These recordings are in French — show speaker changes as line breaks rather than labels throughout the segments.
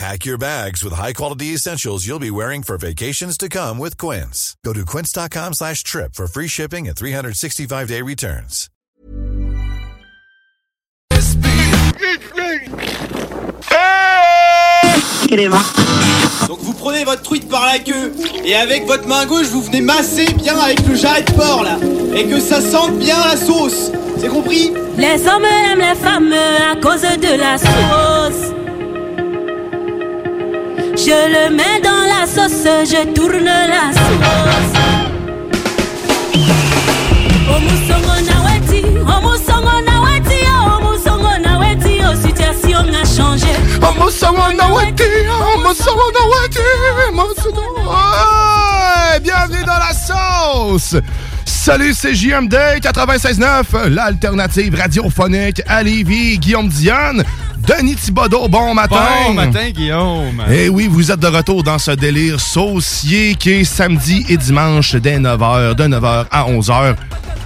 Pack your bags with high-quality essentials you'll be wearing for vacations to come with Quince. Go to quince.com slash trip for free shipping and 365-day returns.
Donc vous prenez votre truite par la queue et avec votre main gauche vous venez masser bien avec le jarret de porc là et que ça sente bien la sauce. C'est compris?
Les hommes aiment les femmes à cause de la sauce. Je le mets dans la sauce, je tourne la sauce. Omusongo na weti, omusongo na weti, omusongo na weti, oh situation a changé.
Ouais, Bienvenue dans la sauce! Salut, c'est JMD 96.9, l'alternative radiophonique à Lévis, Guillaume Dionne, Denis Thibodeau, bon matin!
Bon matin, Guillaume.
Eh oui, vous êtes de retour dans ce délire saucier qui est samedi et dimanche dès 9h, de 9h à 11h.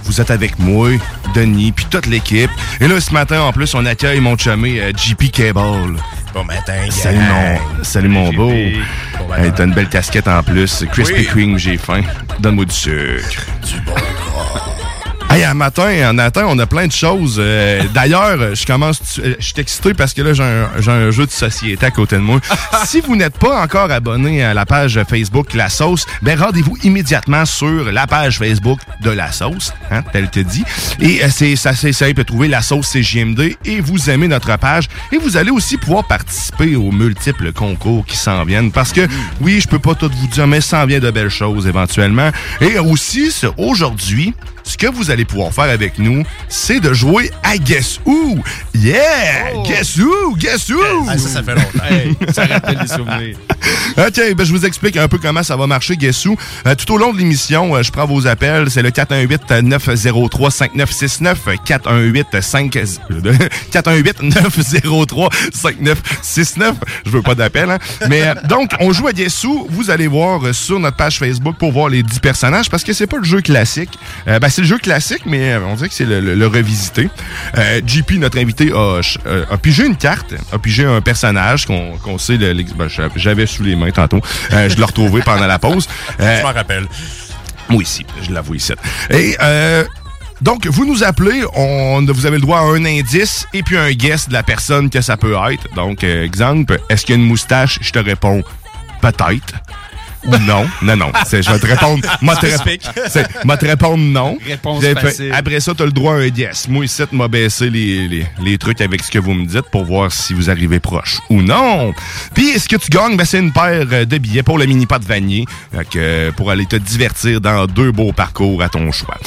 Vous êtes avec moi, Denis, puis toute l'équipe. Et là, ce matin, en plus, on accueille mon chumé euh, JP Cable.
Bon matin,
Salut mon, salut mon beau. Hey, T'as une belle casquette en plus. Krispy
Oui.
Kreme, j'ai faim. Donne-moi du sucre.
Du bon gras.
Hey, un matin, en matin, on a plein de choses. Euh, D'ailleurs, je commence, je suis excité parce que là, j'ai un, un jeu de société à côté de moi. si vous n'êtes pas encore abonné à la page Facebook La Sauce, ben rendez-vous immédiatement sur la page Facebook de La Sauce, hein, tel que dit. Et euh, c'est assez simple de trouver La Sauce CJMD et vous aimez notre page. Et vous allez aussi pouvoir participer aux multiples concours qui s'en viennent parce que, oui, je peux pas tout vous dire, mais s'en vient de belles choses éventuellement. Et aussi, aujourd'hui, ce que vous allez pouvoir faire avec nous, c'est de jouer à Guess Who. Yeah! Guess Who? Guess Who?
Ah, ça, ça fait longtemps. Hey, ça rappelle souvenirs.
OK, ben, je vous explique un peu comment ça va marcher, Guess Who. Euh, tout au long de l'émission, euh, je prends vos appels. C'est le 418-903-5969. 418-903-5969. Je veux pas d'appel, hein? Mais euh, donc, on joue à Guess Who. Vous allez voir sur notre page Facebook pour voir les 10 personnages parce que c'est pas le jeu classique. Euh, ben, c'est le jeu classique, mais euh, on dirait que c'est le, le- le revisité. Euh, JP, notre invité, a, euh, a pigé une carte, a pigé un personnage qu'on sait, le- ben, j'a- j'avais sous les mains tantôt. Euh, je l'ai retrouvé pendant la pause. Euh,
Je m'en rappelle.
moi ici, je l'avoue ici. Et donc, vous nous appelez, on, vous avez le droit à un indice et puis un guess de la personne que ça peut être. Donc, euh, exemple, est-ce qu'il y a une moustache? Je te réponds peut-être. Ou non. Non, non. C'est- Je vais te répondre. Moi, te, rép- te répondre non.
Réponse facile.
Après ça, tu as le droit à un yes. Moi, ici, tu m'as baissé les, les, les trucs avec ce que vous me dites pour voir si vous arrivez proche ou non. Puis, ce que tu gagnes, ben, c'est une paire euh, de billets pour le mini-pot de Vanier Fait que, euh, pour aller te divertir dans deux beaux parcours à ton choix.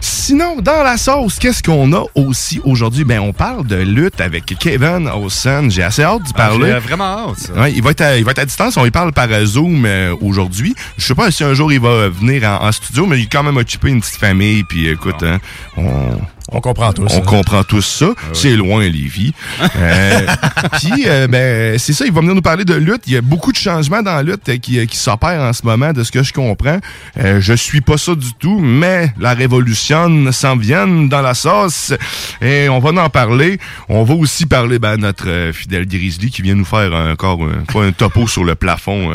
Sinon, dans la sauce, qu'est-ce qu'on a aussi aujourd'hui? Ben, on parle de lutte avec Kevin Olsen. J'ai assez hâte d'y parler.
J'ai vraiment hâte, ça.
Ouais, il, va être à, il va être à distance. On y parle par euh, Zoom euh, aujourd'hui. Je sais pas si un jour il va venir en, en studio, mais il est quand même occupé une petite famille. Puis écoute, hein, on,
On comprend tous.
on comprend tous ça. C'est loin, Lévis. Euh, Puis, euh, ben, c'est ça, il va venir nous parler de lutte. Il y a beaucoup de changements dans la lutte qui, euh, qui s'opèrent en ce moment, de ce que je comprends. Euh, je suis pas ça du tout, mais la révolution s'en vient dans la sauce. Et on va en parler. On va aussi parler ben, à notre euh, fidèle Grizzly qui vient nous faire encore un, pas un topo sur le plafond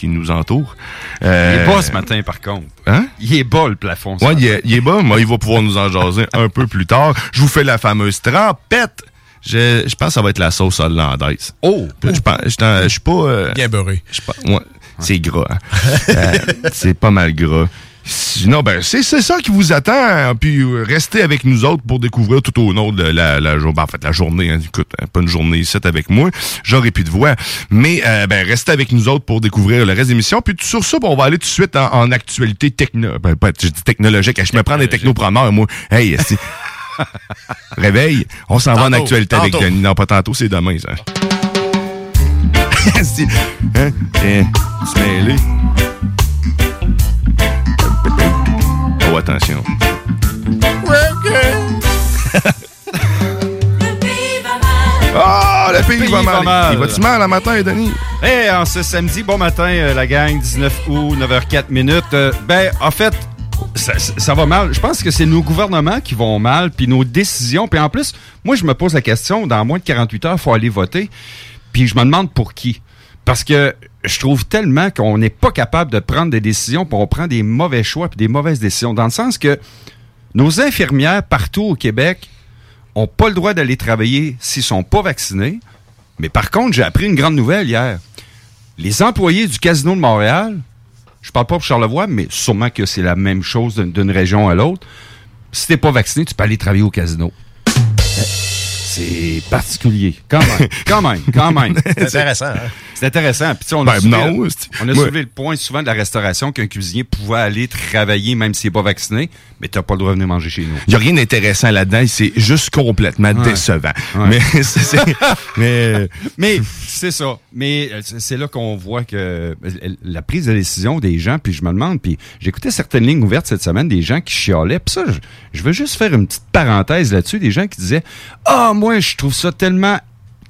qui nous entoure.
Il
Euh,
est bas ce matin, par contre.
Hein?
Il est bas, le plafond.
il est, il est bas, mais il va pouvoir nous en jaser un peu plus tard. Je vous fais la fameuse trempette. Je, je pense que ça va être la sauce hollandaise.
Oh!
Je pense, je je suis pas. euh,
Bien beurré.
je suis pas- ouais, c'est gras. hein. Euh, c'est pas mal gras. Sinon, ben, c'est c'est ça qui vous attend. hein. Puis euh, restez avec nous autres pour découvrir tout au long de la, la, ben, en fait, la journée. hein. Écoute, hein, pas une journée ici avec moi. J'aurai plus de voix. Mais euh, ben, restez avec nous autres pour découvrir le reste de l'émission. Puis sur ça, ben, on va aller tout de suite en, en actualité techno. Ben, pas, je dis technologique. Je me prends des technopreneurs, moi. Hey. Réveil. On s'en va en
Tantôt,
actualité avec. Denis. Non, pas tantôt, c'est demain, ça. Si- hein? Eh. Oh, attention. Ah, le pays, va mal. Il va-tu mal le matin, Denis?
Hey, en ce samedi, bon matin, euh, la gang, 19 août, 9h04 minutes. Euh, ben, en fait, ça, ça- ça va mal. Je pense que c'est nos gouvernements qui vont mal, puis nos décisions. Puis en plus, moi, je me pose la question, dans moins de 48 heures, il faut aller voter. Puis je me demande pour qui. Parce que je trouve tellement qu'on n'est pas capable de prendre des décisions, puis on prend des mauvais choix, puis des mauvaises décisions. Dans le sens que nos infirmières partout au Québec ont pas le droit d'aller travailler s'ils sont pas vaccinés. Mais par contre, j'ai appris une grande nouvelle hier. Les employés du Casino de Montréal, je parle pas pour Charlevoix, mais sûrement que c'est la même chose d'une région à l'autre. Si t'es pas vacciné, tu peux aller travailler au casino. C'est particulier. Quand même, quand même, quand même.
C'est intéressant. Hein?
C'est intéressant. Puis, tu sais, on,
Ben,
a soulevé,
non, c'est-
on a soulevé le point souvent de la restauration qu'un cuisinier pouvait aller travailler même s'il n'est pas vacciné, mais tu n'as pas le droit de venir manger chez nous.
Il n'y a rien d'intéressant là-dedans. C'est juste complètement décevant.
Ouais.
Mais c'est... c'est- mais...
Mais c'est ça. Mais euh, c'est là qu'on voit que euh, la prise de décision des gens, puis je me demande, puis j'écoutais certaines lignes ouvertes cette semaine, des gens qui chialaient. Puis ça, je, je veux juste faire une petite parenthèse là-dessus, des gens qui disaient « Ah, moi, je trouve ça tellement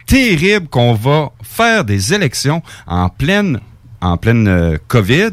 terrible qu'on va faire des élections en pleine, en pleine euh, COVID,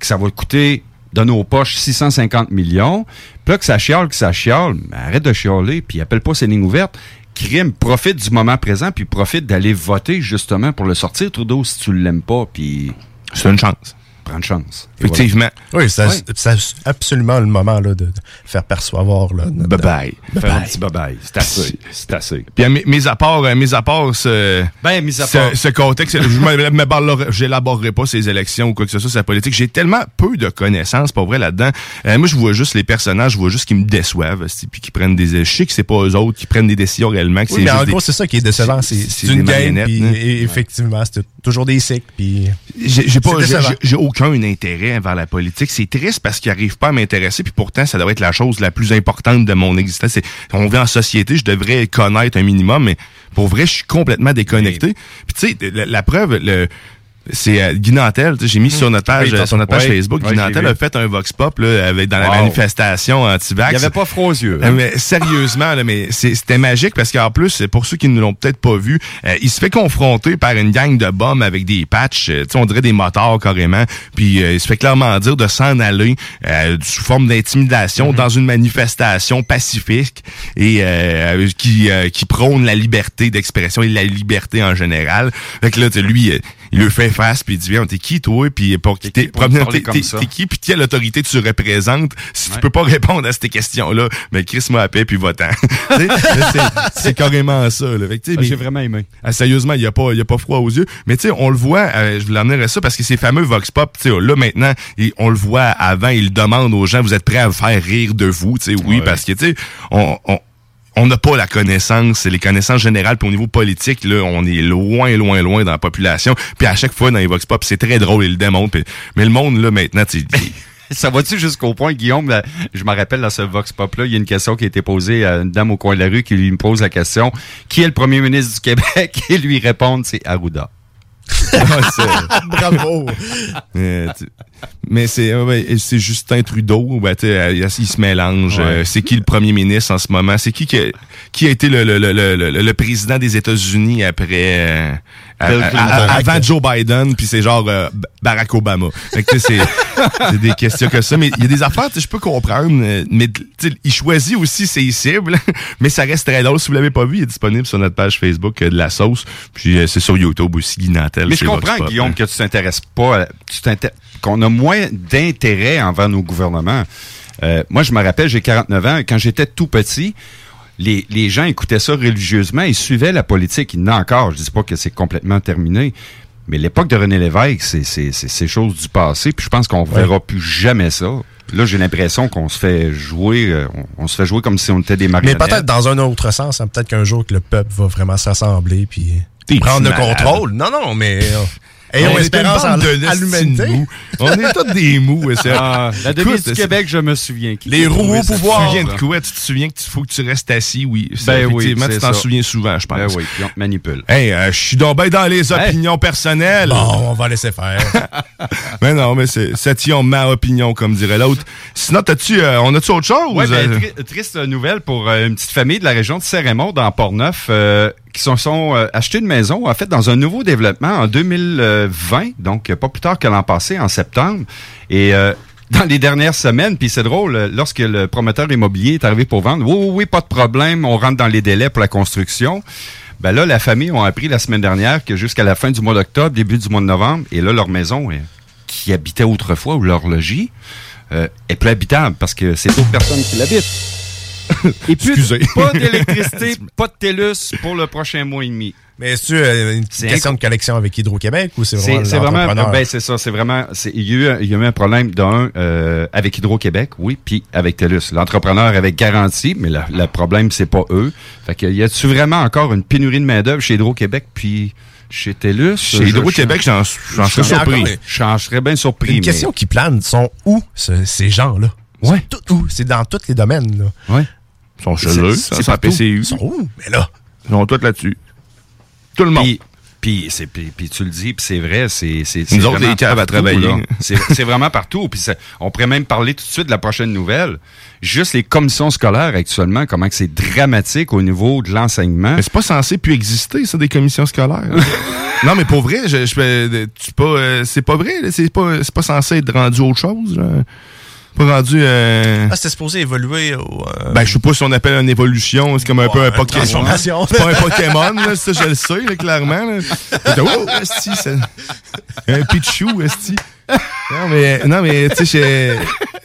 que ça va coûter de nos poches 650 millions, puis là que ça chiale, que ça chiale, mais arrête de chialer, puis appelle pas ces lignes ouvertes. Crime, profite du moment présent, puis profite d'aller voter justement pour le sortir, Trudeau, si tu l'aimes pas, puis
C'est une chance.
Prends une chance. Voilà.
Effectivement.
Oui, c'est absolument le moment là, de, faire percevoir. Là, notre-.
Faire un petit bye-bye. C'est assez. C'est assez.
Puis, à mes, apports, euh, mes apports, ce,
Ben, mis à part...
ce, ce contexte, je j'élaborerai pas ces élections ou quoi que ce soit, c'est la politique. J'ai tellement peu de connaissances, pas vrai, là-dedans. Euh, moi, je vois juste les personnages, je vois juste qu'ils me déçoivent, puis qui prennent des... Que c'est pas eux autres qui prennent des décisions réellement, que
Oui,
c'est
mais en gros,
des-
c'est ça qui est décevant. C'est une game, puis
hein.
et- effectivement, c'est toujours des cycles. Puis
J'ai pas, j'ai- aucun intérêt vers la politique. C'est triste parce qu'ils n'arrivent pas à m'intéresser, puis pourtant, ça devrait être la chose la plus importante de mon existence. On vit en société, je devrais connaître un minimum, mais pour vrai, je suis complètement déconnecté. Puis tu sais, la, la preuve, le c'est euh, Guy Nantel, tu sais, j'ai mis sur notre page,
Oui,
euh, sur notre page
oui.
Facebook,
Oui,
Guy Nantel a fait un vox pop là, avec, dans la manifestation anti-vax.
Il avait pas froid aux yeux. Hein?
mais sérieusement, là, mais c'était magique parce qu'en plus, pour ceux qui ne l'ont peut-être pas vu, euh, il se fait confronter par une gang de bombes avec des patchs, euh, on dirait des motards carrément, puis euh, il se fait clairement dire de s'en aller euh, sous forme d'intimidation dans une manifestation pacifique et euh, qui euh, qui prône la liberté d'expression et la liberté en général. Fait que là, lui, il le fait face puis il dit viens, t'es qui toi? Puis pour
T'es
t'es
qui pour
t'es- qui? Puis quelle autorité tu représentes? Si tu peux pas répondre à ces questions-là mais Chris m'a paix puis va-t'en c'est- carrément ça là.
Ah, J'ai vraiment aimé.
ah, sérieusement, il y a pas, il y a pas froid aux yeux. Mais tu sais, on le voit. euh, je vous l'amenerai ça parce que ces fameux vox pop, tu sais, là maintenant, on le voit avant, il demande aux gens, vous êtes prêts à vous faire rire de vous, tu sais, oui,
Ouais.
parce que tu sais, on, on on n'a pas la connaissance, les connaissances générales, puis au niveau politique, là, on est loin, loin, loin dans la population. Puis à chaque fois dans les vox pop, c'est très drôle, il le démontre. puis- mais le monde là maintenant, tu
Ça va-tu jusqu'au point, Guillaume, je me rappelle dans ce Vox Pop-là, il y a une question qui a été posée à une dame au coin de la rue qui lui pose la question Qui est le premier ministre du Québec? Et lui répondre, c'est Arruda.
Bravo.
Euh, mais c'est euh, ouais, c'est Justin Trudeau, ben, euh, il se mélange.
Ouais.
Euh, c'est qui le premier ministre en ce moment? C'est qui qui a, qui a été le, le, le, le, le- le président des États-Unis après euh, à-
Clinton.
à- avant Joe Biden, puis c'est genre euh, Barack Obama. Fait que, tu sais, c'est c'est des questions comme ça. Mais il y a des affaires, je peux comprendre. euh, Mais il choisit aussi ses cibles. mais ça reste très drôle. Si vous l'avez pas vu, il est disponible sur notre page Facebook euh, de la sauce. Puis euh, c'est sur YouTube aussi, Guy Nantel.
Mais je comprends,
Pop,
Guillaume,
hein.
que tu t'intéresses pas, tu qu'on a moins d'intérêt envers nos gouvernements. Euh, moi, je me rappelle, j'ai 49 ans, quand j'étais tout petit, les, les gens écoutaient ça religieusement, ils suivaient la politique. Il y en a encore, je dis pas que c'est complètement terminé, mais l'époque de René Lévesque, c'est c'est- c'est- c'est chose du passé, puis je pense qu'on verra plus jamais ça. là, j'ai l'impression qu'on se fait jouer, euh, on, on se fait jouer comme si on était des
Mais
marionnettes.
peut-être dans un autre sens, hein, peut-être qu'un jour que le peuple va vraiment s'assembler puis
T'es
prendre le
malade.
contrôle. Non, non, mais ayons
On est
espérance
une
en,
de
l'humanité.
On est tous des mous.
Ah, la
Écoute,
du Québec, je me souviens. Qui
Les roues au pouvoir.
Tu te souviens de quoi? Tu te souviens qu'il faut que tu restes assis? Oui.
Ben oui,
tu t'en souviens souvent, je pense.
Ben oui, puis on te manipule.
Hey, euh, je suis donc bien dans les
Hey.
opinions personnelles.
Bon, on va laisser faire.
Mais non, mais c'est c'est ma opinion, comme dirait l'autre. Sinon, t'as-tu, euh, on a-tu autre chose?
Ouais, ben,
Euh,
tri- triste nouvelle pour euh, une petite famille de la région de Saint-Raymond, dans Port-Neuf, euh, qui se sont euh, achetés une maison, en fait, dans un nouveau développement en 2020, donc euh, pas plus tard que l'an passé, en septembre. Et euh, dans les dernières semaines, puis c'est drôle, lorsque le promoteur immobilier est arrivé pour vendre, oui, oui, pas de problème, on rentre dans les délais pour la construction. Ben là, la famille ont appris la semaine dernière que jusqu'à la fin du mois d'octobre, début du mois de novembre, et là, leur maison, qui habitait autrefois, ou leur logis, est plus habitable parce que c'est d'autres personnes qui l'habitent. Et puis,
Excusez.
pas d'électricité, pas de TELUS pour le prochain mois et demi.
mais est-ce euh, une
C'est
question de collection avec Hydro-Québec ou c'est
C'est
vraiment
c'est vraiment,
l'entrepreneur?
ben c'est ça, c'est vraiment, c'est- il y a eu, un- il y a eu un problème d'un euh, avec Hydro-Québec, oui, puis avec TELUS. L'entrepreneur avait garanti, mais le, problème c'est pas eux. Fait que y a-tu vraiment encore une pénurie de main d'œuvre chez Hydro-Québec puis chez TELUS?
Chez Hydro-Québec, j'en serais surpris.
j'en serais bien surpris.
Une
mais-
question qui plane, sont où ce- ces gens-là?
Ouais.
C'est tout où? C'est dans tous les domaines. Là.
Ouais.
Ils sont chez
C'est-
eux,
c'est
c'est
partout.
PCU.
Ils sont où? Mais là,
Ils sont tous là-dessus. Tout le monde.
Puis, puis, c'est, puis, puis tu le dis, puis c'est vrai, c'est, c'est, c'est
Nous autres,
vraiment
les caves à travailler.
là. C'est, c'est vraiment partout. Puis c'est- on pourrait même parler tout de suite de la prochaine nouvelle. Juste les commissions scolaires actuellement, comment que c'est dramatique au niveau de l'enseignement.
Mais c'est pas censé plus exister, ça, des commissions scolaires. non, mais pour vrai, je, je, tu pas, euh, c'est pas vrai. C'est pas, c'est pas censé être rendu autre chose. là. Pas rendu. Euh...
ah, c'était supposé évoluer au. euh,
Ben, je sais pas si on appelle une évolution. C'est comme un peu un Pokémon. C'est pas un Pokémon, là, ça, je le sais, là, clairement. Là. Oh, esti, c'est un Pichou, esti. Non, mais, non, mais, tu sais, j'ai-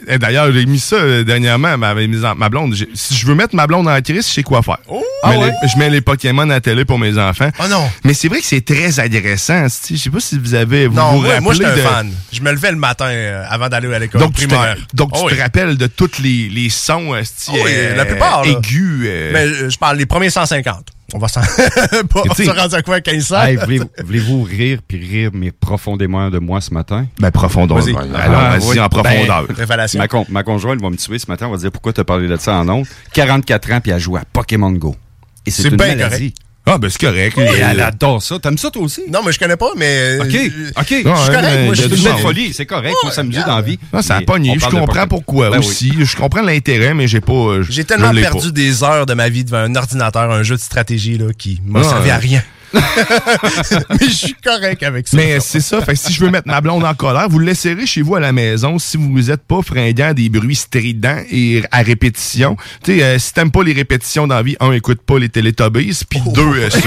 eh, d'ailleurs, j'ai mis ça euh, dernièrement, ma, ma, blonde. Si je veux mettre ma blonde en crise, je sais quoi faire.
Oh!
Je mets
Ah ouais?
les- je mets les Pokémon à la télé pour mes enfants.
Oh non!
Mais c'est vrai que c'est très agressant. Je sais pas si vous avez, vous
Non,
vous
moi, moi j'étais un
rappelez de-
fan. Je me levais le matin euh, avant d'aller à l'école
Donc, tu te,
primaire.
donc tu
Oh
te rappelles de tous les, les sons,
oui,
euh,
la plupart, là.
aigus.
Mais je parle les premiers 150. On va s'en...
sais-
se rendre à quoi 1500?
Hey, voulez-vous, voulez-vous rire puis rire, mais profondément de moi ce matin?
Ben, profondeur.
Vas-y.
Alors,
Ah,
vas-y
oui.
en profondeur.
Ben, révélation.
Ma, con- ma conjointe va me tuer ce matin. On va dire pourquoi tu as parlé de ça en ondes? 44 ans puis elle joue à Pokémon Go. Et c'est
C'est
une
bien
maladie.
Ah, ben, c'est correct.
Et elle adore ça. T'aimes ça toi aussi?
Non, mais je connais pas, mais...
OK,
euh,
OK.
Je suis
Non,
correct, moi, je suis
une folie, c'est correct, faut s'amuser dans la vie.
Ah, ça a pogné. Je comprends pourquoi
Ben oui.
aussi. Je comprends l'intérêt, mais j'ai pas. euh,
J'ai tellement perdu
pas.
des heures de ma vie devant un ordinateur, un jeu de stratégie là, qui m'a servi à rien. mais je suis correct avec ça.
Mais c'est ça. Fait que si je veux mettre ma blonde en colère, vous le laisserez chez vous à la maison si vous êtes pas fringant des bruits stridents et à répétition. Tu sais, euh, si t'aimes pas les répétitions dans la vie, un, écoute pas les Teletubbies, puis deux, euh, ça.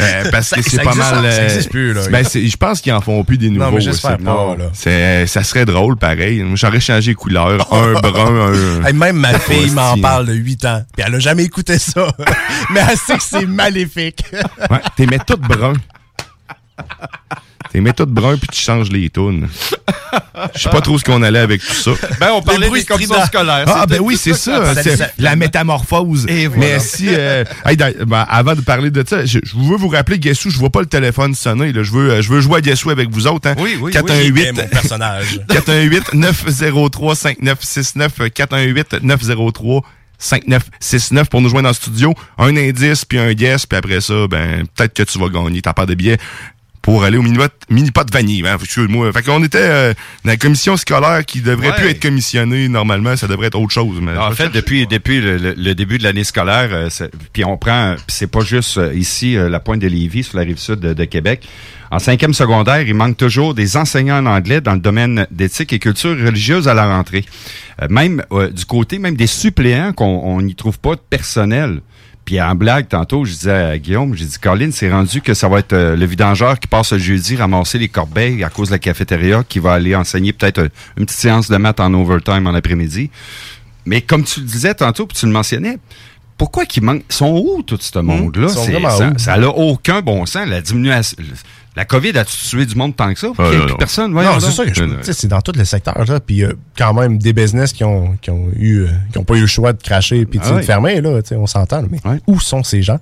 Euh, parce que c'est pas mal.
ça? Ça existe plus, là.
Ben, je pense qu'ils en font plus des nouveaux.
non, mais j'espère
aussi.
pas.
Non.
Là.
C'est- Ça serait drôle, pareil. J'aurais changé les couleurs. Un brun, un...
Hey, même ma fille m'en parle de 8 ans. Puis elle a jamais écouté ça. mais elle sait que c'est maléfique.
Ouais, mets tout brun. T'es mets tout brun puis tu changes les tunes. Je sais pas trop ce qu'on allait avec tout ça.
Ben, on parlait des
stridents.
scolaires.
Ah, ben oui, c'est ça.
ça-
c'est la métamorphose.
Et voilà.
Mais si, euh, hey, ben, avant de parler de ça, je, je veux vous rappeler, Guessou, je vois pas le téléphone sonner. Là. Je, veux, euh, je veux jouer à Guessou avec vous autres. Hein.
Oui, oui, oui.
418
J'aimais mon personnage.
418 903 5969 418 903 5969 pour nous joindre en studio. Un indice puis un guess, puis après ça, ben peut-être que tu vas gagner ta part de billets pour aller au mini-pot mini de vanille. Hein, excuse-moi. Fait qu'on était euh, dans la commission scolaire qui devrait
Ouais.
plus être commissionnée normalement, ça devrait être autre chose. Mais
En fait, depuis depuis le, début de l'année scolaire, euh, puis on prend, c'est pas juste euh, ici euh, la pointe de Lévis sur la rive sud de, de Québec. En cinquième secondaire, il manque toujours des enseignants en anglais dans le domaine d'éthique et culture religieuse à la rentrée. Euh, même euh, du côté, même des suppléants qu'on on n'y trouve pas de personnel. Puis en blague, tantôt, je disais à Guillaume, j'ai dit, Colin, c'est rendu que ça va être euh, le vidangeur qui passe le jeudi ramasser les corbeilles à cause de la cafétéria, qui va aller enseigner peut-être euh, une petite séance de maths en overtime en après-midi. Mais comme tu le disais tantôt, puis tu le mentionnais, pourquoi qu'ils manquent? Ils sont où, tout ce monde-là? C'est-
vraiment
ça, n'a aucun bon sens. La diminution. La COVID a tué du monde tant que ça?
Ah, non, non.
personne.
Non, c'est ça que je c'est dans tous les secteurs là, puis euh, quand même des business qui ont qui ont eu euh, qui ont pas eu le choix de cracher puis sais,
Ah ouais.
de fermer là, on s'entend, mais
Ouais.
où sont ces gens?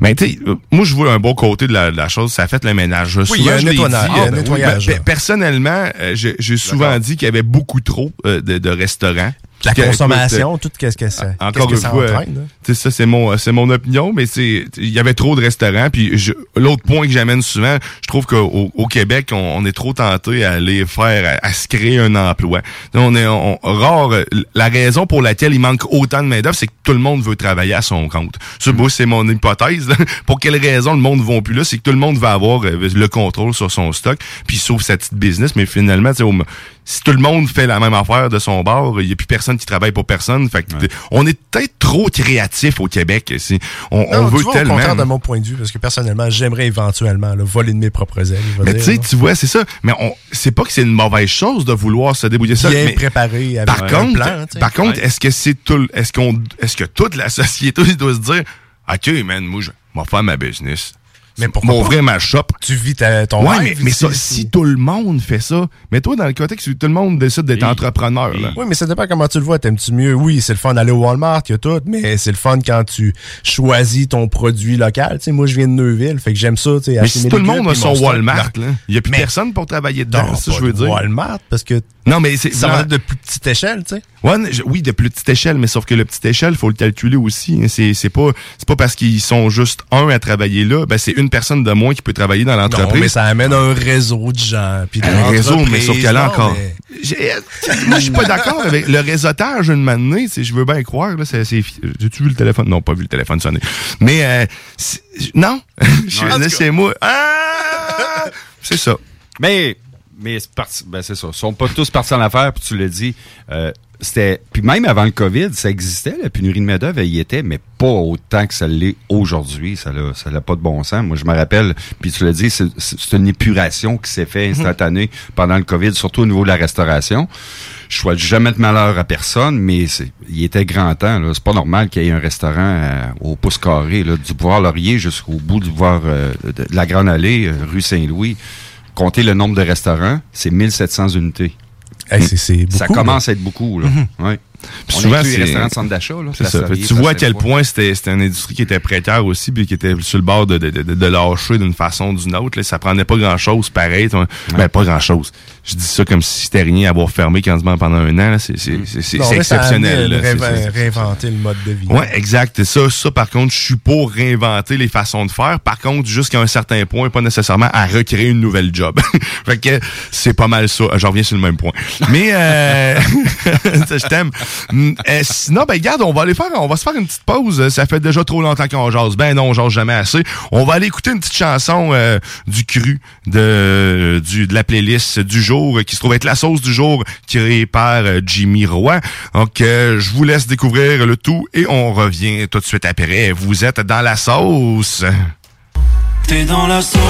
Mais tu euh, moi je vois un bon côté de la, de la chose, ça a fait le ménage.
Oui, il y a un nettoyage,
ah, ben oui, ben, personnellement, euh, j'ai j'ai souvent dit qu'il y avait beaucoup trop euh, de, de restaurants.
La consommation, tout qu'est-ce que ça
Encore
que
une
ça
fois,
entraîne,
ça c'est mon c'est mon opinion, mais c'est il y avait trop de restaurants. Puis l'autre point que j'amène souvent, je trouve qu'au au Québec, on, on est trop tenté à aller faire à, à se créer un emploi. On est on, rare. euh, La raison pour laquelle il manque autant de main d'œuvre, c'est que tout le monde veut travailler à son compte. Ça, moi, c'est mon hypothèse. là. Pour quelle raison le monde ne va plus là, c'est que tout le monde va avoir euh, le contrôle sur son stock, puis sauf sa petite business. Mais finalement, tu sais, au- si tout le monde fait la même affaire de son bar, il n'y a plus personne qui travaille pour personne. Fait que on est peut-être trop créatif au Québec. C'est- On, on
Non,
veut
tu vois,
tellement.
au contraire de mon point de vue, parce que personnellement, j'aimerais éventuellement là, voler de mes propres ailes.
Mais
dire,
tu sais, tu vois, c'est ça. Mais on, c'est pas que c'est une mauvaise chose de vouloir se débrouiller ça.
bien
mais
préparé avec
par
un
contre,
plan. tu sais.
par contre, est-ce que c'est tout, est-ce qu'on, est-ce que toute la société doit se dire, ok, man, moi, je vais faire ma business.
Mais pourquoi pas?
M'ouvrir ma shop.
tu vis ta- ton
Ouais,
rêve.
mais, mais ça, si tout le monde fait ça, mais toi, dans le contexte où tout le monde décide d'être entrepreneur, là.
Oui, mais ça dépend comment tu le vois. T'aimes-tu mieux? Oui, c'est le fun d'aller au Walmart, il y a tout, mais c'est le fun quand tu choisis ton produit local. Tu sais, moi, je viens de Neuville, fait que j'aime ça. tu sais,
Mais si tout le monde a son. Walmart, là, il n'y a plus
Mais-
personne pour travailler dedans,
Non,
ça,
pas
je veux
de
dire.
Walmart, parce que
Non, mais c'est,
ça va être de plus petite échelle, tu sais.
Ouais, je- oui, de plus petite échelle, mais sauf que le petite échelle, faut le calculer aussi. hein. C'est, c'est pas, c'est pas parce qu'ils sont juste un à travailler là, ben c'est une personne de moins qui peut travailler dans
Non, mais
l'entreprise.
ça amène un réseau de gens. Puis
un réseau, mais sauf que là
Non,
encore.
mais-
J'ai- Moi, je suis pas d'accord avec le réseautage une sais, Je veux bien croire. Là, c'est, c'est- J'ai-tu vu le téléphone? Non, pas vu le téléphone sonner. Mais euh, non. Je- c'est moi. Ah! C'est ça.
Mais, mais c'est parti, ben c'est ça. Ils sont pas tous partis en affaires, puis tu l'as dit. euh, c'était, puis même avant le COVID, ça existait, la pénurie de main-d'œuvre, elle y était, mais pas autant que ça l'est aujourd'hui. Ça n'a ça n'a pas de bon sens. Moi, je me rappelle, puis tu l'as dit, c'est c'est une épuration qui s'est fait instantanée pendant le COVID, surtout au niveau de la restauration. Je souhaite jamais de malheur à personne, mais c'est, il était grand temps. Là. C'est pas normal qu'il y ait un restaurant euh, au pouce carré, là, du boulevard Laurier jusqu'au bout du boulevard euh, de, de la Grande Allée, euh, rue Saint-Louis. Comptez le nombre de restaurants, c'est 1700 unités.
Hey, beaucoup.
Ça
là.
commence à être beaucoup. Là. Ouais.
Puis
On
souvent,
les
c'est-
restaurants de centre d'achat. là,
C'est ça. Tu vois à quel point c'était c'était une industrie qui était précaire aussi, puis qui était sur le bord de, de, de, de lâcher d'une façon ou d'une autre. Là. Ça prenait pas grand-chose pareil. toi. Ben, pas grand-chose. Je dis ça comme si c'était rien à avoir fermé quasiment pendant un an. C'est
ça
exceptionnel. là.
réinventer- le mode de vie.
Ouais, exact. Ça, ça, par contre, je suis pour réinventer les façons de faire. Par contre, jusqu'à un certain point, pas nécessairement à recréer une nouvelle job. fait que c'est pas mal ça. J'en reviens sur le même point. Mais euh, je t'aime. Euh, sinon, ben garde, on va aller faire, on va se faire une petite pause. Ça fait déjà trop longtemps qu'on jase. Ben non, on jase jamais assez. On va aller écouter une petite chanson euh, du cru de du de la playlist du jour qui se trouve être la sauce du jour créée par euh, Jimmy Roy. Donc, euh, je vous laisse découvrir le tout et on revient tout de suite après. Vous êtes dans la sauce.
T'es dans la sauce.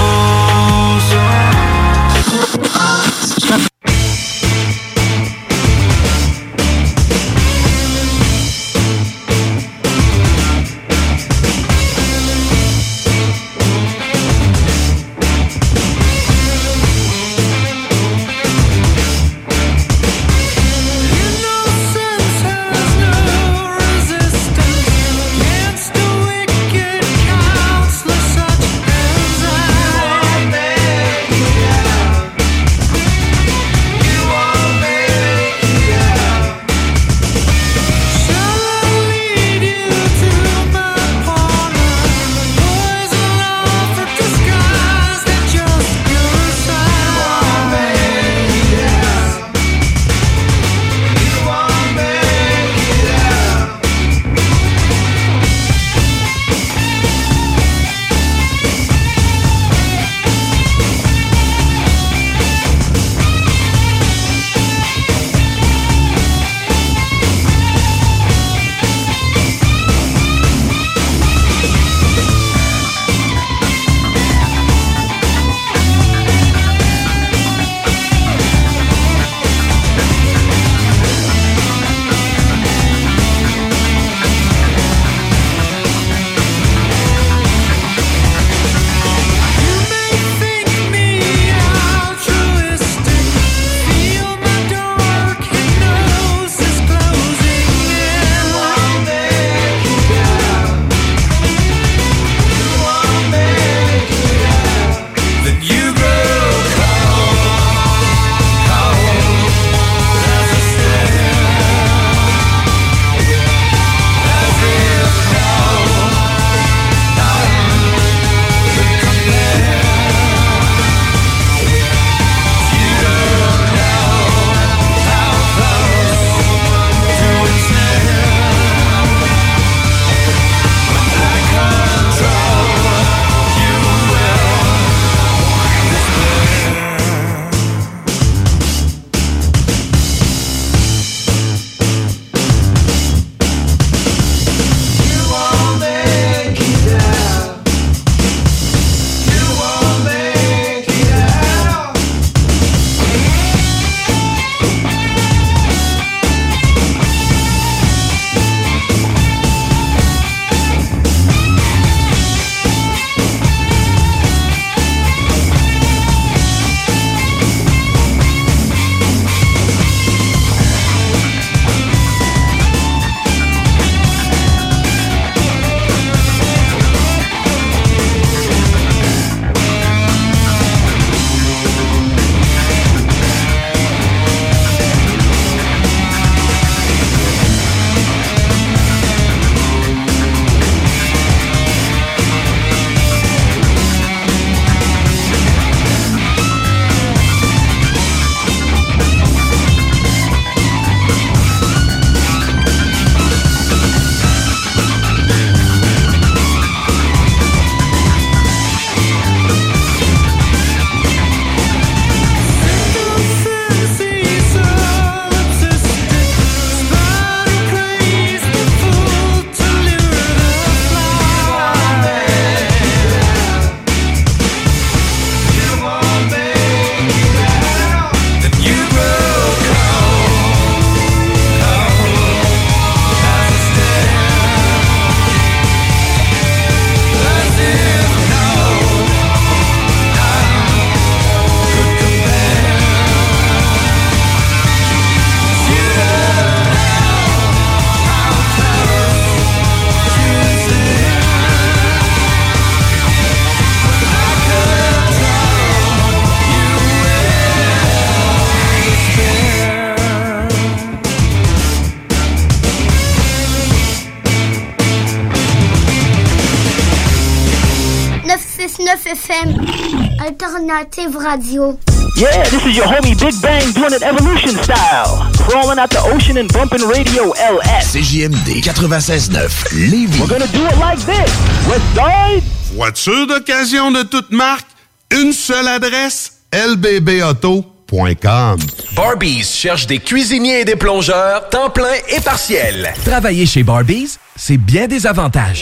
Alternative Radio.
Yeah, this is your homie Big Bang doing it evolution style. Crawling out the ocean and bumping radio LS.
CJMD 96.9 Lévis.
We're gonna do it like this. West Side.
Voiture d'occasion de toute marque, une seule adresse, lbbauto.com.
Barbies cherche des cuisiniers et des plongeurs, temps plein et partiel. Travailler chez Barbies, c'est bien des avantages.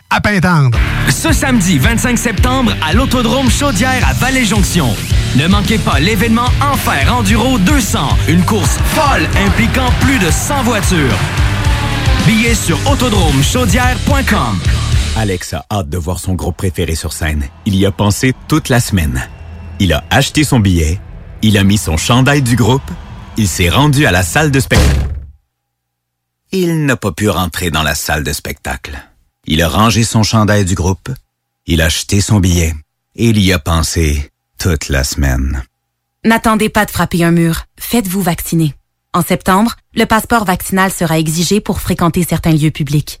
à Pintendre.
Ce samedi 25 septembre à l'Autodrome Chaudière à Vallée-Jonction. Ne manquez pas l'événement Enfer Enduro 200, une course folle impliquant plus de 100 voitures. Billets sur autodromechaudière.com.
Alex a hâte de voir son groupe préféré sur scène. Il y a pensé toute la semaine. Il a acheté son billet, il a mis son chandail du groupe, il s'est rendu à la salle de spectacle. Il n'a pas pu rentrer dans la salle de spectacle. Il a rangé son chandail du groupe, il a acheté son billet et il y a pensé toute la semaine.
N'attendez pas de frapper un mur. Faites-vous vacciner. En septembre, le passeport vaccinal sera exigé pour fréquenter certains lieux publics.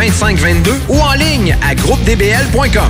2522 ou en ligne à groupedbl.com.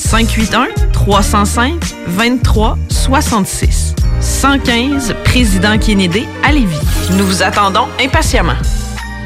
581-305-2366. 115 Président Kennedy à Lévis. Nous vous attendons impatiemment.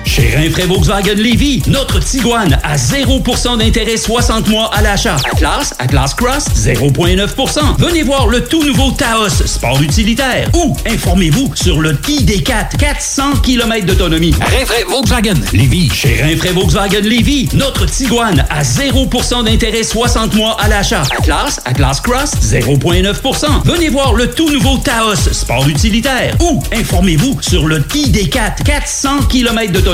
Chez Rinfraie Volkswagen Lévy, notre Tiguan à 0% d'intérêt 60 mois à l'achat. Atlas, Atlas Cross, 0,9%. Venez voir le tout nouveau Taos, sport utilitaire. Ou informez-vous sur le ID4, 400 km d'autonomie. Rinfraie Volkswagen Lévy. Chez Rinfraie Volkswagen Lévy, notre Tiguan à 0% d'intérêt 60 mois à l'achat. Atlas, Atlas Cross, 0,9%. Venez voir le tout nouveau Taos, sport utilitaire. Ou informez-vous sur le ID4, 400 km d'autonomie.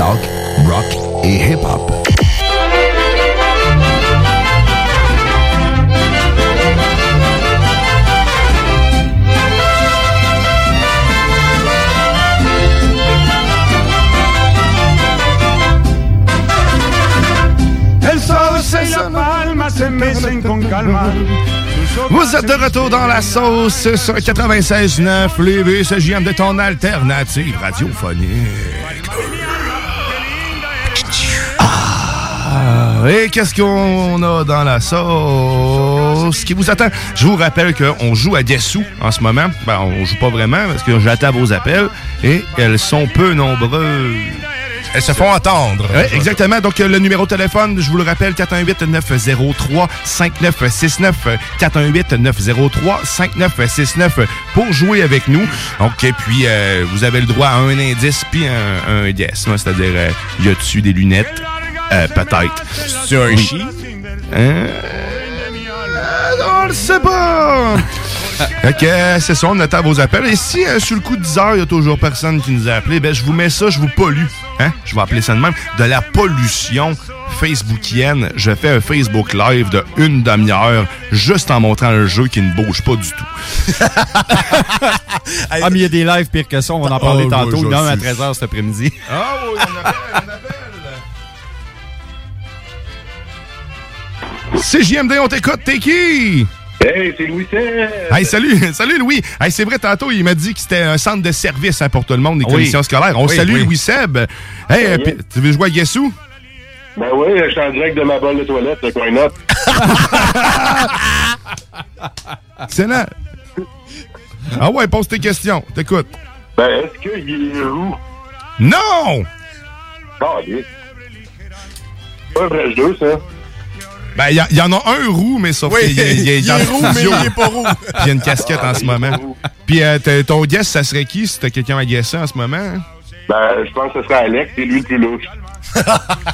Talk, rock et hip-hop.
Vous êtes de retour dans la sauce sur 96.9 Lévis, ce JM de ton alternative radiophonique. Et qu'est-ce qu'on a dans la sauce qui vous attend? Je vous rappelle qu'on joue à Dessous en ce moment. Ben, on joue pas vraiment parce que j'attends vos appels et elles sont peu nombreuses.
Elles se font entendre.
Oui, exactement. Donc, le numéro de téléphone, je vous le rappelle, 418-903-5969. 418-903-5969 pour jouer avec nous. Donc, et puis, euh, vous avez le droit à un indice puis un, un yes. là, C'est-à-dire, euh, y a-tu des lunettes? Euh, Peut-être.
C'est un
Oui.
chi?
Hein? on le sait pas. euh, c'est ça, on attend vos appels. Et si euh, sur le coup de 10 heures, il y a toujours personne qui nous a appelé, ben je vous mets ça, je vous pollue. Hein? Je vais appeler ça de même. De la pollution facebookienne. Je fais un Facebook Live de une demi-heure juste en montrant un jeu qui ne bouge pas du tout.
Ah, mais il y a des lives pires que ça, on va en parler
Oh,
tantôt.
je
Il y en a un à
sais.
13h cet après-midi.
Ah oui, on appelle, on appelle. C'est JMD, on t'écoute, t'es qui?
Hey, c'est Louis Seb.
Hey, salut, salut Louis. Hey, c'est vrai, tantôt, il m'a dit que c'était un centre de service hein, pour tout le monde, des
Oui.
commissions scolaires. On
Oui,
salue
oui.
Louis Seb. Hey, euh, tu veux jouer à Guessou?
Ben oui, je suis en direct de ma bolle de toilette, c'est quoi not?
Excellent. Ah ouais, pose tes questions. T'écoute.
Ben, est-ce qu'il est roux?
Non!
Ah, oui. Pas un vrai jeu, ça.
Ben, il y, y en a un roux, mais sauf
Oui,
qu'il dans
est
le
roux, mais il est pas roux.
Puis il y a une casquette en ce moment. Puis euh, ton guess, ça serait qui si t'as quelqu'un à guesser en ce moment? hein?
Ben, je pense que ce serait Alex, c'est lui le plus louche.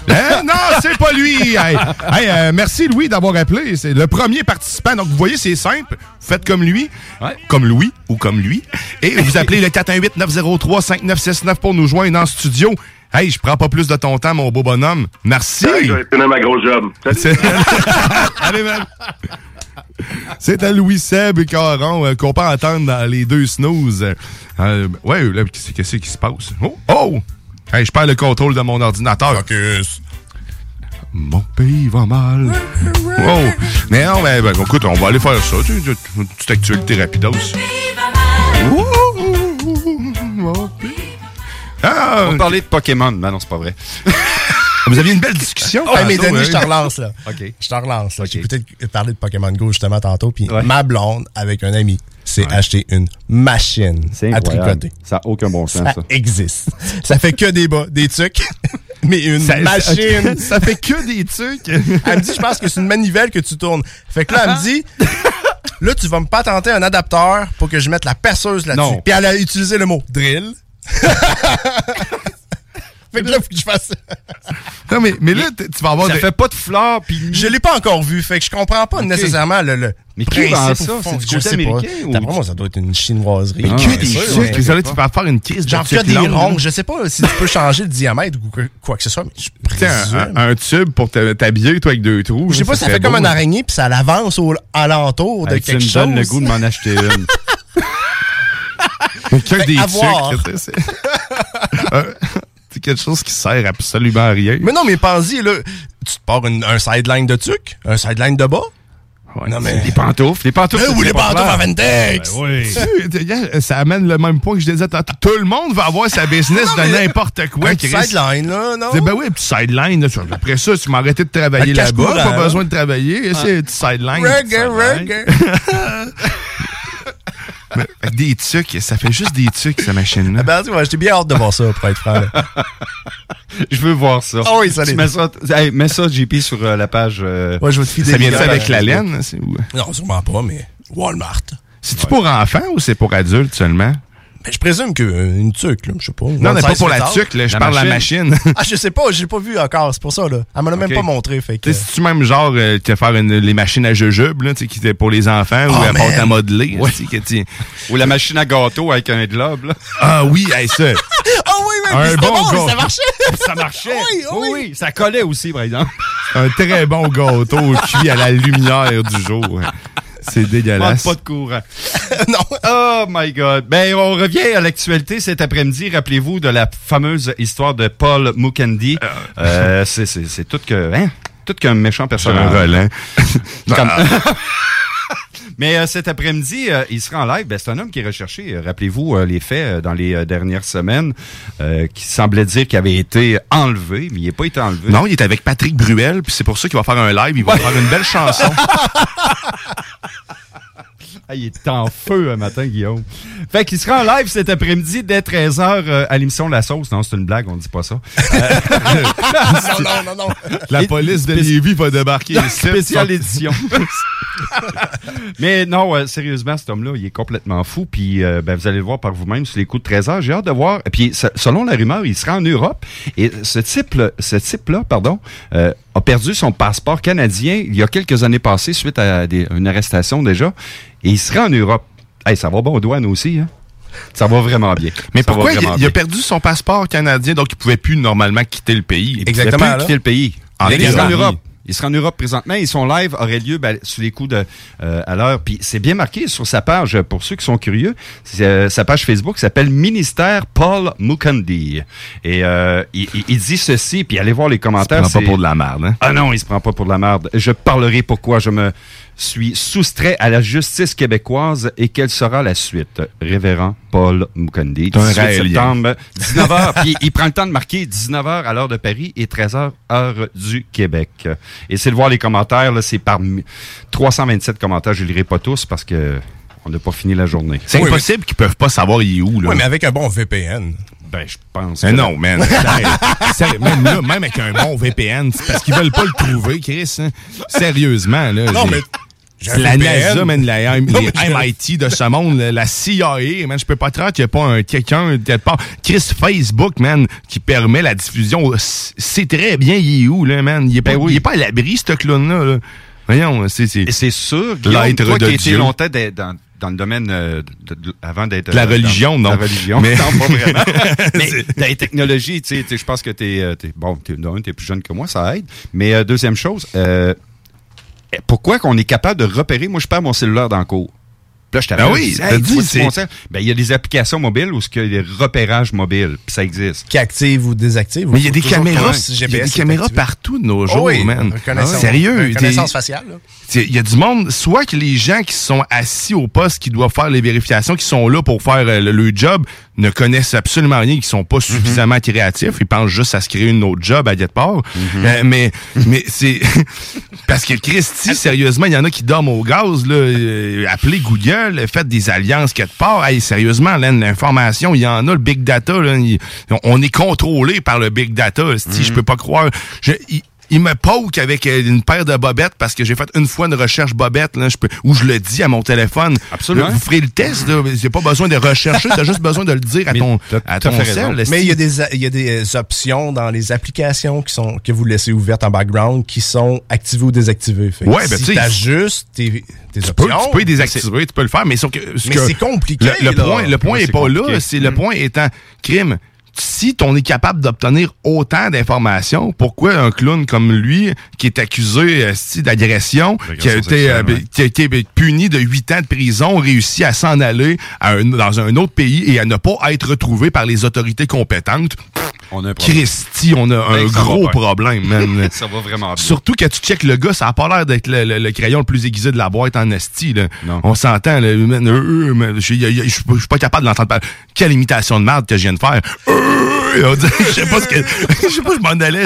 Hein? Non, c'est pas lui! Hey, hey, euh, merci Louis d'avoir appelé. C'est le premier participant. Donc, vous voyez, c'est simple. Vous faites comme lui, comme Louis ou comme lui. Et vous appelez le 418-903-5969 pour nous joindre en studio. Hey, je prends pas plus de ton temps, mon beau bonhomme. Merci!
Finir ma grosse job.
C'est- Allez, man. C'est à Louis Seb et Caron euh, qu'on peut entendre dans les deux snooze. Euh, ouais, là, qu'est-ce qui se passe? Oh! oh! Hey, je perds le contrôle de mon ordinateur. Focus. Mon pays va mal. Wow! Mais non, mais ben, écoute, on va aller faire ça. Tu sais, Une petite actualité rapidos. Ah!
On va parler de Pokémon. Ben non, c'est pas vrai.
Vous aviez une belle discussion.
Oh, mais
tantôt,
Denis, je te relance, là.
OK.
Je te relance, là. J'ai peut-être parlé de Pokémon Go justement tantôt, puis ma blonde, avec un ami, s'est acheté une machine à tricoter.
Ça n'a aucun bon sens,
Ça
ça.
existe. Ça fait que des bas, des trucs, mais une
Ça-
machine.
Ça fait que des trucs.
Elle me dit, je pense que c'est une manivelle que tu tournes. Fait que là, elle me dit, là, tu vas me patenter un adapteur pour que je mette la perceuse là-dessus.
Non.
Puis elle a utilisé le mot drill. fait que là, faut que je fasse
Non, mais, mais là, tu vas avoir
Ça
des-
fait
pas de fleurs, puis...
Je l'ai pas encore vu, fait que je comprends pas nécessairement le, le
Mais qui vend ça? C'est du
Je
côté
sais
américain
pas.
ou-
D'après moi, ça doit être une chinoiserie.
Mais
Ah,
que des sucres? Désolé, tu vas faire une crise de
Genre que des ronds. Je sais pas si tu peux changer le diamètre ou quoi, que ce soit, mais je présume.
un, un- un tube pour t'habiller, toi, avec deux trous.
Je sais pas, ça fait comme
beau,
un araignée, puis ça l'avance au alentour de
Hey, tu
quelque
me
chose.
donnes le goût de m'en acheter une.
Des c'est- Euh, C'est quelque chose qui sert absolument à rien.
Mais non, mais pense-y, là, tu te pars une- un sideline de tuc, un sideline de bas? non, mais...
Pantoufles. Des pantoufles.
Eh oui,
c'est
les pantoufles à Ventex!
Ben oui. Ça amène le même point que je disais tantôt. Tout le monde va avoir sa business
Non,
de n'importe quoi.
Un petit sideline, là, non?
C'est- Ben oui, un petit sideline. là. Après ça, tu m'arrêtais de travailler là-bas. Pas besoin de travailler. C'est un petit sideline.
Reggae, reggae.
Mais, que Des tucs, ça fait juste des tucs, cette machine-là.
Ben, tu vois, j'étais bien hâte de voir ça, pour être franc.
Je veux voir ça.
Ah oui, ça
Tu
l'est.
mets ça, hey, mets ça, JP, sur euh, la page. euh,
Ouais, je vais te filer
Ça vient de
gars,
avec la
je-
laine? c'est où?
Non, sûrement pas, mais Walmart.
C'est-tu pour enfants ou c'est pour adultes seulement?
Je présume qu'une tuque, là, je sais pas.
Non, mais pas pour la tuque, là, je parle de la machine.
ah, je sais pas, j'ai pas vu encore, c'est pour ça, là. Elle m'en a même pas montré, fait que...
Tu sais, Si tu même genre, euh, tu vas faire une- les machines à jujube, là, tu sais, qui étaient pour les enfants, ou
Oh,
à pâte à modeler.
Ouais.
que
Ou la machine à gâteau avec un globe, là.
Ah oui, hey, ça.
Ah oui, oui,
Un
puis c'était
bon
bon, ça marchait!
ça marchait.
Oui, oui.
oui, ça collait aussi, par exemple.
Un très bon gâteau cuit à la lumière du jour. C'est dégueulasse.
Pas de courant. non. Oh my God. Ben, on revient à l'actualité cet après-midi. Rappelez-vous de la fameuse histoire de Paul Mukendi. Euh, c'est, c'est, c'est tout que, hein? Tout qu'un méchant personnage.
un relent.
Comme- Mais euh, cet après-midi, euh, il sera en live. Ben, c'est un homme qui est recherché. Euh, Rappelez-vous euh, les faits euh, dans les euh, dernières semaines, euh, qui semblait dire qu'il avait été enlevé, mais il n'a pas été enlevé.
Non, il est avec Patrick Bruel, puis c'est pour ça qu'il va faire un live. Il va faire une belle chanson.
Ah, il est en feu un matin, Guillaume. Fait qu'il sera en live cet après-midi dès 13h à l'émission La Sauce. Non, c'est une blague, on dit pas ça. Euh,
non, non, non, non.
La police de Lévis va débarquer ici.
Spéciale édition. Mais non, euh, sérieusement, cet homme-là, il est complètement fou. Puis euh, ben, vous allez le voir par vous-même sur les coups de 13 heures. J'ai hâte de voir. Puis se- selon la rumeur, il sera en Europe. Et ce type-là, ce type-là, pardon, euh, a perdu son passeport canadien il y a quelques années passées suite à des- une arrestation déjà. Et il sera en Europe. Hey, ça va bon aux douanes aussi, hein? Ça va vraiment bien.
Mais
Ça
pourquoi il, a perdu son passeport canadien, donc il pouvait plus normalement quitter le pays?
Il pouvait plus quitter le pays.
En
en. Europe. Il sera en Europe présentement et son live aurait lieu ben, sous les coups de euh, à l'heure. Puis c'est bien marqué sur sa page pour ceux qui sont curieux. C'est, euh, sa page Facebook s'appelle Ministère Paul Mukundi et euh, il, il- il dit ceci. Puis allez voir les commentaires.
prend pas pour de la merde, hein?
Ah non, il se prend pas pour de la merde. Je parlerai pourquoi je me suis soustrait à la justice québécoise et quelle sera la suite? Révérend Paul
un
18
Raélien.
septembre, 19h. puis il prend le temps de marquer 19h à l'heure de Paris et 13h heure du Québec. Et c'est de voir les commentaires, là, c'est par mi- 327 commentaires. Je les lirai pas tous parce que on n'a pas fini la journée.
C'est impossible qu'ils peuvent pas savoir il est où, là.
Oui, mais avec un bon VPN.
Ben, je pense.
Mais
que-
non, man. Sérieux. Même là, même avec un bon VPN, c'est parce qu'ils veulent pas le trouver, Chris. hein. Sérieusement, là.
Non, mais
La. NASA, man, la,
Non,
les MIT de ce monde, la, CIA, man, je peux pas croire qu'il y a pas un quelqu'un part. Chris Facebook, man, qui permet la diffusion. C'est très bien, il est où, là, man? Il est pas,
Ben oui.
il est pas à l'abri, ce clown-là. là. Voyons, c'est... c'est-
sûr, Guillaume, toi
de
qui as été
Dieu.
longtemps dans, dans- le domaine euh, de- de- avant d'être...
De la
euh, dans-
religion, non.
La religion,
Mais-
non, pas vraiment. Mais dans les technologies, tu sais, tu je pense que t'es... euh, t'es- bon, t'es, d'un, t'es plus jeune que moi, ça aide. Mais euh, deuxième chose, euh, pourquoi qu'on est capable de repérer... Moi, je perds mon cellulaire dans le cours. Puis Là, je t'avais
Ben oui, t'as dit, c'est-
Ben, il y a des applications mobiles où il y a des repérages mobiles, puis ça existe.
Qui active ou désactive.
Mais il y a des caméras, il y a des caméras partout de nos
Oh
jours,
oui,
man.
reconnaissance-
Sérieux.
reconnaissance faciale,
Il y a du monde, soit que les gens qui sont assis au poste, qui doivent faire les vérifications, qui sont là pour faire euh, le, le job, ne connaissent absolument rien, qui sont pas suffisamment créatifs. Ils pensent juste à se créer une autre job à quelque part. Euh, mais mais c'est... Parce que Christy, sérieusement, il y en a qui dorment au gaz. Là, euh, appelez Google, faites des alliances quelque part. Hey, sérieusement, l'information, il y en a, le big data. Là, on est contrôlé par le big data. Si Je peux pas croire... Je, il me poke avec euh, une paire de bobettes parce que j'ai fait une fois une recherche bobette là, je peux, où je le dis à mon téléphone.
Absolument.
Là, vous ferez le test. là. J'ai pas besoin de rechercher, t'as juste besoin de le dire à ton, à ton cell.
Mais il y, a des, il y a des options dans les applications qui sont que vous laissez ouvertes en background qui sont activées ou désactivées. Fait
Ouais, ben, tu
si t'ajustes tes, tes
Tu peux,
options...
tu peux les désactiver, tu peux le faire, mais
c'est compliqué,
Le, point, le point est
c'est
pas là. C'est le point étant crime. Si on est capable d'obtenir autant d'informations, pourquoi un clown comme lui, qui est accusé euh, si, d'agression, qui a, été, euh,
sexuelle, ouais.
qui a été puni de 8 ans de prison, réussit à s'en aller à un- dans un autre pays et à ne pas être retrouvé par les autorités compétentes?
On a un problème.
Christy, on a un
Ben,
gros problème, man.
ça va vraiment bien.
Surtout que tu checkes le gars, ça a pas l'air d'être le, le- le crayon le plus aiguisé de la boîte en esti. Là.
Non.
On s'entend. là, euh, euh, Je suis pas- capable d'entendre parler. Quelle imitation de merde que je viens de faire. Euh, on dirait- Je sais pas ce que. Je sais pas, je m'en allais.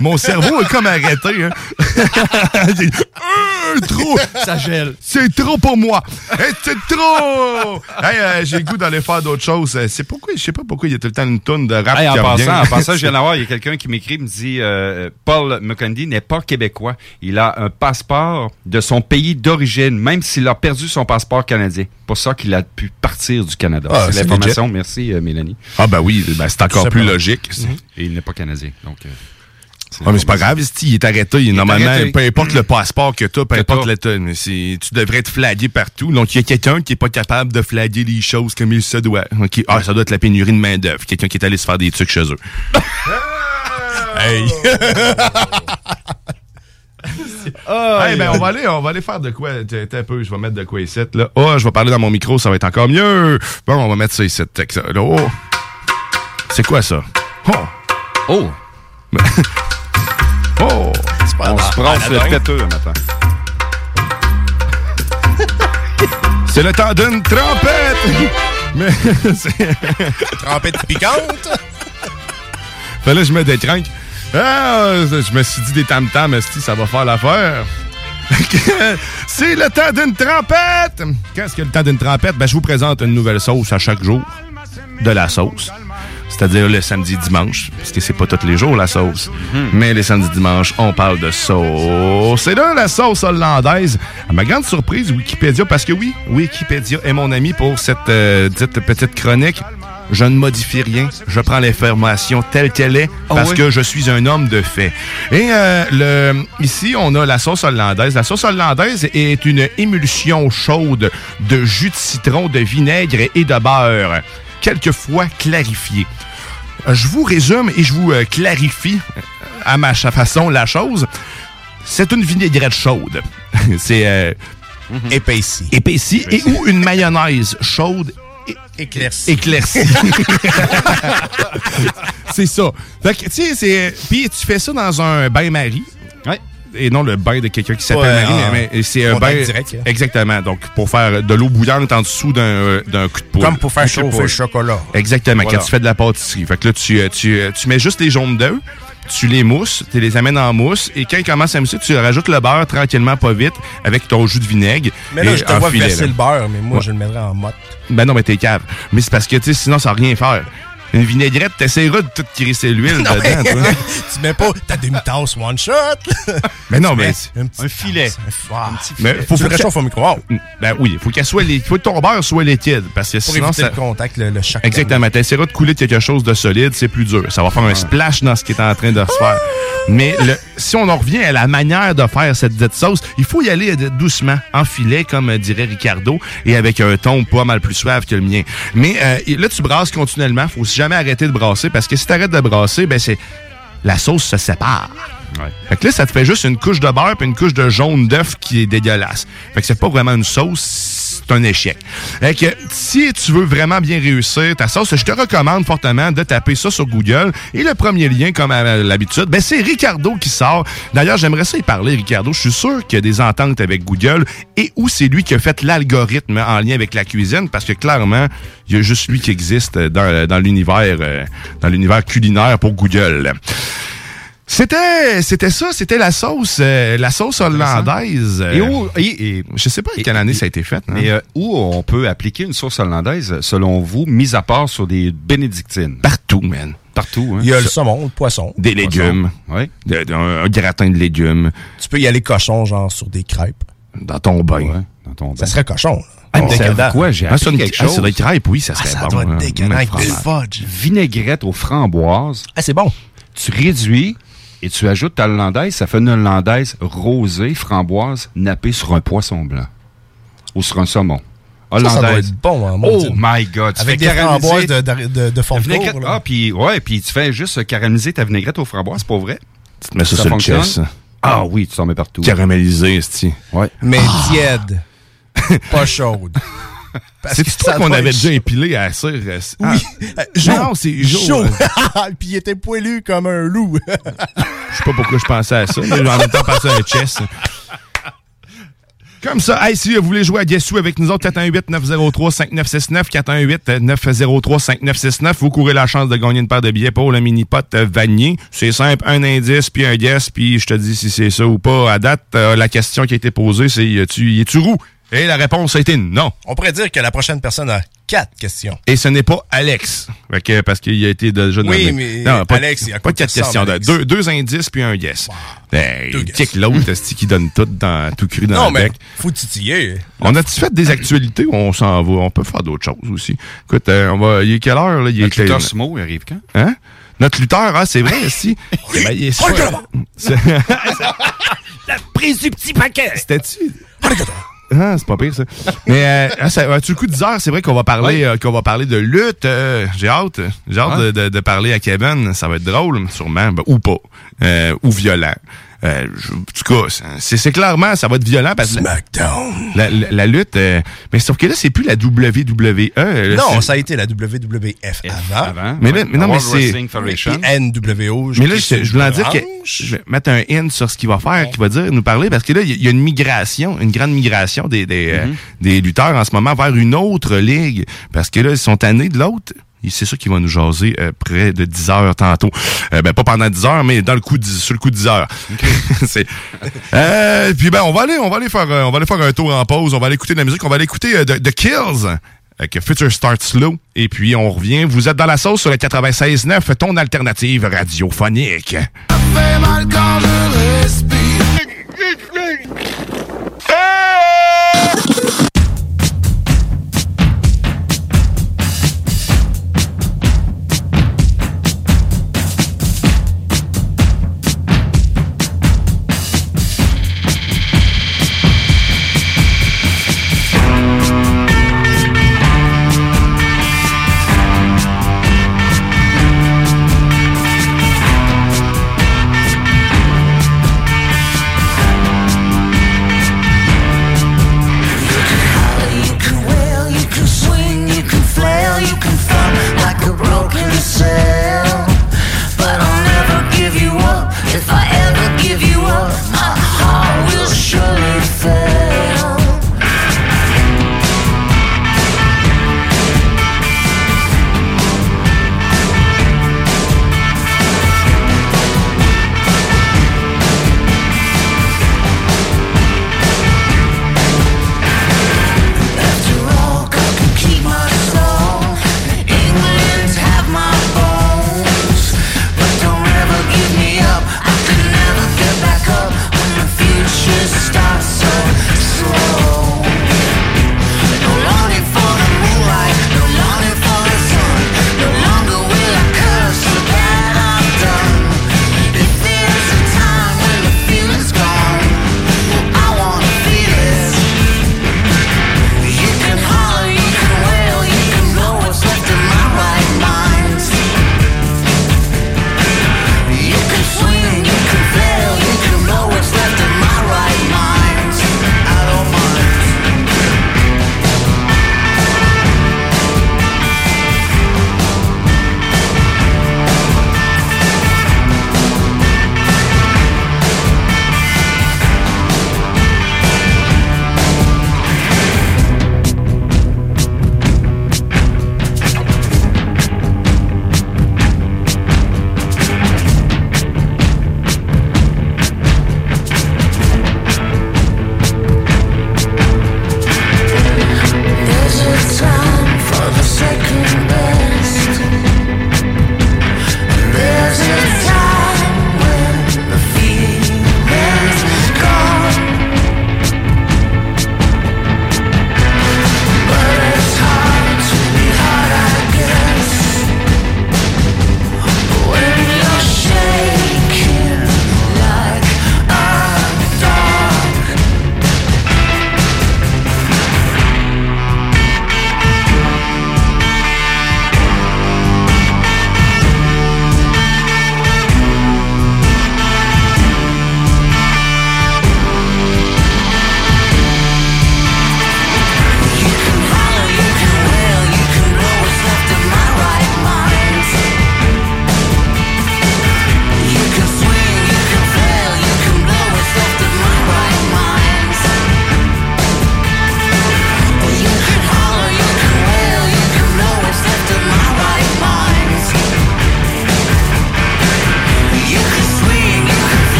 Mon cerveau est comme arrêté. Hein. Trop.
Ça gèle.
C'est trop pour moi. Hey, c'est trop. Hey, euh, j'ai le goût d'aller faire d'autres choses. Euh, C'est pourquoi, je sais pas pourquoi il y a tout le temps une tonne de rap
Hey, en
qui revient.
passant, en passant, je viens d'avoir, il y a quelqu'un qui m'écrit, me dit, euh, Paul McCondy n'est pas québécois. Il a un passeport de son pays d'origine, même s'il a perdu son passeport canadien. Pour ça qu'il a pu partir du Canada.
Ah,
c'est
c'est
l'information. Merci, euh, Mélanie.
Ah ben oui, ben, c'est encore plus logique.
Et il n'est pas canadien. Donc, euh,
Ah, mais c'est pas grave, il est arrêté. Il- normalement,
arrêté.
peu importe le passeport que tu as, peu
Que
importe
t'as.
l'état, mais tu devrais être flagué partout. Donc, il y a quelqu'un qui est pas capable de flaguer les choses comme il se doit. Ah, ça doit être la pénurie de main-d'œuvre. Quelqu'un qui est allé se faire des trucs chez eux. hey! hey, ben, on va aller, on va aller faire de quoi? Un peu, je vais mettre de quoi ici, là. Oh, je vais parler dans mon micro, ça va être encore mieux. Bon, on va mettre ça ici. Oh! C'est quoi ça? Oh!
Oh!
oh!
on se brasse le têteux un matin.
C'est le temps d'une trompette! Mais c'est...
Trompette piquante?
Fait là, je des cranks. Ah, je me suis dit des tam-tams, esti, ça va faire l'affaire? c'est le temps d'une trompette! Qu'est-ce que le temps d'une trompette? Ben, je vous présente une nouvelle sauce à chaque jour. De la sauce. C'est-à-dire le samedi dimanche, parce que c'est pas tous les jours la sauce. Mais les samedis dimanches, on parle de sauce. C'est là la sauce hollandaise. À ma grande surprise, Wikipédia, parce que oui, Wikipédia est mon ami pour cette euh, dite petite chronique. Je ne modifie rien. Je prends l'information telle qu'elle est
Ah
parce
oui?
que je suis un homme de fait. Et euh, le, ici, on a la sauce hollandaise. La sauce hollandaise est une émulsion chaude de jus de citron, de vinaigre et de beurre, quelquefois clarifié. Je vous résume et je vous euh, clarifie à ma façon la chose. C'est une vinaigrette chaude. C'est euh,
épaissi.
Épaissi et ou une mayonnaise chaude
Éclairci.
éclaircie. c'est ça. Fait que, tu sais, c'est. Puis tu fais ça dans un bain-marie.
Ouais.
Et non le bain de quelqu'un qui s'appelle
Ouais,
Marie,
ah,
mais c'est un bain.
direct.
Exactement. Donc, pour faire de l'eau bouillante en dessous d'un euh, coup de poule.
Comme pour faire
coup
chauffer le chocolat.
Exactement,
Voilà.
quand tu fais de la pâtisserie. Fait que là, tu, euh, tu, euh, tu mets juste les jaunes d'œufs, tu les mousses, tu les amènes en mousse, et quand ils commencent à mousser, tu rajoutes le beurre tranquillement, pas vite, avec ton jus de vinaigre.
Mais là,
et
je te vois
filet,
verser
là.
le beurre, mais moi,
Ouais.
je le mettrais en motte.
Ben non, mais t'es cave. Mais c'est parce que, tu sais, sinon, ça va rien faire. Une vinaigrette, t'essaieras de tout crisser l'huile
Non, mais-
dedans, toi.
tu mets pas ta demi-tasse one shot.
Mais non, mais.
un, petit
filet.
Un
Mais
petit filet.
faut,
tu
faut
réchauffes au micro-ondes.
Ben oui, faut qu'elle soit li- faut que ton beurre soit liquide parce que
Pour
sinon ça
le contact, le, le choc.
Exactement, t'essaieras de couler quelque chose de solide, c'est plus dur. Ça va faire un splash dans ce qui est en train de se faire. Mais le- si on en revient à la manière de faire cette dite sauce, il faut y aller de- doucement, en filet, comme euh, dirait Ricardo, et avec un ton pas mal plus suave que le mien. Mais euh, là, tu brasses continuellement. Faut jamais arrêter de brasser parce que si t'arrêtes de brasser, ben c'est la sauce se sépare. Fait que là, ça te fait juste une couche de beurre puis une couche de jaune d'œuf qui est dégueulasse. Fait que c'est pas vraiment une sauce, c'est un échec. Fait que si tu veux vraiment bien réussir ta sauce, je te recommande fortement de taper ça sur Google. Et le premier lien, comme à l'habitude, ben c'est Ricardo qui sort. D'ailleurs, j'aimerais ça y parler, Ricardo. Je suis sûr qu'il y a des ententes avec Google et où c'est lui qui a fait l'algorithme en lien avec la cuisine parce que clairement, il y a juste lui qui existe dans, dans l'univers euh, dans l'univers culinaire pour Google. C'était, c'était ça, c'était la sauce, euh, la sauce hollandaise.
Et où, et, et-
je sais pas quelle année ça a été fait. hein.
Mais euh, où on peut appliquer une sauce hollandaise, selon vous, mis à part sur des bénédictines?
Partout, man.
Partout, hein?
Il y a le saumon, le poisson.
Des légumes.
Oui.
De- de- un, un gratin de légumes.
Tu peux y aller cochon, genre sur des crêpes.
Dans ton bain.
dans ton
Ça serait cochon. là.
Ah, mais
décadent.
savez-vous quoi? J'ai
Ah,
appris quelque
ah,
chose.
sur des
crêpes, oui, ça
Ah,
serait
ça
bon.
doit être
hein.
avec du
fromage.
fudge.
Vinaigrette aux framboises.
Ah, c'est bon.
Tu réduis et tu ajoutes ta hollandaise. Ça fait une hollandaise rosée, framboise, nappée sur un poisson blanc. Ou sur un saumon.
Ça, ça doit
Hollandaise.
être bon, hein, mon
Oh
Dieu.
my God. Tu
Avec
fais
des framboises de, de, de,
vinaigrette-. Ah, puis ouais, puis tu fais juste caraméliser ta vinaigrette aux framboises, pour vrai.
Tu te mets ça, sur le chest.
Ah oui, tu t'en mets partout.
Caramélisé, esti.
Ouais.
Mais tiède. pas chaude.
C'est
ça
qu'on avait déjà épilé à cire. euh, ah.
Oui. Euh, Joe.
Non, c'est Joe. Euh,
Puis il était poilu comme un loup.
Je sais pas pourquoi je pensais à ça, mais en même temps, je pensais à un chess. Comme ça, hey, si vous voulez jouer à Guess Who avec nous autres, 418-903-5969, 418-903-5969, vous courez la chance de gagner une paire de billets pour le mini-pot euh, Vanier. C'est simple, un indice, puis un guess, puis je te dis si c'est ça ou pas. À date, euh, la question qui a été posée, c'est y es-tu roux? Et la réponse a été non.
On pourrait dire que la prochaine personne a quatre questions.
Et ce n'est pas Alex. Fait que- parce qu'il a été déjà
Oui,
nommé.
mais
non, pas,
Alex, il y a
pas
quoi
quatre questions. de- deux, deux indices puis un yes. Ben,
Deux
il kick l'autre, qui donne tout, dans, tout cru dans
Non,
le
mais
bec.
faut titiller.
On a-tu fait des actualités ou on s'en va? On peut faire d'autres choses aussi. Écoute, euh, on va, il est quelle heure? Là? Il
Notre
est
lutteur sumo, il arrive quand?
Hein? Notre lutteur, ah, c'est vrai, si. Ben, il est sûr. C'est-
La prise du petit paquet.
C'était-tu? Ah, c'est pas pire, ça. Mais, euh, ah, ça, tout le coup, 10 heures, c'est vrai qu'on va parler, euh, qu'on va parler de lutte. euh, j'ai hâte. J'ai hâte de, de- de parler à Kevin. Ça va être drôle, sûrement, ben, ou pas. Euh, ou violent. Euh, je- en tout cas, c'est clairement, ça va être violent parce que.
SmackDown.
La, la- la lutte. euh, mais sauf que là, c'est plus la WWE. euh, là,
Non, ça a été la WWF avant.
Mais là, mais non, mais c'est.
NWO.
Mais là, je, je voulais en dire que je vais mettre un in sur ce qu'il va faire, qu'il va dire, nous parler, parce que là, il y a- il y, a une migration, une grande migration des, des, euh, des lutteurs en ce moment vers une autre ligue. Parce que là, ils sont tannés de l'autre. C'est ça qui va nous jaser euh, près de 10 heures tantôt. Euh, ben, pas pendant 10 heures, mais dans le coup de, sur le coup de 10 heures. C'est- Euh, puis ben, on va aller, on va aller faire, euh, on va aller faire un tour en pause. On va aller écouter de la musique. On va aller écouter euh, The, The Kills avec Future Start Slow. Et puis on revient. Vous êtes dans la sauce sur le 96.9, ton alternative radiophonique.
fait mal quand je respire.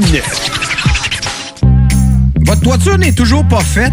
96.9.
Votre toiture n'est toujours pas faite?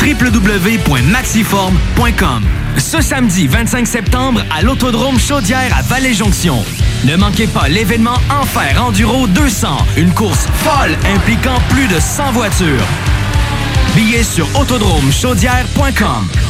www.maxiform.com. Ce samedi 25 septembre à l'Autodrome Chaudière à Vallée-Jonction. Ne manquez pas l'événement Enfer Enduro 200, une course folle impliquant plus de 100 voitures. Billets sur autodromechaudière.com.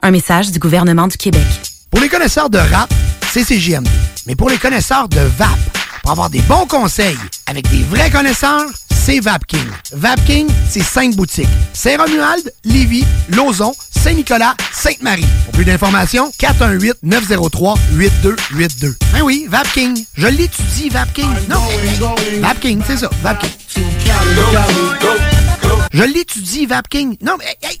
Un message du gouvernement du Québec.
Pour les connaisseurs de rap, c'est CGMD. Mais pour les connaisseurs de VAP, pour avoir des bons conseils avec des vrais connaisseurs, c'est VapKing. VapKing, c'est cinq boutiques. Saint-Romuald, Lévis, Lauson, Saint-Nicolas, Sainte-Marie. Pour plus d'informations, 418-903-8282. Ben oui, VapKing. Je l'étudie, VapKing. Non, VapKing, c'est ça, VapKing. Je l'étudie, VapKing. Non, mais... hey,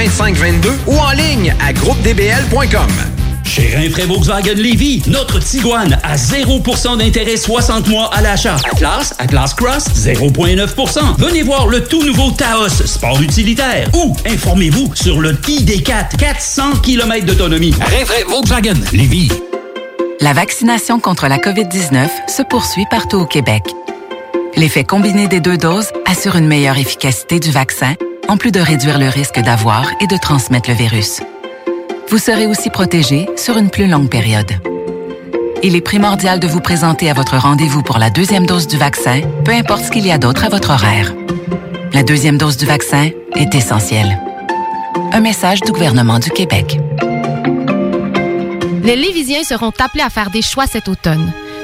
2522 ou en ligne à groupedbl.com.
Chez Rinfraie Volkswagen Lévy, notre Tiguan à 0% d'intérêt 60 mois à l'achat. Atlas, Atlas Cross, 0,9%. Venez voir le tout nouveau Taos, sport utilitaire. Ou informez-vous sur le ID4, 400 km d'autonomie. Rinfraie Volkswagen Lévy.
La vaccination contre la COVID-19 se poursuit partout au Québec. L'effet combiné des deux doses assure une meilleure efficacité du vaccin, en plus de réduire le risque d'avoir et de transmettre le virus. vous serez aussi protégé sur une plus longue période. Il est primordial de vous présenter à votre rendez-vous pour la deuxième dose du vaccin, peu importe ce qu'il y a d'autre à votre horaire. La deuxième dose du vaccin est essentielle. Un message du gouvernement du Québec.
Les Lévisiens seront appelés à faire des choix cet automne.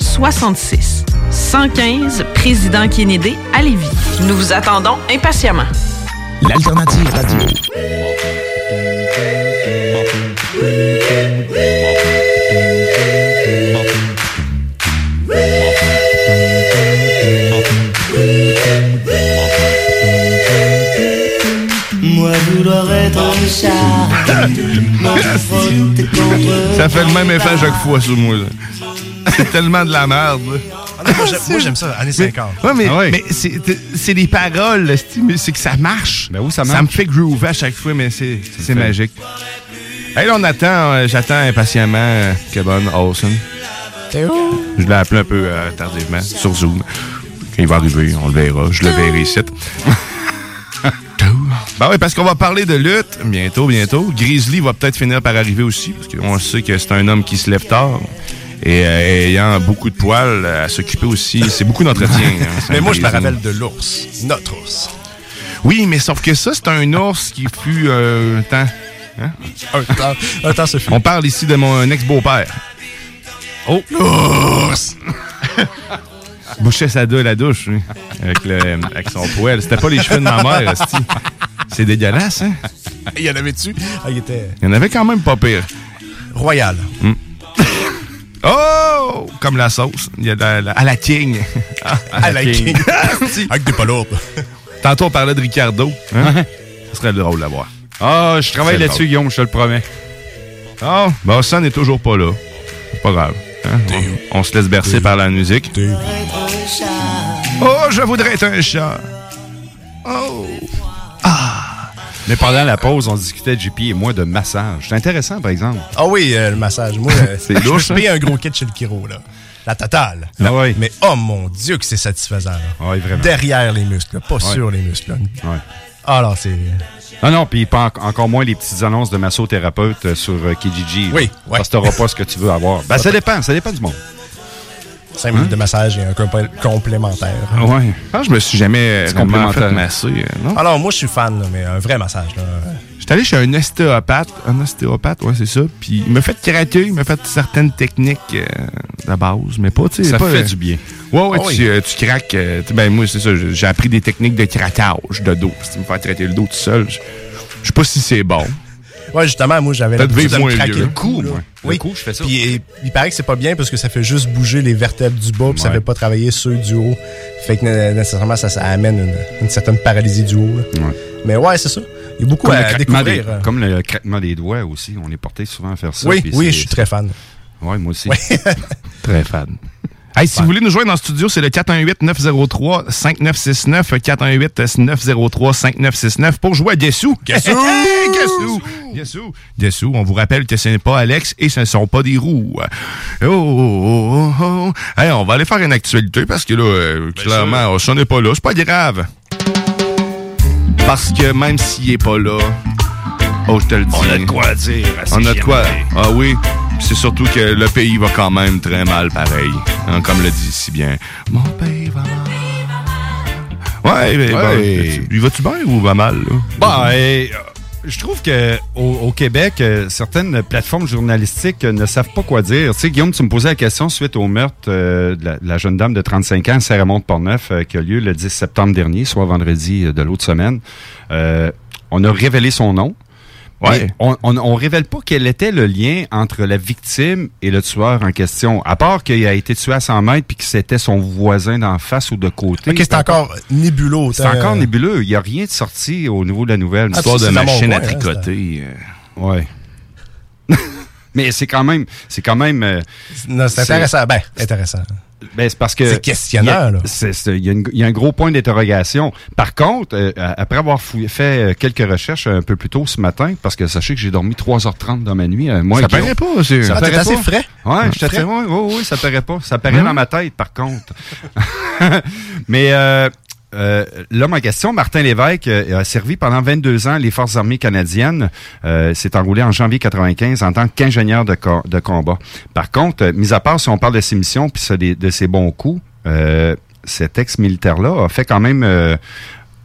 581-305-2366. 115 Président Kennedy à Lévis. Nous vous attendons impatiemment.
L'alternative radio.
Moi vouloir être un chat.
Ça fait le même effet à chaque fois sur moi. là. C'est tellement de la merde. là.
Ah moi, j'aime- moi, j'aime ça, années 50.
Ouais, mais,
Ah ouais.
mais c'est des paroles, c'est mais c'est que ça marche.
Ben oui, ça
Ça
marche.
me fait groover à chaque fois, mais c'est magique. Hey, là, on attend, euh, j'attends impatiemment euh, Kevin Olsen. Je l'ai appelé un peu euh, tardivement sur Zoom. Quand il va arriver, on le verra. Je le verrai ici. Ben oui, parce qu'on va parler de lutte bientôt, bientôt. Grizzly va peut-être finir par arriver aussi, parce qu'on sait que c'est un homme qui se lève tard. Et euh, ayant beaucoup de poils euh, à s'occuper aussi, c'est beaucoup d'entretien. hein,
Mais moi, je me rappelle de l'ours. Notre ours.
Oui, mais sauf que ça, c'est un ours qui fut euh, un temps. Hein?
Un temps, un temps, ce fut.
On parle ici de mon ex-beau-père. Oh! L'ours! Bouchait sa à la douche, lui, avec, le- avec son poêle. C'était pas les cheveux de ma mère. C'est dégueulasse, hein?
Il y en avait-tu? Ah, il était
Il y en avait quand même pas pire.
royal.
Hmm. Oh! Comme la sauce. Il y a de la- la- à la king.
À la king. Avec des palourdes.
Tantôt, on parlait de Ricardo. Hein? Ça serait drôle à voir.
Ah, je travaille là-dessus. Guillaume, je te le promets.
Ah, ben ça n'est toujours pas là. C'est pas grave. hein? On, on se laisse bercer par la musique. Oh, je voudrais être un chat. Oh.
Mais pendant la pause, on discutait, JP et moi, de massage. C'est intéressant, par exemple.
Ah oui, euh, le massage. Moi, euh,
C'est
je me suis
hein?
payé un gros kit chez le Kiro, là. La totale.
Ah.
Mais oh mon Dieu que c'est satisfaisant. là.
Oui, vraiment.
Derrière les muscles, pas sur les muscles. là. Ah là, c'est...
Non, non, puis encore moins les petites annonces de massothérapeute euh, sur euh, Kijiji.
Oui, ouais.
Parce que t'auras pas ce que tu veux avoir. Ben, ça dépend, ça dépend du monde.
5 minutes de massage et un compl- complémentaire.
Ouais. Ah, je me suis jamais vraiment fait
complémentaire.
masser. euh, non?
Alors, moi, je suis fan, là, mais un vrai massage. Là.
J'étais allé chez un ostéopathe. Un ostéopathe, ouais, c'est ça. Puis il m'a fait craquer, il m'a fait certaines techniques euh, de base, mais pas, tu sais.
Ça
pas,
fait
euh,
du bien.
Ouais, ouais,
Ah
tu,
oui.
euh, tu craques. euh, tu- ben, moi, c'est ça. j'ai- appris des techniques de craquage de dos. Si tu me fais traiter le dos tout seul, je je sais pas si c'est bon.
Ouais, justement, moi, j'avais l'habitude de me craquer
vieux.
le cou. Là.
cou, moi. Le cou, je fais ça.
Puis et- il paraît que c'est pas bien parce que ça fait juste bouger les vertèbres du bas, puis ça fait pas travailler ceux du haut. Fait que né- nécessairement, ça, ça amène une, une certaine paralysie du haut. Mais ouais, c'est ça. Il y a beaucoup
Comme,
à
des,
découvrir. euh.
comme le craquement des doigts aussi. On est porté souvent à faire ça.
Oui, oui, je suis très fan.
Ouais, moi aussi.
Très fan. Hey, si vous voulez nous joindre en studio, c'est le 418-903-5969. 418-903-5969 pour jouer à Guessou.
Guessou!
Guessou! Guessou! Guessou, on vous rappelle que ce n'est pas Alex et ce ne sont pas des roues. Oh, oh, oh, oh. Hey, on va aller faire une actualité parce que là, euh, clairement, ça n'est pas là. C'est pas grave. Parce que même s'il est pas là, oh, je te le dis.
On a de quoi dire à
On a de quoi? Ah oui. C'est surtout que le pays va quand même très mal, pareil. Hein, comme le dit si bien. Mon pays va mal. Ouais, mais
Ouais.
bon, tu- lui vas-tu bien ou va mal? Là?
Et, euh, je trouve que au, au Québec, euh, certaines plateformes journalistiques euh, ne savent pas quoi dire. Tu sais, Guillaume, tu me posais la question suite au meurtre euh, de, la, jeune dame de 35 ans à Saint-Raymond-de-Portneuf euh, qui a lieu le 10 septembre dernier, soit vendredi de l'autre semaine. On a révélé son nom.
Ouais.
On, on, on révèle pas quel était le lien entre la victime et le tueur en question. À part qu'il a été tué à 100 mètres puis que c'était son voisin d'en face ou de côté.
Ok, c'est encore nébuleux.
C'est encore nébuleux. Il n'y a rien de sorti au niveau de la nouvelle.
Ah, Histoire de machine à coin, hein,
tricoter.
Ouais. Mais c'est quand même, c'est quand même. euh,
Non, c'est intéressant. Ben, intéressant.
Ben, c'est parce que.
C'est
a-
là.
Il y, a y un gros point d'interrogation. Par contre, euh, après avoir fouillé- fait euh, quelques recherches un peu plus tôt ce matin, parce que sachez que j'ai dormi 3h30 dans ma nuit. euh, moi,
Ça paraît pas, c'est-
Ça
Ah,
paraît
assez frais?
Ouais, je
frais?
ça paraît pas. Ça paraît
Hum.
dans ma tête, par contre. Mais euh, l'homme en question, Martin Lévesque, euh, a servi pendant 22 ans les Forces armées canadiennes. Euh, s'est enroulé en janvier 95 en tant qu'ingénieur de, co- de combat. Par contre, euh, mis à part si on parle de ses missions puis de ses bons coups, cet ex-militaire-là a fait quand même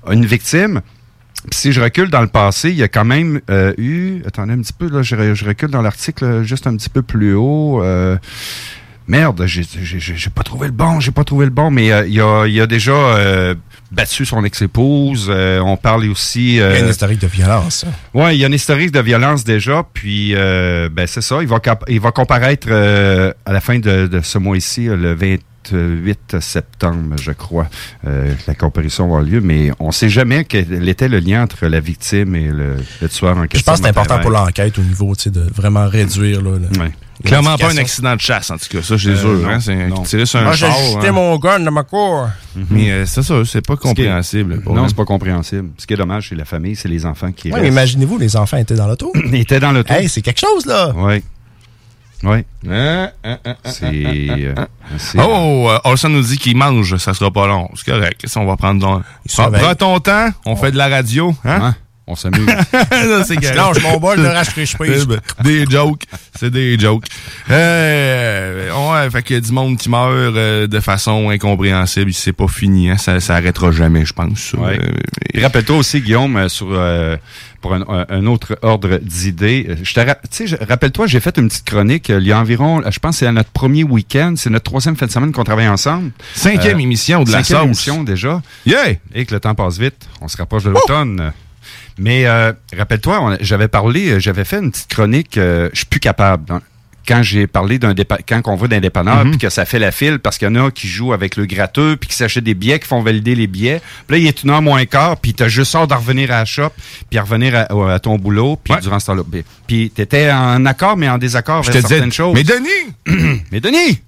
une victime. Si je recule dans le passé, il y a quand même eu... Attendez un petit peu, là, je, re- je recule dans l'article juste un petit peu plus haut. Merde, j'ai pas trouvé le bon, j'ai pas trouvé le bon, mais il y, a, déjà battu son ex-épouse. euh, on parle aussi...
Il y a
euh,
une historique de violence.
Ouais, il y a une historique de violence déjà, puis euh, ben c'est ça, il va il va comparaître euh, à la fin de, de ce mois-ci, euh, le 28 septembre, je crois, euh, la comparution va avoir lieu, mais on sait jamais quel était le lien entre la victime et le, le tueur en
Je
question.
pense que c'est important pour l'enquête au niveau de vraiment réduire. Là, le-
Ouais.
Clairement pas un accident de chasse, en tout cas. Ça, c'est
Euh,
sûr. hein, c'est tirer sur un
Moi, j'ai jeté
hein.
mon gun dans ma cour.
Mais euh, c'est ça, c'est pas
Ce qui
compréhensible. pour
Non, c'est pas compréhensible. Ce qui est dommage, c'est la famille, c'est les enfants qui restent.
imaginez-vous, les enfants étaient dans l'auto.
Ils étaient dans l'auto.
Hey, c'est quelque chose, là.
Oui. Oui.
Hein,
C'est. euh, c'est-
Oh, euh, Olson nous dit qu'il mange, ça sera pas long. C'est correct. Qu'est-ce qu'on va prendre? ton- Prends, ton temps, on fait de la radio. Hein?
Ouais, on s'amuse.
C'est correct.
Lâche mon bol de rafraîchissement.
Eh ben, Des jokes. C'est des jokes. Euh, ouais, fait qu'il y a du monde qui meurt euh, de façon incompréhensible. C'est pas fini. Hein? Ça, ça arrêtera jamais, je pense.
Ouais.
Euh,
Rappelle-toi aussi, Guillaume, euh, sur pour un, autre ordre d'idées. Je te ra- tu sais, je- rappelle-toi, j'ai fait une petite chronique il y a environ, je pense, que c'est à notre premier week-end, c'est notre troisième fin de semaine qu'on travaille ensemble.
Cinquième émission de la
cinquième
sauce.
émission déjà.
Yeah!
Et que le temps passe vite, on se rapproche de l'automne. Mais euh, rappelle-toi, j'avais parlé, euh, j'avais fait une petite chronique, euh, je suis plus capable. hein. Quand j'ai parlé d'un quand on va d'un dépanneur,
Mhm.
puis que ça fait la file parce qu'il y en a qui jouent avec le gratteux, puis qui s'achètent des billets, qui font valider les billets. Puis là, il est une heure moins quart, puis t'as juste hâte de revenir à la shop, puis à revenir à, à ton boulot, puis durant ce temps-là. Puis- t'étais en accord, mais en désaccord avec certaines choses.
mais Denis!
mais Denis!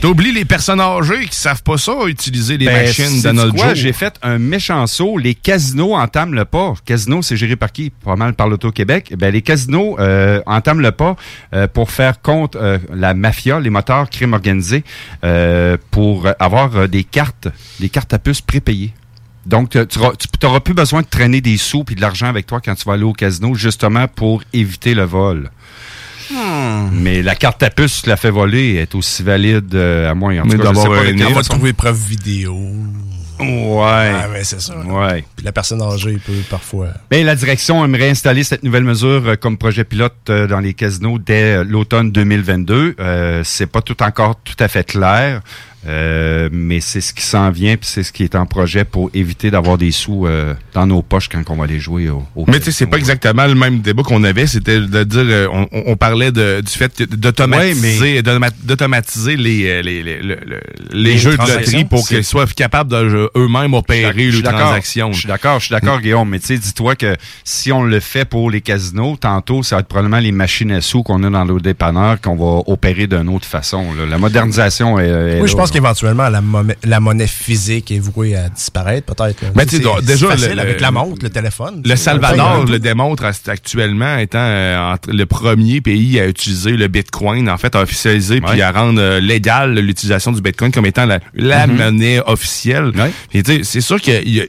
T'oublies les personnes âgées qui savent pas ça, utiliser les
Ben,
machines de notre
quoi? J'ai fait un méchant saut. Les casinos entament le pas. Casino, c'est géré par qui? Pas mal par l'Auto-Québec. Ben, les casinos euh, entament le pas euh, pour faire contre euh, la mafia, les moteurs crime organisé, euh, pour avoir des cartes, des cartes à puce prépayées. Donc, tu n'auras plus besoin de traîner des sous et de l'argent avec toi quand tu vas aller au casino, justement pour éviter le vol.
Hmm.
Mais la carte à puce, tu la fait voler, est aussi valide euh, à moins. En
Mais
tout cas, je sais pas
nez.
On va trouver preuve vidéo.
Ouais.
Ah, mais c'est ça.
Ouais.
Puis la personne âgée peut parfois.
Ben, la direction aimerait installer cette nouvelle mesure euh, comme projet pilote euh, dans les casinos dès euh, l'automne 2022. Euh, c'est pas tout encore tout à fait clair. Euh, mais c'est ce qui s'en vient, puis c'est ce qui est en projet pour éviter d'avoir des sous euh, dans nos poches quand on va les jouer au, au
Mais tu sais, c'est pas exactement le même débat qu'on avait. C'était de dire, euh, on, on parlait de, du fait d'automatiser, d'automa- d'automatiser les, euh, les, les, le- le- les
Les
jeux de loterie pour qu'ils soient capables de eux-mêmes opérer
Je suis
les
d'accord,
transactions.
Je suis d'accord, je suis d'accord, Guillaume. Mais tu sais, dis-toi que si on le fait pour les casinos, tantôt, ça va être probablement les machines à sous qu'on a dans nos dépanneurs qu'on va opérer d'une autre façon. là. La modernisation est. est
Oui, je pense. Qu'éventuellement, la, monnaie- la monnaie physique est vouée à disparaître, peut-être. là.
Ben, tu déjà,
facile
le-
avec la montre, le téléphone.
Le Salvador le démontre actuellement étant euh, le premier pays à utiliser le Bitcoin, en fait, à officialiser puis à rendre euh, légal l'utilisation du Bitcoin comme étant la, la
Mhm.
monnaie officielle. Et tu sais, c'est sûr que il y a-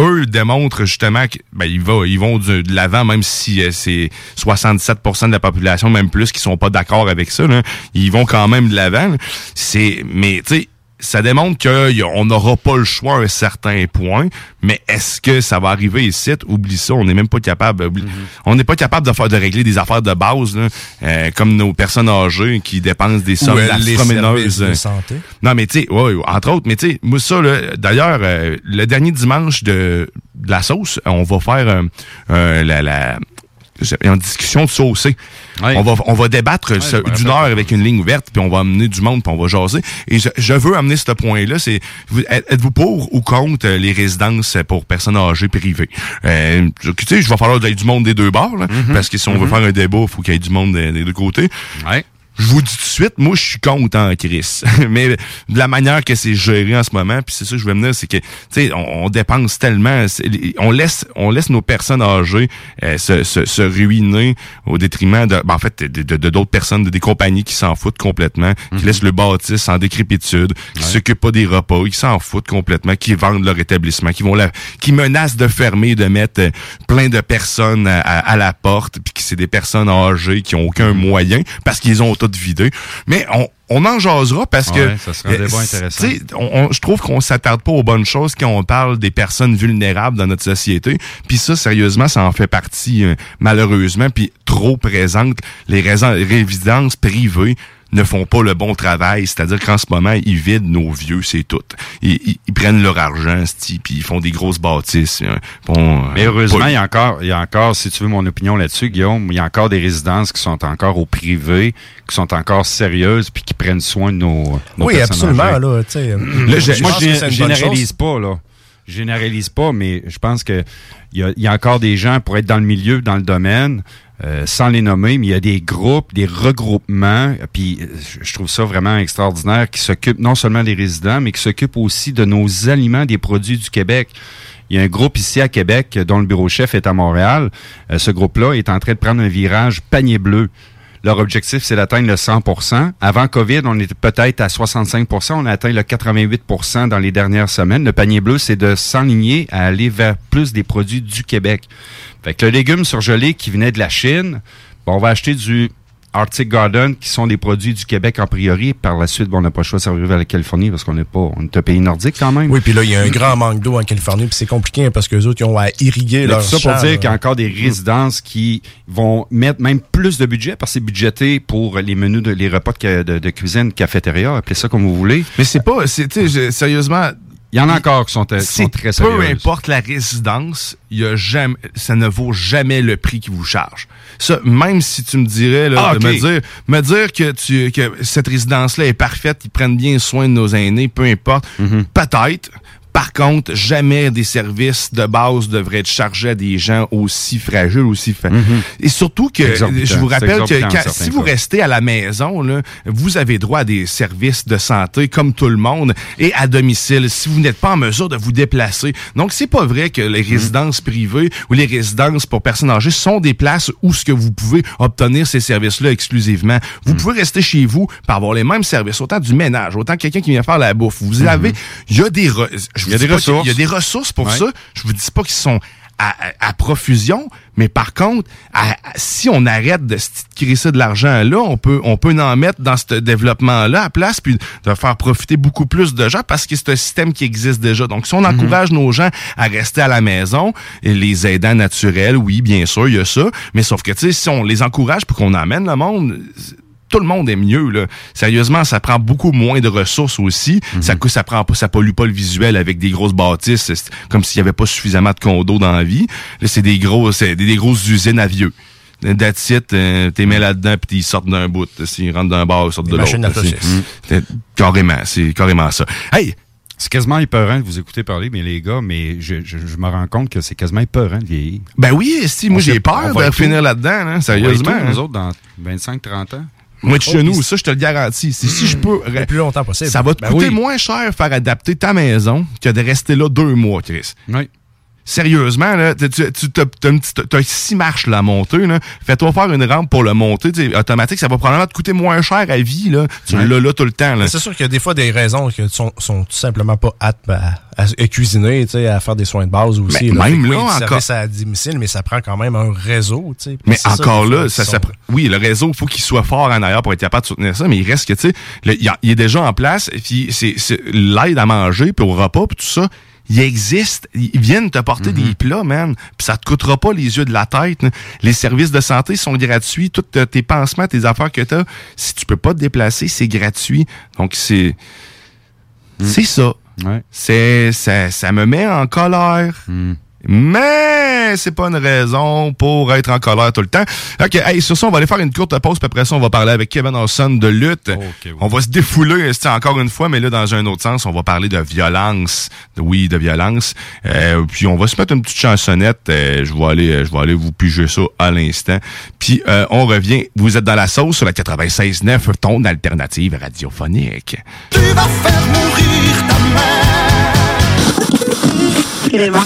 eux démontrent justement que ben, ils, vont, ils vont de l'avant, même si euh, c'est 67% de la population, même plus, qui sont pas d'accord avec ça. là. Ils vont quand même de l'avant. C'est, mais tu ça démontre qu'on n'aura pas le choix à un certain point, mais est-ce que ça va arriver ici? Oublie ça, on n'est même pas capable. oublie- On n'est pas capable de faire de régler des affaires de base, là, euh, comme nos personnes âgées qui dépensent des sommes astronomiques.
services de santé.
Non, mais tu sais, ouais, entre autres, mais tu sais, moi ça, d'ailleurs, euh, le dernier dimanche de, de la sauce, on va faire euh, euh, la, la en discussion de saucer. On va on va débattre ce-
je me
d'une heure avec une ligne ouverte, puis on va amener du monde, puis on va jaser. Et je, je veux amener ce point-là, c'est vous- êtes-vous pour ou contre les résidences pour personnes âgées privées? Euh, Tu sais, je vais falloir qu'il y ait du monde des deux bords, là, parce que si on veut
Mhm.
faire un débat, il faut qu'il y ait du monde des, des deux côtés. Je vous dis tout de suite, moi, je suis contre en Chris. Mais de la manière que c'est géré en ce moment, puis c'est ça que je veux venir, c'est que, tu sais, on, on dépense tellement, on laisse, on laisse nos personnes âgées euh, se, se, se ruiner au détriment de, ben, en fait, de de- de d'autres personnes, de des compagnies qui s'en foutent complètement, qui laissent le bâtisse en décrépitude, qui s'occupent pas des repas, qui s'en foutent complètement, qui vendent leur établissement, qui vont la, qui menacent de fermer, de mettre euh, plein de personnes à, à- à la porte, puis que c'est des personnes âgées qui ont aucun moyen parce qu'ils ont tout vidé. Mais on on en jasera parce que
Ouais, ça serait un débat
euh,
intéressant.
tu sais, on- on- je trouve qu'on s'attarde pas aux bonnes choses quand on parle des personnes vulnérables dans notre société. Puis ça, sérieusement, ça en fait partie euh, malheureusement. Puis trop présente, les raisons- les résidences privées ne font pas le bon travail. C'est-à-dire qu'en ce moment, ils vident nos vieux, c'est tout. Ils, ils- ils prennent leur argent, puis ils font des grosses bâtisses. euh, font, euh,
Mais heureusement, il y a encore, il y a encore, si tu veux mon opinion là-dessus, Guillaume, il y a encore des résidences qui sont encore au privé, qui sont encore sérieuses, puis qui prennent soin de nos, nos
Oui, absolument, là, tu sais.
Là,
je
moi, je généralise pas, là. Je généralise pas, mais je pense que il y a, il y a encore des gens pour être dans le milieu, dans le domaine, euh, sans les nommer, mais il y a des groupes, des regroupements, puis euh, je- trouve ça vraiment extraordinaire, qui s'occupent non seulement des résidents, mais qui s'occupent aussi de nos aliments, des produits du Québec. Il y a un groupe ici à Québec dont le bureau chef est à Montréal. Euh, ce groupe-là est en train de prendre un virage panier bleu. Leur objectif, c'est d'atteindre le 100% Avant COVID, on était peut-être à 65% On a atteint le 88% dans les dernières semaines. Le panier bleu, c'est de s'enligner à aller vers plus des produits du Québec. Fait le légume surgelé qui venait de la Chine, on va acheter du Arctic Garden, qui sont des produits du Québec en priori. Par la suite, bon, on n'a pas le choix de s'arriver vers la Californie parce qu'on n'est pas, on est un pays nordique quand même.
Oui, puis là, il y a un grand manque d'eau en Californie, puis c'est compliqué hein, parce que les autres, ils ont à irriguer leur
tout ça pour dire
là.
qu'il y a encore des résidences qui vont mettre même plus de budget parce que c'est budgété pour les menus, de, les repas de, de, de cuisine, cafétéria, appelez ça comme vous voulez.
Mais c'est pas, c'est, tu sais, je- sérieusement.
Il y en a encore qui sont, euh, sont très
peu
sérieuses.
importe la résidence, il y a jamais, ça ne vaut jamais le prix qu'ils vous charge. Ça, même si tu me dirais, là,
Ah,
de me dire, me dire que tu, que cette résidence-là est parfaite, ils prennent bien soin de nos aînés, peu importe,
Mhm.
peut-être. Par contre, jamais des services de base devraient être chargés à des gens aussi fragiles, aussi fa- Et surtout que,
Mhm.
Je vous rappelle que quand- si vous
cas.
restez à la maison, là, vous avez droit à des services de santé comme tout le monde et à domicile si vous n'êtes pas en mesure de vous déplacer. Donc, c'est pas vrai que les résidences privées ou les résidences pour personnes âgées sont des places où ce que vous pouvez obtenir ces services-là exclusivement. Vous pouvez rester chez vous pour avoir les mêmes services, autant du ménage, autant quelqu'un qui vient faire la bouffe. Vous avez, il y a des, je
Il y a des ressources.
Il y a des ressources pour
Ouais.
ça. Je vous dis pas qu'ils sont à, à- à profusion, mais par contre, à- si on arrête de se crisser de l'argent là, on peut, on peut en mettre dans ce développement-là à place, puis de faire profiter beaucoup plus de gens parce que c'est un système qui existe déjà. Donc, si on encourage nos gens à rester à la maison, et les aidants naturels, oui, bien sûr, il y a ça, mais sauf que, tu sais, si on les encourage pour qu'on emmène le monde, tout le monde aime mieux. Là. Sérieusement, ça prend beaucoup moins de ressources aussi. Ça cou- ça prend pas, ça pollue pas le visuel avec des grosses bâtisses, c'est comme s'il y avait pas suffisamment de condos dans la vie. Là, c'est des gros, c'est des, des grosses usines à vieux. That's it, euh, t'es mis là-dedans puis ils sortent d'un bout. S'ils rentrent d'un bar, ils sortent
Des
de l'autre. c'est- Carrément, c'est carrément ça. Hey,
C'est quasiment épeurant de vous écouter parler, mais les gars, mais je, je, je me rends compte que c'est quasiment épeurant de vieillir.
Ben oui, si, moi j'ai peur
on va
de finir là-dedans, hein,
On va être
sérieusement.
où,
hein.
nous autres, dans 25-30 ans?
Moi, de chez
Oh,
nous,
puis-
ça, je te le garantis. Si, si je peux.
Le plus longtemps possible.
Ça va te
Ben
coûter
oui.
moins cher faire adapter ta maison que de rester là deux mois, Chris.
Oui.
Sérieusement, là, tu, tu, t'as une petite- t'as six marches là, à monter. Fais-toi faire une rampe pour le monter, automatique, ça va probablement te coûter moins cher à vie, là. Tu
Ouais.
l'as là tout le temps,
C'est sûr qu'il y a des fois des raisons qui sont, sont tout simplement pas aptes à, à- à cuisiner, à faire des soins de base aussi.
Mais
là.
même là,
oui,
encore-
service à domicile, mais ça prend quand même un réseau.
Mais
ça,
encore là, ça, ça oui, le réseau, faut qu'il soit fort en arrière pour être capable de soutenir ça, mais il reste que, tu sais, il y a- il est déjà en place, puis c'est, c'est l'aide à manger, puis au repas, puis tout ça, il existe. Ils viennent te porter
Mm-hmm.
des plats, man, puis ça te coûtera pas les yeux de la tête. là. Les services de santé sont gratuits, tous euh, tes pansements, tes affaires que t'as, si tu peux pas te déplacer, c'est gratuit. Donc, c'est... C'est ça. C'est, ça. Ça me met en colère. Mais c'est pas une raison pour être en colère tout le temps. OK, hey, sur ça, on va aller faire une courte pause, puis après ça, on va parler avec Kevin Olson de lutte. On va se défouler, c'est encore une fois, mais là, dans un autre sens, on va parler de violence. Oui, de violence. Euh, puis on va se mettre une petite chansonnette. Euh, je vais aller, euh, je vais aller vous piger ça à l'instant. Puis euh, on revient. Vous êtes dans la sauce sur la 96.9, ton alternative radiophonique.
Tu vas faire mourir ta
crema.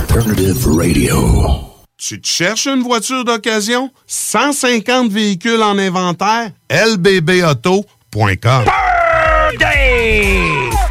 Alternative Radio.
Tu te cherches une voiture d'occasion? 150 véhicules en inventaire? lbbauto.com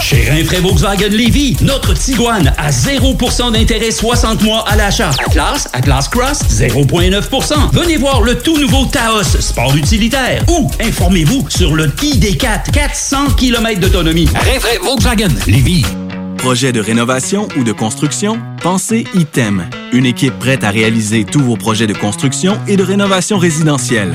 Chez Rinfraie Volkswagen Lévy, notre Tiguan à 0% d'intérêt 60 mois à l'achat. Atlas, Atlas Cross, 0,9%. Venez voir le tout nouveau Taos, sport utilitaire. Ou informez-vous sur le ID4, 400 km d'autonomie. Rinfraie Volkswagen Lévy.
Projet de rénovation ou de construction? Pensez ITEM, une équipe prête à réaliser tous vos projets de construction et de rénovation résidentielle.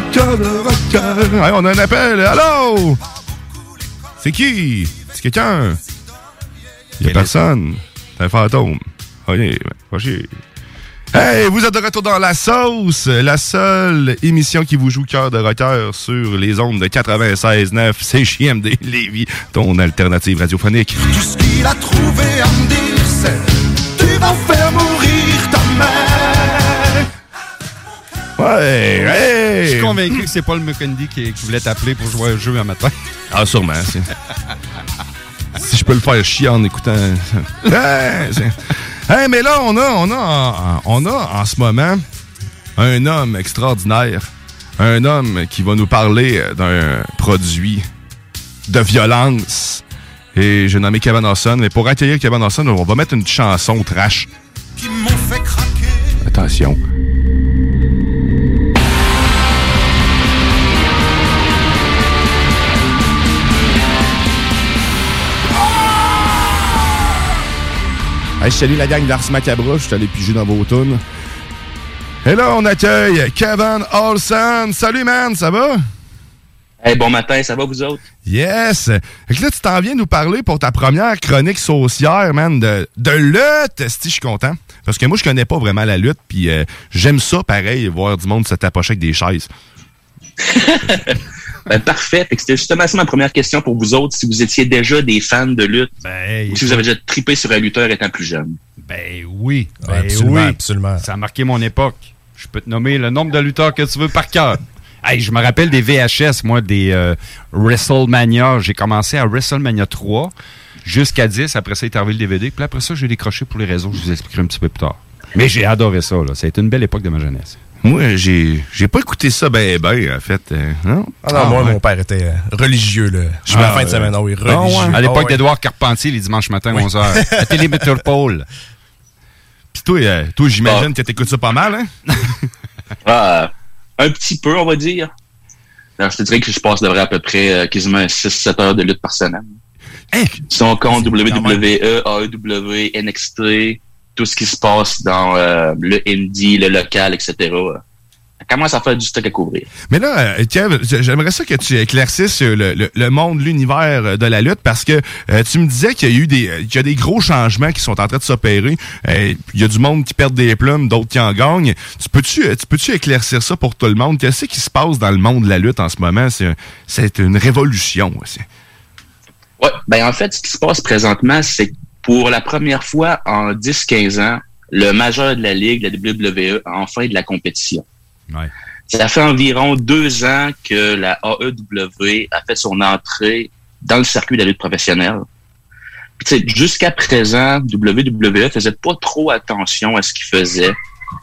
De rocker.
Hey, on a un appel. Allô? C'est qui? C'est quelqu'un? Il y a personne. C'est un fantôme. Va chier. Hey, vous êtes de retour dans La Sauce, la seule émission qui vous joue cœur de rocker sur les ondes de 96.9 CJMD Lévis, ton alternative radiophonique.
Tout ce qu'il a trouvé à me dire, c'est Tu vas faire mourir
Ouais, hey!
Je suis convaincu que c'est Paul McKendy qui, qui voulait t'appeler pour jouer un jeu un matin.
Ah, sûrement. c'est- si je peux le faire chier en écoutant. Hey, c'est- Hey, mais là, on a, on a, on a en ce moment un homme extraordinaire. Un homme qui va nous parler d'un produit de violence. Et j'ai nommé Kevin Orson. Mais pour accueillir Kevin Orson, on va mettre une chanson trash.
Qui m'ont fait craquer.
Attention. Hey, je salue la gang d'Ars Macabra, je suis allé piger dans vos tunes. Et là, on accueille Kevin Olsen. Salut, man, ça va?
Hey, bon matin, ça va vous autres?
Yes! Que là, tu t'en viens nous parler pour ta première chronique saucière, man, de, de lutte. Si je suis content. Parce que moi, je connais pas vraiment la lutte, puis euh, j'aime ça, pareil, voir du monde se tapocher avec des chaises.
Ben, parfait. C'était justement ça ma première question pour vous autres, si vous étiez déjà des fans de lutte ou si vous avez déjà trippé sur un lutteur étant plus jeune.
Ben oui.
Ouais,
Ben
absolument,
oui.
absolument.
Ça a marqué mon époque. Je peux te nommer le nombre de lutteurs que tu veux par cœur. Hey, je me rappelle des VHS, moi, des euh, WrestleMania. J'ai commencé à WrestleMania 3 jusqu'à 10. Après ça, il est arrivé le DVD. Puis après ça, j'ai décroché pour les réseaux. Je vous expliquerai un petit peu plus tard. Mais j'ai adoré ça. Là. Ça a été une belle époque de ma jeunesse.
Moi, j'ai j'ai pas écouté ça ben ben, en fait. euh, non?
Ah non, moi,
ouais.
mon père était euh, religieux, là. Je suis à la fin de semaine, ah oui, religieux.
À l'époque
Ah ouais.
d'Edouard Carpentier, les dimanches matins,
Oui.
11h. À Télémétropole.
Puis toi, euh, toi j'imagine que t'écoutes ça pas mal, hein?
Ah, un petit peu, on va dire. Alors, je te dirais que je passe de vrai à peu près euh, quasiment 6-7 heures de lutte par semaine. Si on compte WWE, AEW, NXT, tout ce qui se passe dans euh, le indie, le local, etc. euh, Ça commence à faire du stock à couvrir?
Mais là, euh, Kev, j'aimerais ça que tu éclaircisses le, le- le monde, l'univers euh, de la lutte, parce que euh, tu me disais qu'il y a eu des, qu'il y a des gros changements qui sont en train de s'opérer. Euh, Il y a du monde qui perd des plumes, d'autres qui en gagnent. Tu peux-tu, tu peux-tu éclaircir ça pour tout le monde? Qu'est-ce qui se passe dans le monde de la lutte en ce moment? C'est, c'est une révolution. aussi.
Ouais, ben en fait, ce qui se passe présentement, c'est que pour la première fois en 10-15 ans, le majeur de la Ligue, la WWE, a enfin de la compétition.
Ouais.
Ça fait environ deux ans que la AEW a fait son entrée dans le circuit de la lutte professionnelle. Jusqu'à présent, WWE faisait pas trop attention à ce qu'il faisait,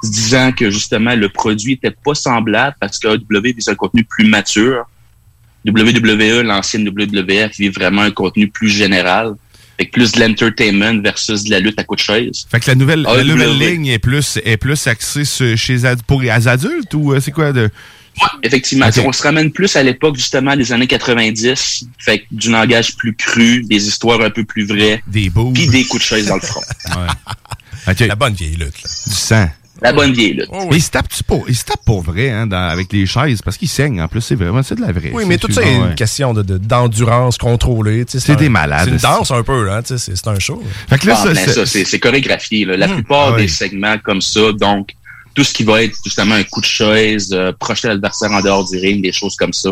se disant que justement le produit était pas semblable parce que AEW vise un contenu plus mature. WWE, l'ancienne WWF, vit vraiment un contenu plus général. Fait que plus de l'entertainment versus de la lutte à coup de chaise.
Fait que la nouvelle, la
AEW.
nouvelle ligne est plus, est plus axée sur- chez pour les adultes ou euh, c'est quoi de?
Effectivement,
Ok.
on se ramène plus à l'époque justement des années 90, fait que du langage plus cru, des histoires un peu plus vraies,
des beaux,
puis des coups de chaise dans le front.
La
bonne vieille lutte.
Du sang.
La bonne vieille lutte.
Mais il se tape pour, il se tape pour vrai hein, dans- avec les chaises? Parce qu'il saigne. En plus, c'est vraiment c'est de la vraie.
Oui, mais tout ça est une question de- de- d'endurance contrôlée. tu sais,
C'est
un-
des malades.
C'est une danse un peu, là. tu sais, C'est c'est un show.
Ah, ben ça, c'est c'est chorégraphié. là. La
Hmm.
plupart
Ah
des
oui.
segments comme ça, donc tout ce qui va être justement un coup de chaise, euh, projeter l'adversaire en dehors du ring, des choses comme ça.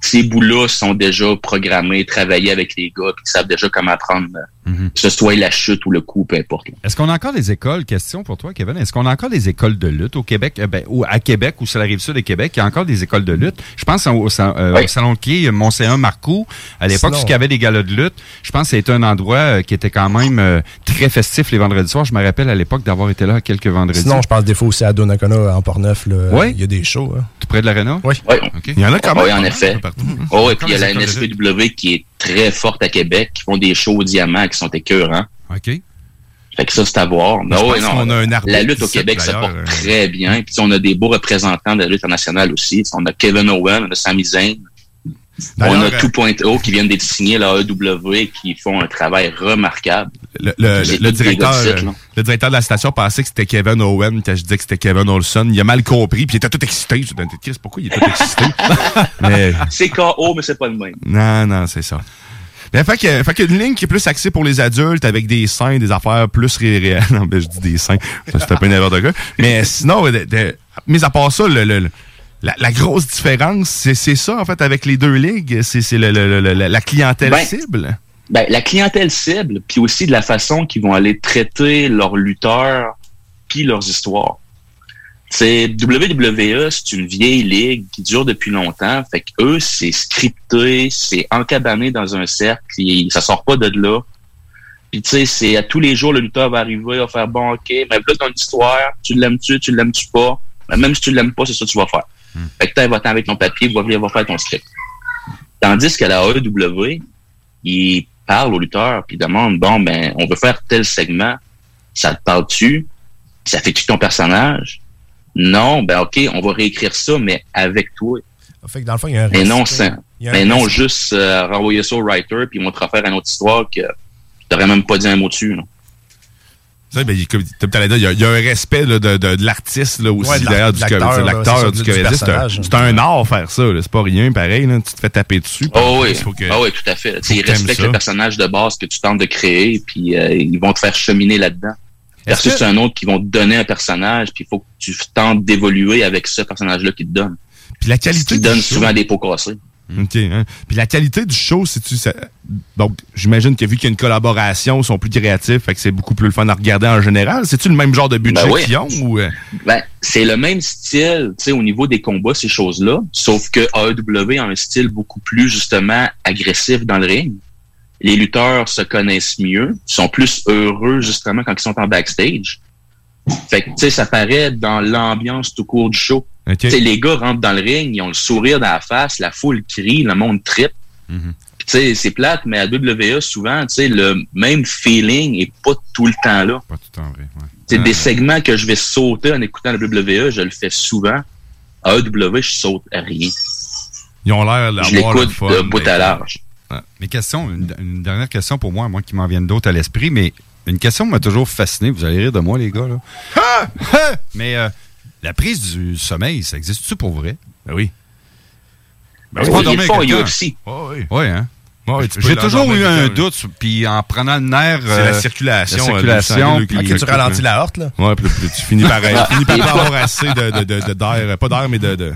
Ces bouts-là sont déjà programmés, travaillés avec les gars, puis ils savent déjà comment prendre, euh,
Mhm.
que ce soit la chute ou le coup, peu importe.
Est-ce qu'on a encore des écoles, question pour toi, Kevin, est-ce qu'on a encore des écoles de lutte au Québec, euh, ben, ou à Québec ou sur la rive sud de Québec, il y a encore des écoles de lutte? Je pense au, euh,
Oui.
au Salon de quai, Mont-Séan, Marcoux, à l'époque,
Sinon-
où il y avait des galas de lutte, je pense que c'était un endroit euh, qui était quand même euh, très festif les vendredis soirs. Je me rappelle à l'époque d'avoir été là quelques vendredis.
Sinon, je pense des fois aussi à Donnacona, en Port-Neuf. là,
Oui.
Il y a des shows. hein.
Tout près de l'aréna?
Oui.
Oui.
Il y en a quand même.
Oui, en effet. Oh, et puis il y a la NSPW qui est très forte à Québec, qui font des shows au diamant qui sont écœurants.
OK.
Fait que ça, c'est à voir.
Mais
Non, non,
a un
la lutte au Québec se porte très bien. Puis on a des beaux représentants de la lutte internationale aussi. On a Kevin Owen, on a Sami Zayn. On a
euh,
2.0 qui viennent d'être signés la AEW qui font un travail remarquable.
Le, directeur, le directeur de la station pensait que c'était Kevin Owen quand je disais que c'était Kevin Olson. Il a mal compris, puis il était tout excité. Je me Chris, pourquoi il est tout excité? mais
C'est KO, mais c'est pas le même.
non, non, c'est ça. Mais fait que, fait que une ligne qui est plus axée pour les adultes avec des seins, des affaires plus ré- réelles. Non, ben, je dis des seins. C'est un peu une erreur de gars. Mais sinon, de, de- mis à part ça, le- la, la grosse différence, c'est ça, en fait, avec les deux ligues. C'est la clientèle
Ben,
cible.
Ben, la clientèle cible, puis aussi de la façon qu'ils vont aller traiter leurs lutteurs puis leurs histoires. C'est WWE, c'est une vieille ligue qui dure depuis longtemps. Fait que eux, c'est scripté, c'est encabané dans un cercle, et ça sort pas de là. Puis tu sais, c'est à tous les jours le lutteur va arriver, il va faire bon, ok, mais là ton histoire, tu l'aimes-tu, tu l'aimes-tu pas? Mais même si tu l'aimes pas, c'est ça que tu vas faire. Fait que t'as va avec ton papier, va venir va faire ton script. Tandis que la AEW, il parle au lutteur puis il demande bon ben on veut faire tel segment, ça te parle-tu? Ça fait-tu ton personnage? Non, ben ok, on va réécrire ça mais avec toi.
Fait que dans le fond, il y a un
Mais non, sans- mais non juste euh, renvoyer ça au writer puis ils vont te refaire une autre histoire que t'aurais même pas dit un mot dessus. là.
Tu sais, ben, il- comme y, a- il y a un respect là, de, de, de l'artiste là, aussi,
Ouais, de
du
l'acteur, ça,
du comédien. C'est un, art faire ça. là. C'est pas rien pareil. Là. Tu te fais taper dessus.
Oh oui,
que-
ah oui, tout à fait. Ils respectent
ça.
le personnage de base que tu tentes de créer, puis euh, ils vont te faire cheminer là-dedans. Versus
que-
un autre qui vont te donner un personnage, puis il faut que tu tentes d'évoluer avec ce personnage-là qui te donne.
Puis la qualité
qui donne souvent des pots cassés.
OK. hein. Puis la qualité du show, c'est-tu. ça- Donc, j'imagine que vu qu'il y a une collaboration, ils sont plus créatifs, fait que c'est beaucoup plus le fun à regarder en général. C'est-tu le même genre de budget
Ben oui.
qu'ils ont ou. euh?
Ben, c'est le même style, tu sais, au niveau des combats, ces choses-là, sauf que AEW a un style beaucoup plus, justement, agressif dans le ring. Les lutteurs se connaissent mieux, sont plus heureux, justement, quand ils sont en backstage. Fait que, tu sais, ça paraît dans l'ambiance tout court du show. Les gars rentrent dans le ring, ils ont le sourire dans la face, la foule crie, le monde tripe. Sais, c'est plate, mais à WWE, souvent, le même feeling est pas tout le temps là.
Pas tout le temps vrai. ouais.
C'est
Ah,
des segments que je vais sauter en écoutant la WWE, je le fais souvent. À AEW, je saute à rien.
Ils ont l'air
Je
d'avoir le
l'écoute
fun.
de bout à large.
Ouais. Question, une, une dernière question pour moi, moi qui m'en viennent d'autres à l'esprit, mais une question m'a toujours fasciné. Vous allez rire de moi, les gars. Là. mais euh, la prise du sommeil, ça existe-tu pour vrai?
Ben oui.
Ben
Oui,
oui,
ils le font au
quelqu'un.
UFC.
oui.
Oui, hein? J'ai toujours eu un doute, puis en prenant le nerf.
C'est
euh,
la circulation.
La
euh,
circulation. puis-
tu ralentis la horte, là.
Ouais, puis, puis tu finis par, tu finis par pas avoir assez de, de, de, de- d'air, pas d'air, mais de, de,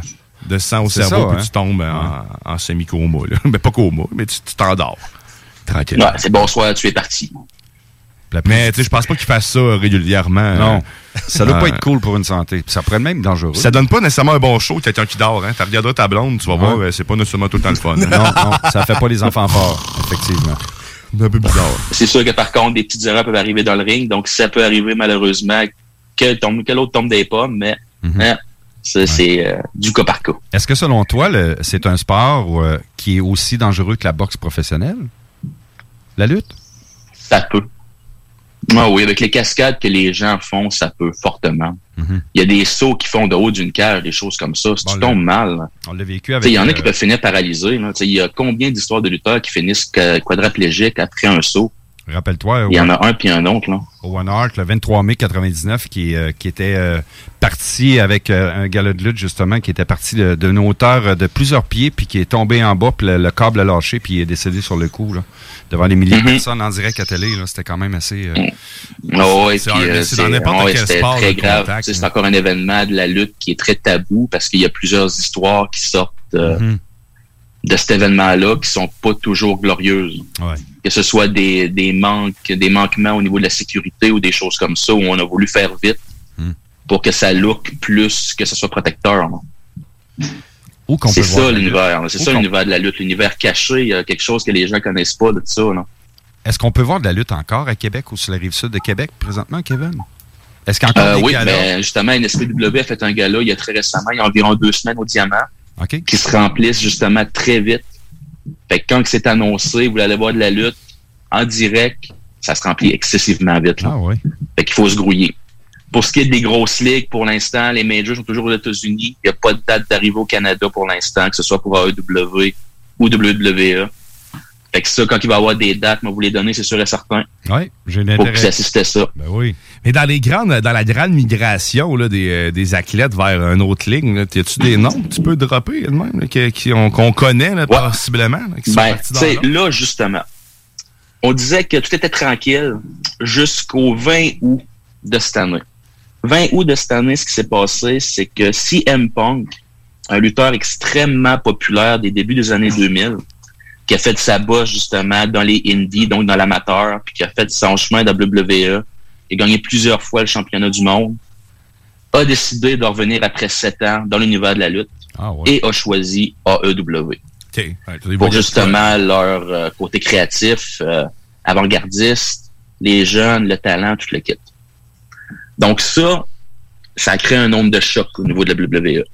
de sang au cerveau,
ça,
puis
hein?
tu tombes en, en semi-coma. Là. Ben, pas coma, mais tu, tu t'endors. Tranquille.
Ouais, c'est bonsoir, tu es parti.
Mais tu sais, je pense pas qu'ils fassent ça régulièrement.
Non.
Euh,
Ça doit pas être cool pour une santé. Puis ça pourrait être même dangereux.
Ça donne pas nécessairement un bon show, quelqu'un qui dort. Hein. Tu regarderas ta blonde, tu vas voir,
Ouais.
euh, c'est pas nécessairement tout le temps le fun.
Non, non, ça fait pas les enfants forts, effectivement.
C'est un peu bizarre.
C'est sûr que par contre, des petites erreurs peuvent arriver dans le ring, donc ça peut arriver malheureusement que tombe, que l'autre tombe des pommes, mais
Mhm.
hein, Ça, c'est euh, du cas par cas.
Est-ce que selon toi, c'est un sport euh, qui est aussi dangereux que la boxe professionnelle? La lutte?
Ça peut. Ah oui, avec les cascades que les gens font, ça peut fortement.
Mhm.
Il y a des sauts qui font de haut d'une cage, des choses comme ça. Si tu tombes mal,
On l'a vécu avec...
Il y en a
euh,
qui peuvent finir paralysés. là. Tu sais, Il y a combien d'histoires de lutteurs qui finissent que- quadraplégiques après un saut?
Rappelle-toi,
Il y en a un puis un autre. Là.
Owen Hart, le 23 mai 99, qui, euh, qui était euh, parti avec euh, un galop de lutte, justement, qui était parti d'une hauteur de plusieurs pieds, puis qui est tombé en bas, puis le, le câble a lâché, puis il est décédé sur le coup, là, devant les milliers de
Mhm.
personnes en direct à télé. C'était quand même assez...
Ah ouais,
c'est dans n'importe
ouais,
quel sport
C'est encore un événement de la lutte qui est très tabou parce qu'il y a plusieurs histoires qui sortent
Mhm.
De cet événement-là qui sont pas toujours glorieuses.
Ouais.
Que ce soit des, des manques, des manquements au niveau de la sécurité ou des choses comme ça où on a voulu faire vite
Mhm.
pour que ça look plus que ce soit protecteur.
qu'on
C'est ça l'univers.
lutte.
C'est ça l'univers de la lutte, l'univers caché. Il y a quelque chose que les gens connaissent pas de ça. Là.
Est-ce qu'on peut voir de la lutte encore à Québec ou sur la rive sud de Québec présentement, Kevin? Est-ce qu'il y a encore
Euh, oui,
galas?
ben, justement, NSPW a fait un gala il y a très récemment, il y a environ deux semaines au Diamant, Qui se remplissent justement très vite. Fait que quand c'est annoncé, vous allez voir de la lutte en direct, ça se remplit excessivement vite. Là.
Ah oui.
Fait qu'il faut se grouiller. Pour ce qui est des grosses ligues, pour l'instant, les majors sont toujours aux États-Unis. Il n'y a pas de date d'arrivée au Canada pour l'instant, que ce soit pour AEW ou WWE. Fait que ça, quand il va y avoir des dates, moi, vous les donner, c'est sûr et certain.
Oui, j'ai
que vous assistez à ça.
Ben oui. Mais dans les grandes, dans la grande migration là, des, euh, des athlètes vers une autre ligne, a-tu des noms que tu peux dropper même, qu'on connaît là, possiblement? là, qui
Ben,
dans
là, justement, on disait que tout était tranquille jusqu'au 20 août de cette année. 20 août de cette année, ce qui s'est passé, c'est que CM Punk, un lutteur extrêmement populaire des débuts des années 2000, qui a fait sa bosse justement dans les indies, donc dans l'amateur, puis qui a fait son chemin à WWE, qui a gagné plusieurs fois le championnat du monde, a décidé de revenir après sept ans dans l'univers de la lutte
Ah ouais.
et a choisi AEW
tu
pour justement leur euh, côté créatif, euh, avant-gardiste, les jeunes, le talent, tout le kit. Donc ça, ça a créé un nombre de chocs au niveau de la WWE.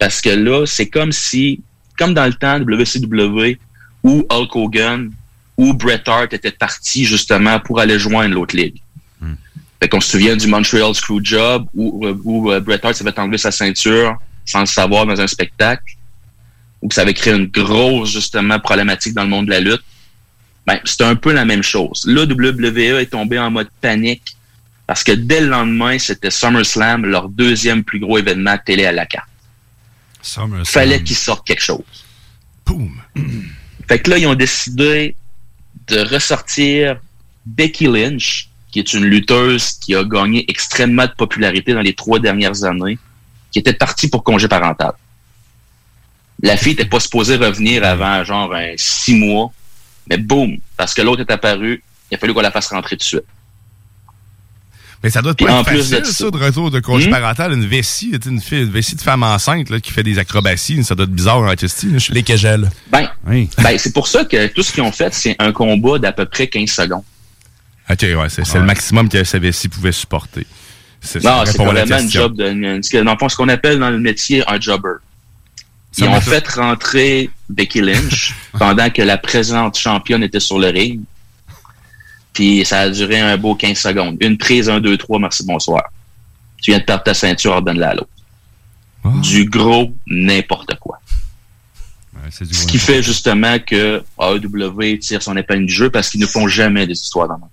Parce que là, c'est comme si, comme dans le temps de WCW, où Hulk Hogan ou Bret Hart étaient partis justement pour aller joindre l'autre ligue. Fait qu'on se souvient du Montreal Screwjob où, où euh, Bret Hart s'avait enlevé sa ceinture sans le savoir dans un spectacle ou que ça avait créé une grosse, justement, problématique dans le monde de la lutte, ben, c'est un peu la même chose. Là, WWE est tombé en mode panique parce que dès le lendemain, c'était SummerSlam, leur deuxième plus gros événement télé à la carte.
SummerSlam.
Fallait qu'ils sortent quelque chose.
Boum.
Fait que là, ils ont décidé de ressortir Becky Lynch, qui est une lutteuse qui a gagné extrêmement de popularité dans les trois dernières années, qui était partie pour congé parental. La fille n'était pas supposée revenir avant genre un six mois, mais boum, parce que l'autre est apparu, il a fallu qu'on la fasse rentrer tout de suite.
Mais ça doit pas
en
être
plus
facile,
de
ça,
ça-
de retour de congé
Hmm?
parental, une vessie, une, fille, une vessie de femme enceinte là, qui fait des acrobaties, ça doit être bizarre en artistique. Les
kegels.
Ben,
Oui.
ben c'est pour ça que tout ce qu'ils ont fait, c'est un combat d'à peu près 15 secondes.
OK, ouais, c'est c'est le maximum que sa vessie pouvait supporter.
Non, c'est vraiment une
question.
job de, une- ce que- dans le fond, ce qu'on appelle dans le métier un jobber.
Ça
Ils ont fait rentrer Becky Lynch pendant que la présente championne était sur le ring. Puis ça a duré un beau 15 secondes. Une prise, un, deux, trois, merci, bonsoir. Tu viens de perdre ta ceinture, ordonne-la à l'autre.
Ah.
Du gros n'importe quoi. Ce qui fait justement que AEW tire son épingle du jeu parce qu'ils ne font jamais des histoires dans le monde.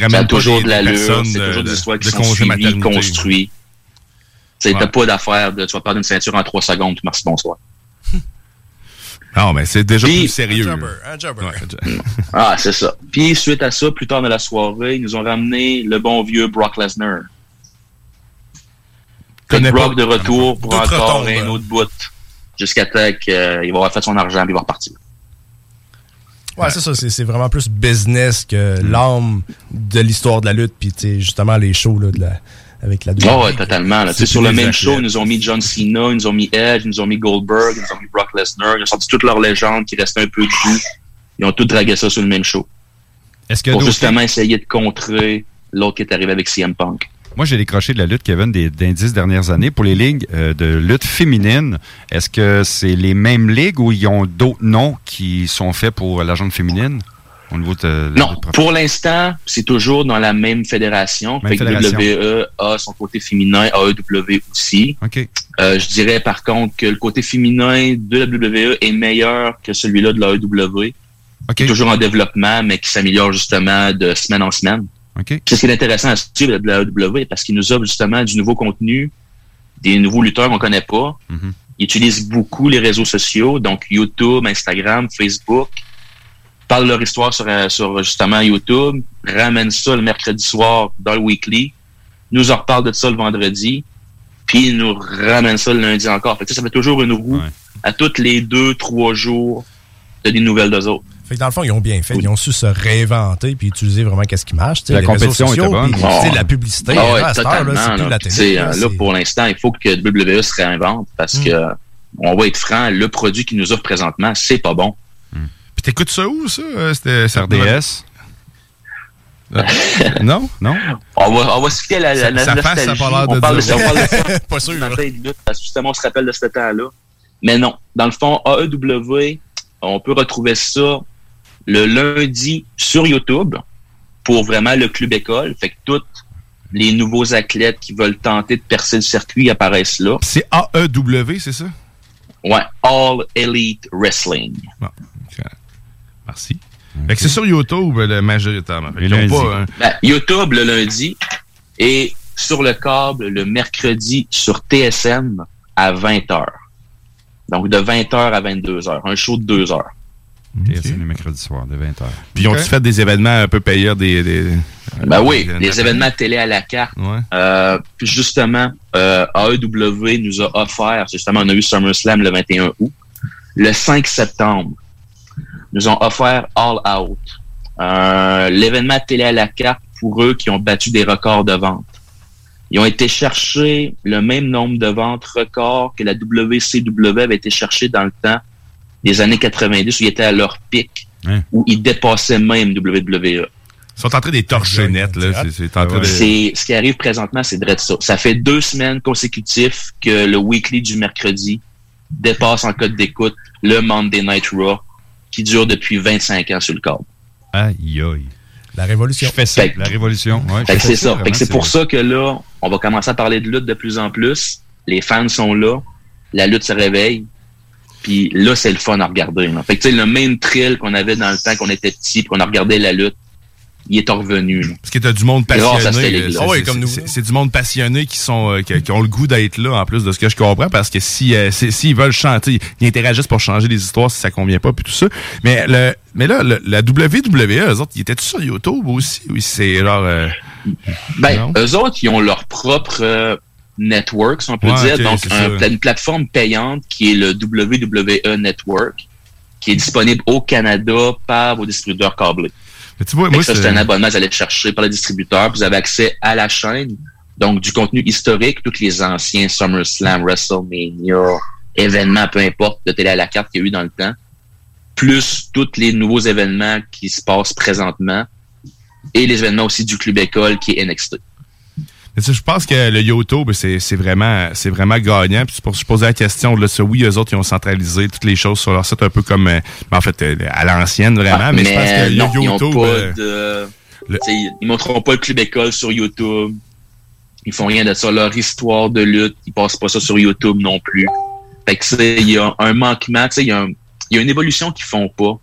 Ramènent pas
toujours
des-
de l'allure, c'est toujours
de-
des histoires qui
de
sont suivies, construites.
Ouais.
t'as pas d'affaire de tu vas perdre une ceinture en trois secondes, puis merci, bonsoir.
Non, mais c'est déjà
Puis-
plus sérieux.
Un
là.
jobber, un jobber.
Ouais.
Ah, c'est ça. Puis suite à ça, plus tard dans la soirée, ils nous ont ramené le bon vieux Brock Lesnar. Brock
pas.
de retour pour
D'autres
encore un autre bout. Jusqu'à temps qu'il va avoir fait son argent puis il va repartir.
Ouais, c'est ça. C'est c'est vraiment plus business que l'âme de l'histoire de la lutte. Puis, tu sais, justement, les shows là, de la, avec la
Oh, ouais, totalement.
C'est
Sur le même show, ils nous ont mis John Cena, ils nous ont mis Edge, ils nous ont mis Goldberg, ils nous ont mis Brock Lesnar, ils ont sorti toutes leurs légendes qui restaient un peu dessus. Ils ont tout dragué ça sur le même show.
Est-ce que
Pour justement essayer de contrer l'autre qui est arrivé avec CM Punk.
Moi, j'ai décroché de la lutte, Kevin, des, des dix dernières années. Pour les ligues euh, de lutte féminine, est-ce que c'est les mêmes ligues ou ils ont d'autres noms qui sont faits pour la gente féminine? Au niveau de la
Non, pour l'instant, c'est toujours dans la même fédération.
Même
Fait que. WWE a son côté féminin, AEW aussi. Euh, je dirais par contre que le côté féminin de la WWE est meilleur que celui-là de la AEW. Qui est toujours en développement, mais qui s'améliore justement de semaine en semaine. C'est ce qui est intéressant à suivre de la AEW parce qu'il nous offre justement du nouveau contenu, des nouveaux lutteurs qu'on connaît pas. Ils utilisent beaucoup les réseaux sociaux, donc YouTube, Instagram, Facebook. Parlent leur histoire sur, euh, sur justement YouTube, ramènent ça le mercredi soir dans le weekly, nous en reparlent de ça le vendredi, puis ils nous ramènent ça le lundi encore. Fait que ça, ça fait toujours une roue à tous les deux, trois jours de des nouvelles d'eux autres.
Fait que dans le fond, ils ont bien fait. Ils ont su se réinventer puis utiliser vraiment qu'est-ce qui marche.
La
les
compétition
sociaux,
était bonne.
la publicité.
Ouais,
c'est plus
là.
la télé. là,
pour l'instant, il faut que WWE se réinvente parce
Mm.
que on va être franc, le produit qu'ils nous offrent présentement, c'est pas bon.
Puis t'écoutes ça où, ça? Euh, C'était ça
RDS?
Non? Non?
On va, on va se fier à la, la,
Ça-
la
ça passe, ça a
nostalgie.
pas l'air
on
de
parle de ça, on parle de ça.
Pas sûr.
Lutte, parce que justement, on se rappelle de ce temps-là. Mais non. Dans le fond, AEW, on peut retrouver ça le lundi sur YouTube pour vraiment le club école. Fait que tous les nouveaux athlètes qui veulent tenter de percer le circuit apparaissent là.
C'est AEW, c'est ça?
Ouais, All Elite Wrestling.
Merci. Fait que c'est sur YouTube, le majoritairement. Ont pas, hein.
Ben, YouTube le lundi et sur le câble le mercredi sur TSM à 20h. Donc de 20h à 22h. Un show de 2 heures.
TSN le mercredi soir, de 20h.
Puis ils ont-tu fait des événements un peu payeurs des. des
Ben oui,
des-
événements télé à la carte. Euh, puis justement, euh, AEW nous a offert, justement, on a eu SummerSlam le 21 août. Le 5 septembre, nous ont offert All Out. Euh, L'événement télé à la carte pour eux qui ont battu des records de vente. Ils ont été chercher le même nombre de ventes records que la WCW avait été chercher dans le temps des années 90 où ils étaient à leur pic,
Hein?
où ils dépassaient même WWE.
Ils sont en train des torcher net, là. C'est- C'est en train de.
C'est ce qui arrive présentement, c'est de ça. Ça fait deux semaines consécutives que le weekly du mercredi dépasse en code d'écoute le Monday Night Raw qui dure depuis 25 ans sur le câble.
Aïe, aïe.
La révolution.
Je fais ça.
Fait
La révolution. Ouais,
Fait
je
que
fais
c'est ça. Fait
vraiment,
que c'est pour ça que là, on va commencer à parler de lutte de plus en plus. Les fans sont là. La lutte se réveille. Puis là, c'est le fun à regarder. là. Fait que tu sais, le même thrill qu'on avait dans le temps qu'on était petit puis qu'on a regardé la lutte, il est revenu. là.
Parce que t'as du monde passionné. là.
Ah ouais,
C'est- du monde passionné qui sont euh, qui, qui ont le goût d'être là, en plus de ce que je comprends, parce que si euh, s'ils veulent chanter, ils interagissent pour changer les histoires si ça convient pas, puis tout ça. Mais le mais là, le- la WWE, eux autres, ils étaient sur YouTube aussi? Oui, c'est genre. euh,
Ben, eux autres, ils ont leur propre euh, network, si on peut
Ouais,
dire. Donc, un- une plateforme payante qui est le WWE Network, qui est disponible au Canada par vos distributeurs câblés.
Mais tu vois, moi,
ça,
c'est-
un abonnement, vous allez le chercher par le distributeur, puis vous avez accès à la chaîne, donc du contenu historique, tous les anciens SummerSlam, WrestleMania, événements, peu importe, de télé à la carte qu'il y a eu dans le temps, plus tous les nouveaux événements qui se passent présentement, et les événements aussi du club école qui est NXT.
Je pense que le YouTube, c'est vraiment, c'est vraiment gagnant. Puis pour je posais la question. Là, ça, oui, eux autres, ils ont centralisé toutes les choses sur leur site un peu comme, euh, en fait, euh, à l'ancienne, vraiment.
Ah,
mais, je pense que le
non, ils ont
YouTube.
pas
euh,
de- Ils montreront pas le club école sur YouTube. Ils font rien de ça. Leur histoire de lutte, ils passent pas ça sur YouTube non plus. Fait que il y a un manquement, il y a y une évolution qu'ils font pas.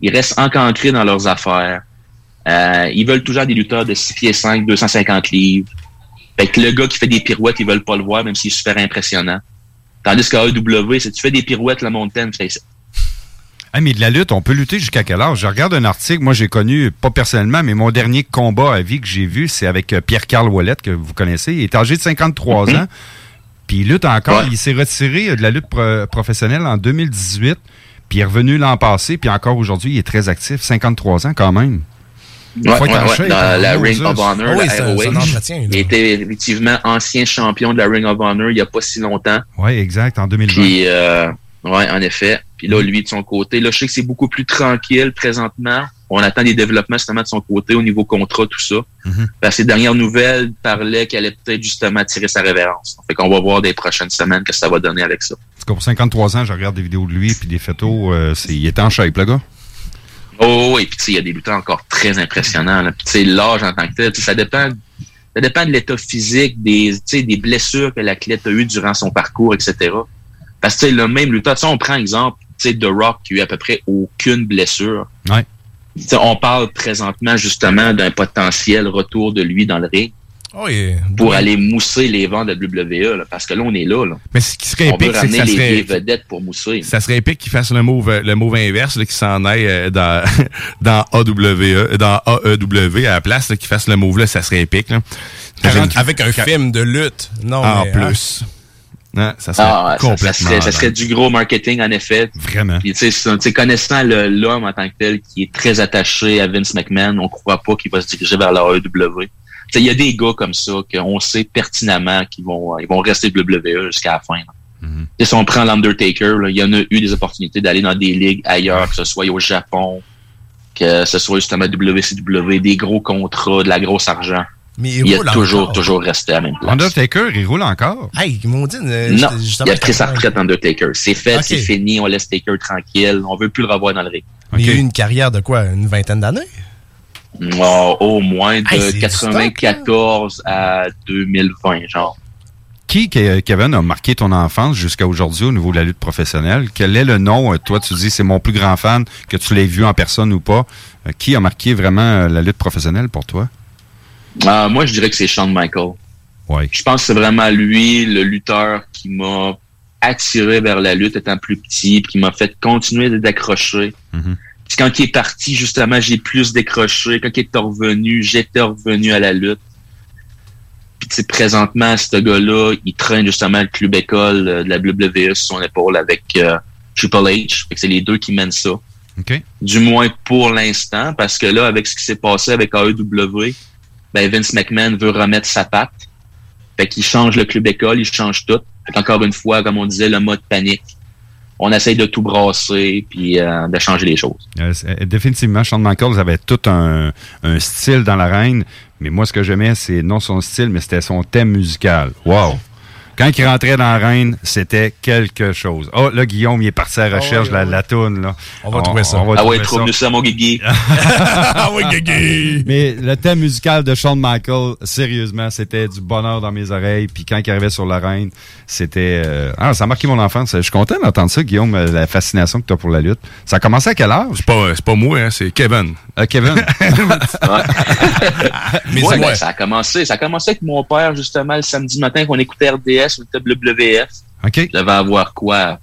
Ils restent encancrés dans leurs affaires. Euh, ils veulent toujours des lutteurs de 6 pieds 5, 250 livres. Fait que le gars qui fait des pirouettes, ils veulent pas le voir, même s'il est super impressionnant. Tandis qu'à AEW, si tu fais des pirouettes, la montagne, fait ça.
Ah, mais de la lutte, on peut lutter jusqu'à quel âge? Je regarde un article, moi j'ai connu, pas personnellement, mais mon dernier combat à vie que j'ai vu, c'est avec euh, Pierre-Carl Wallet, que vous connaissez. Il est âgé de 53
Mhm.
ans, puis il lutte encore.
Ouais.
Il s'est retiré euh, de la lutte pro- professionnelle en 2018, puis il est revenu l'an passé, puis encore aujourd'hui, il est très actif. 53 ans quand même.
Ouais, ouais, ouais, dans la. Ring of Honor,
Ah oui,
la ROH. Il était effectivement ancien champion de la Ring of Honor il n'y a pas si longtemps.
Oui, exact, en 2020.
Puis, euh, ouais, en effet. Puis là, lui, de son côté, là, je sais que c'est beaucoup plus tranquille présentement. On attend des développements justement de son côté au niveau contrat, tout ça. Parce que les dernières nouvelles parlaient qu'elle allait peut-être justement tirer sa révérence. Fait qu'on va voir des prochaines semaines que ça va donner avec ça.
Parce que pour 53 ans, je regarde des vidéos de lui puis des photos. euh, c'est- il est en shape, le gars.
Oh oui, puis tu sais, il y a des lutteurs encore très impressionnants. l'âge en tant que tel, ça dépend, ça dépend de l'état physique, des, tu sais, des blessures que l'athlète a eues durant son parcours, etc. Parce que le même lutteur, tu sais, on prend exemple, tu sais, The Rock qui a eu à peu près aucune blessure.
Ouais.
On parle présentement justement d'un potentiel retour de lui dans le ring
Oui.
pour aller mousser les vents de la WWE, là, parce que là, on est là. là.
Mais ce qui serait
on
épique, c'est que
ramener
ça
les
serait-
vieilles vedettes pour mousser.
Ça serait épique qu'il fasse le move, le move inverse, là, qu'il s'en aille euh, dans, dans AWE, dans AEW à la place, là, qu'il fasse le move là, ça serait épique. Là.
Avec- un film de lutte. Non,
en
mais,
plus. Hein, ça serait
Ah, ça-
complètement.
ça, serait, ça serait du gros marketing, en effet.
Vraiment.
Puis, tu sais, connaissant le- l'homme en tant que tel qui est très attaché à Vince McMahon, on croit pas qu'il va se diriger vers la AEW. Il y a des gars comme ça qu'on sait pertinemment qu'ils vont, euh, ils vont rester WWE jusqu'à la fin. là. Sais, Si on prend l'Undertaker, il y en a eu des opportunités d'aller dans des ligues ailleurs, que ce soit au Japon, que ce soit justement WCW, des gros contrats, de la grosse argent.
Mais
il,
il
a
roule
toujours,
encore.
toujours resté à la même place.
Undertaker, il roule encore?
Hey, ils m'ont dit. euh,
Non, il a pris sa retraite Undertaker. C'est fait, c'est fini, on laisse Taker tranquille, on veut plus le revoir dans le ring.
Mais Il a eu une carrière de quoi Une vingtaine d'années?
Oh, au moins de
Hey, c'est du
94 à 2020, genre.
Qui, Ke- Kevin, a marqué ton enfance jusqu'à aujourd'hui au niveau de la lutte professionnelle? Quel est le nom? euh, Toi, tu dis c'est mon plus grand fan, que tu l'aies vu en personne ou pas. Euh, Qui a marqué vraiment euh, la lutte professionnelle pour toi?
Ah, moi, je dirais que c'est Shawn Michael.
Ouais.
Je pense que c'est vraiment lui, le lutteur, qui m'a attiré vers la lutte étant plus petit, puis qui m'a fait continuer de décrocher. Puis quand il est parti, justement, j'ai plus décroché. Quand il est revenu, j'étais revenu à la lutte. Puis tu présentement, ce gars-là, il traîne justement le club école euh, de la WWE sur son épaule avec euh, Triple H. Fait que c'est les deux qui mènent ça.
OK.
Du moins pour l'instant, parce que là, avec ce qui s'est passé avec AEW, ben Vince McMahon veut remettre sa patte. Fait qu'il change le club école, il change tout. Fait qu'encore une fois, comme on disait, le mode panique. On essaye de tout brasser puis euh, de changer les choses.
Euh, euh, définitivement, Shawn Michaels avait tout un, un style dans l'arène, mais moi, ce que j'aimais, c'est non son style, mais c'était son thème musical. Wow! Quand il rentrait dans l'arène, c'était quelque chose. Oh, là, Guillaume, il est parti à la recherche de la, la toune, là.
On va trouver ça.
va
ah ouais, trouve-nous ça, mon guigui.
ah ouais, Guigui!
Mais le thème musical de Shawn Michaels, sérieusement, c'était du bonheur dans mes oreilles. Puis quand il arrivait sur l'arène, c'était... euh, Ah, ça a marqué mon enfance. Je suis content d'entendre ça, Guillaume, euh, la fascination que tu as pour la lutte. Ça a commencé à quel âge?
C'est pas, pas moi, hein, c'est Kevin.
Euh, Kevin?
Mais
Ouais, ben, ça a commencé. Ça a commencé avec mon père, justement, le samedi matin qu'on écoutait RDS ou le WWF.
OK.
Je devais avoir quoi?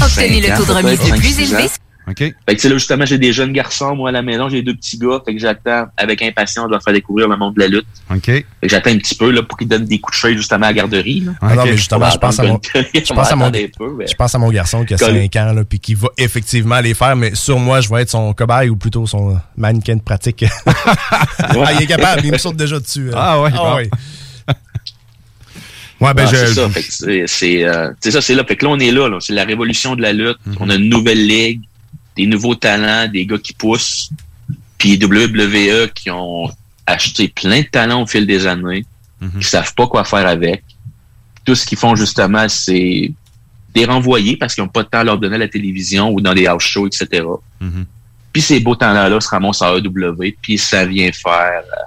Obtenez le taux de remise le plus élevé.
OK.
Fait que, sais, là, justement, j'ai des jeunes garçons, moi, à la maison, j'ai deux petits gars. Fait que j'attends avec impatience de leur faire découvrir le monde de la lutte.
OK.
Fait que j'attends un petit peu, là, pour qu'ils donnent des coups de feuille, justement, à la garderie, là.
Ah non, mais justement, je pense à mon, je pense à mon,
attendre un peu, mais-
je pense à mon garçon qui a
Collé.
5 ans, là, puis qui va effectivement les faire, mais sur moi, je vais être son cobaye ou plutôt son mannequin de pratique. ah, il est capable, il me saute déjà dessus. euh.
Ah ouais, bon.
ouais.
Ouais, ben,
Ah,
je.
c'est ça, fait c'est, euh, c'est ça, c'est là. Fait que là, on est là, là. C'est la révolution de la lutte. On a une nouvelle ligue, des nouveaux talents, des gars qui poussent. Puis WWE qui ont acheté plein de talents au fil des années, qui savent pas quoi faire avec. Tout ce qu'ils font, justement, c'est des renvoyer parce qu'ils n'ont pas de temps à leur donner à la télévision ou dans des house shows, etc. Puis ces beaux talents-là se ramassent à AEW, puis ça vient faire euh,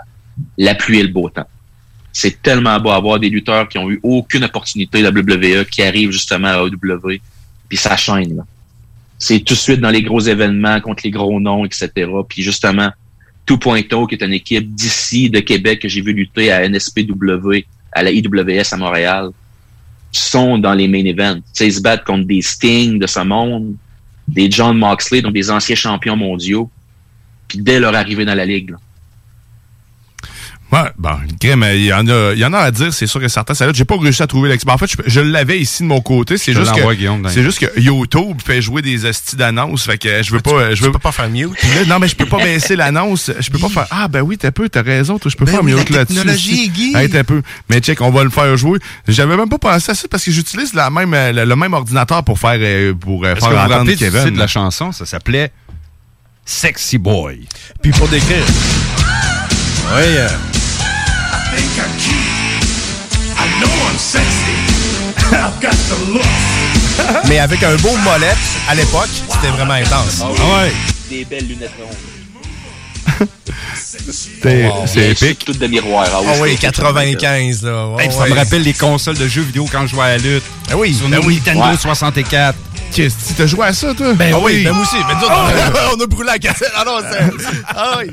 la pluie et le beau temps. C'est tellement beau avoir des lutteurs qui ont eu aucune opportunité de la WWE qui arrivent justement à AEW, puis ça chaîne. C'est tout de suite dans les gros événements contre les gros noms, etc. Puis justement, Tout Pointo, qui est une équipe d'ici, de Québec, que j'ai vu lutter à NSPW, à la IWS à Montréal, sont dans les main events. Tu sais, ils se battent contre des Sting de ce monde, des John Moxley, donc des anciens champions mondiaux. Puis dès leur arrivée dans la ligue, là.
Ouais, bon, crème, il y en a, il y en a à dire, c'est sûr que certains, ça j'ai pas réussi à trouver l'expert. En fait, je, je l'avais ici de mon côté, c'est juste que, c'est juste que YouTube fait jouer des hosties d'annonces, fait que je veux pas, je veux
peux pas faire mute?
Là, non, mais je peux pas baisser l'annonce, je peux pas faire, ah, ben oui, t'as peu, t'as raison, toi, je peux
Ben
faire
oui,
mute là-dessus.
technologie. Guy.
Hey, t'as peu. Mais check, on va le faire jouer. J'avais même pas pensé à ça parce que j'utilise la même, euh, le, le même ordinateur pour faire, euh, pour euh,
que
faire
vous
entendre Kevin.
de la chanson? Ça s'appelait Sexy Boy.
Puis pour décrire. Oui.
I think I'm cute. I know I'm sexy. I've got the look.
mais avec un beau molette, à l'époque, c'était vraiment intense.
Ah oui.
Ah ouais.
Des belles lunettes rondes.
C'est épique.
Toutes de miroir. Ah oui,
Ah oui,
c'était-
95, là.
Hey, Ça me rappelle les consoles de jeux vidéo quand je jouais à la lutte.
Ben oui,
Sur
ben oui.
Nintendo
Ouais.
64.
Qu'est-ce que t'as joué à ça, toi?
Ben
Ah
oui, ben moi aussi. On a brûlé la cassette. Ah non, c'est... Ah oui.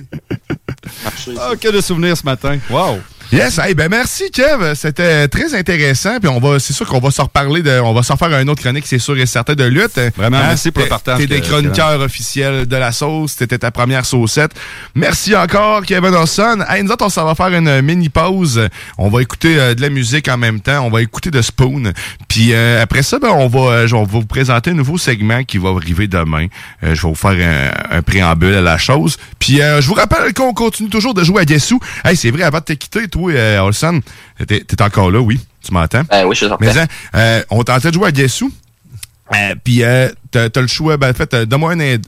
Ah, que de souvenirs ce matin. Wow.
Yes, hey, ben merci Kev, c'était très intéressant. Puis on va, c'est sûr qu'on va s'en reparler, de, on va s'en faire un autre chronique, c'est sûr et certain de lutte.
Vraiment, merci pour le partage
T'es des
que-
chroniqueurs officiels de la sauce, t'étais ta première saucette. Merci encore Kevin Dawson. Hey, nous autres, on s'en va faire une mini pause. On va écouter euh, de la musique en même temps. On va écouter de Spoon. Puis euh, après ça, ben, on va, euh, je vais vous présenter un nouveau segment qui va arriver demain. Euh, je vais vous faire un, un préambule à la chose. Puis euh, je vous rappelle qu'on continue toujours de jouer à Guessou. Hey, c'est vrai, avant de te quitter, toi, euh, Olson, t'es encore là, oui? Tu m'entends?
Ben oui, je suis
Mais hein, euh, on tentait de jouer à Guessou. Euh, Puis euh, t'as le choix, ben en fait, donne-moi un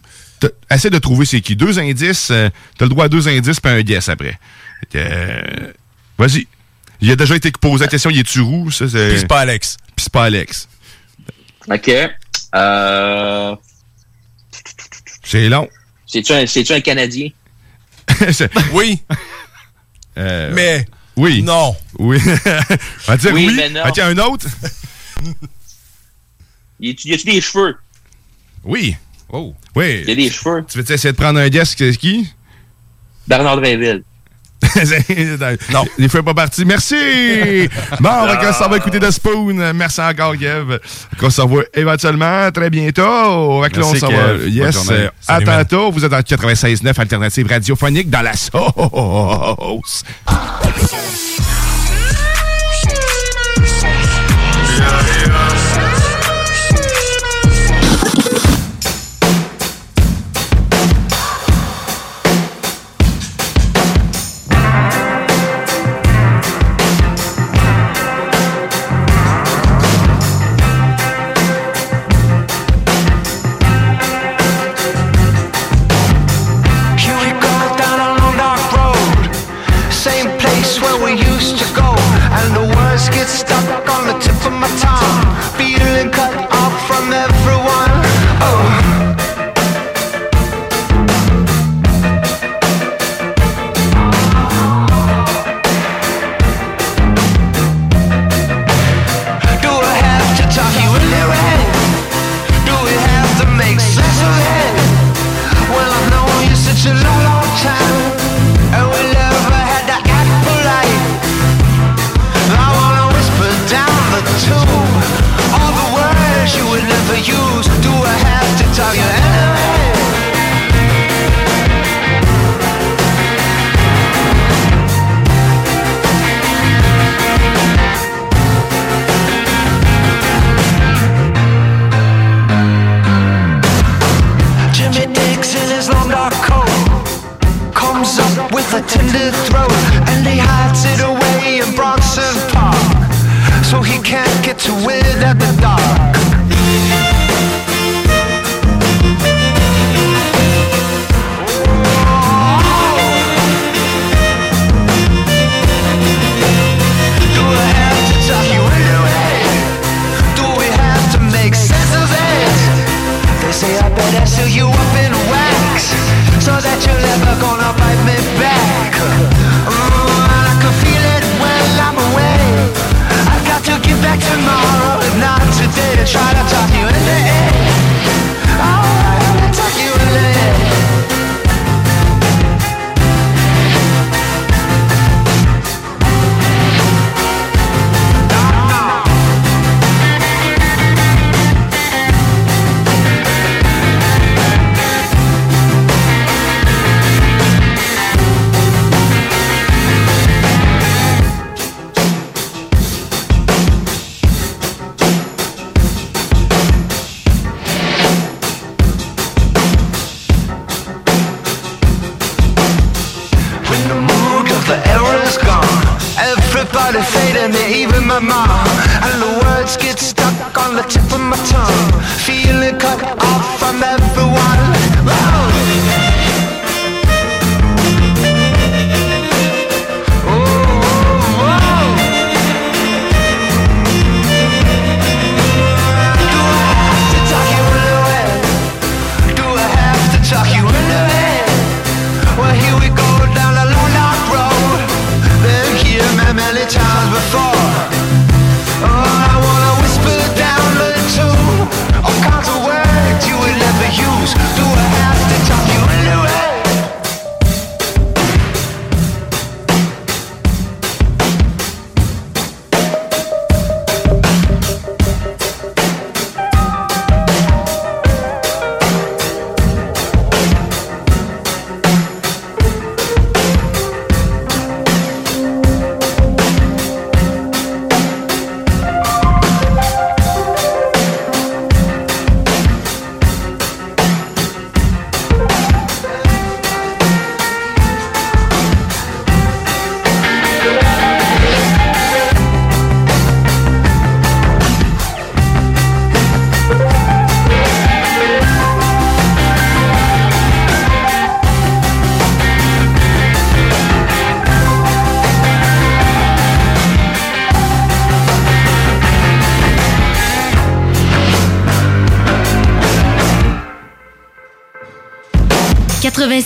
Essaie de trouver c'est qui. Deux indices, euh, t'as le droit à deux indices puis un guess après. Euh, Vas-y. Il a déjà été posé la question, il est-tu roux?
Puis c'est pas Alex.
Puis c'est pas Alex.
OK. Euh...
C'est long.
C'est-tu un, c'est-tu un Canadien?
oui.
Euh,
Mais.
Oui.
Non.
Oui. on va dire oui.
Oui, mais non.
Ah, tiens, un autre?
Y a-tu des cheveux?
Oui.
Oh.
Oui.
Il y a des cheveux.
Tu veux essayer de prendre un guess, c'est qui?
Bernard Drinville.
Non. Il fait pas partie. Merci! Bon, on va, ça va écouter de Spoon. Merci encore, Kev. On se revoit éventuellement très bientôt. Que là, on
Merci,
s'en va. Yes. Euh, à tantôt. Vous êtes en 96.9 Alternative radiophonique dans la sauce.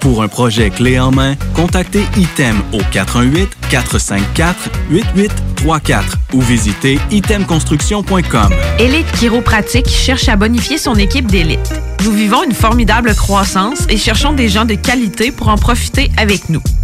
Pour un projet clé en main, contactez ITEM au 418-454-8834 ou visitez itemconstruction.com.
Élite Chiropratique cherche à bonifier son équipe d'élite. Nous vivons une formidable croissance et cherchons des gens de qualité pour en profiter avec nous.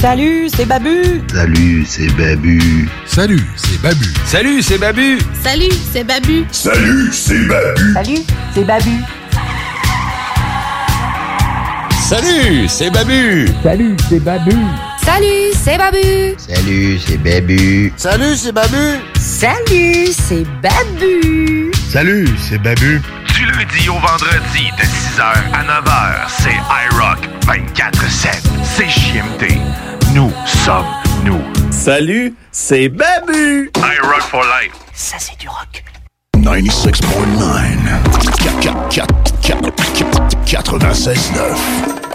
Salut, c'est Babu.
Salut, c'est Babu.
Salut, c'est Babu.
Salut, c'est Babu.
Salut, c'est Babu.
Salut, c'est Babu.
Salut, c'est Babu.
Salut, c'est Babu.
Salut, c'est Babu.
Salut, c'est Babu.
Salut, c'est Babu.
Salut, c'est Babu.
Salut, c'est Babu.
Salut, c'est Babu.
Du lundi au vendredi de 6h à 9h, c'est iRock 24-7. C'est JMD. Nous sommes nous.
Salut, c'est Babu.
iRock for life.
Ça, c'est du rock.
96.9. 96.9.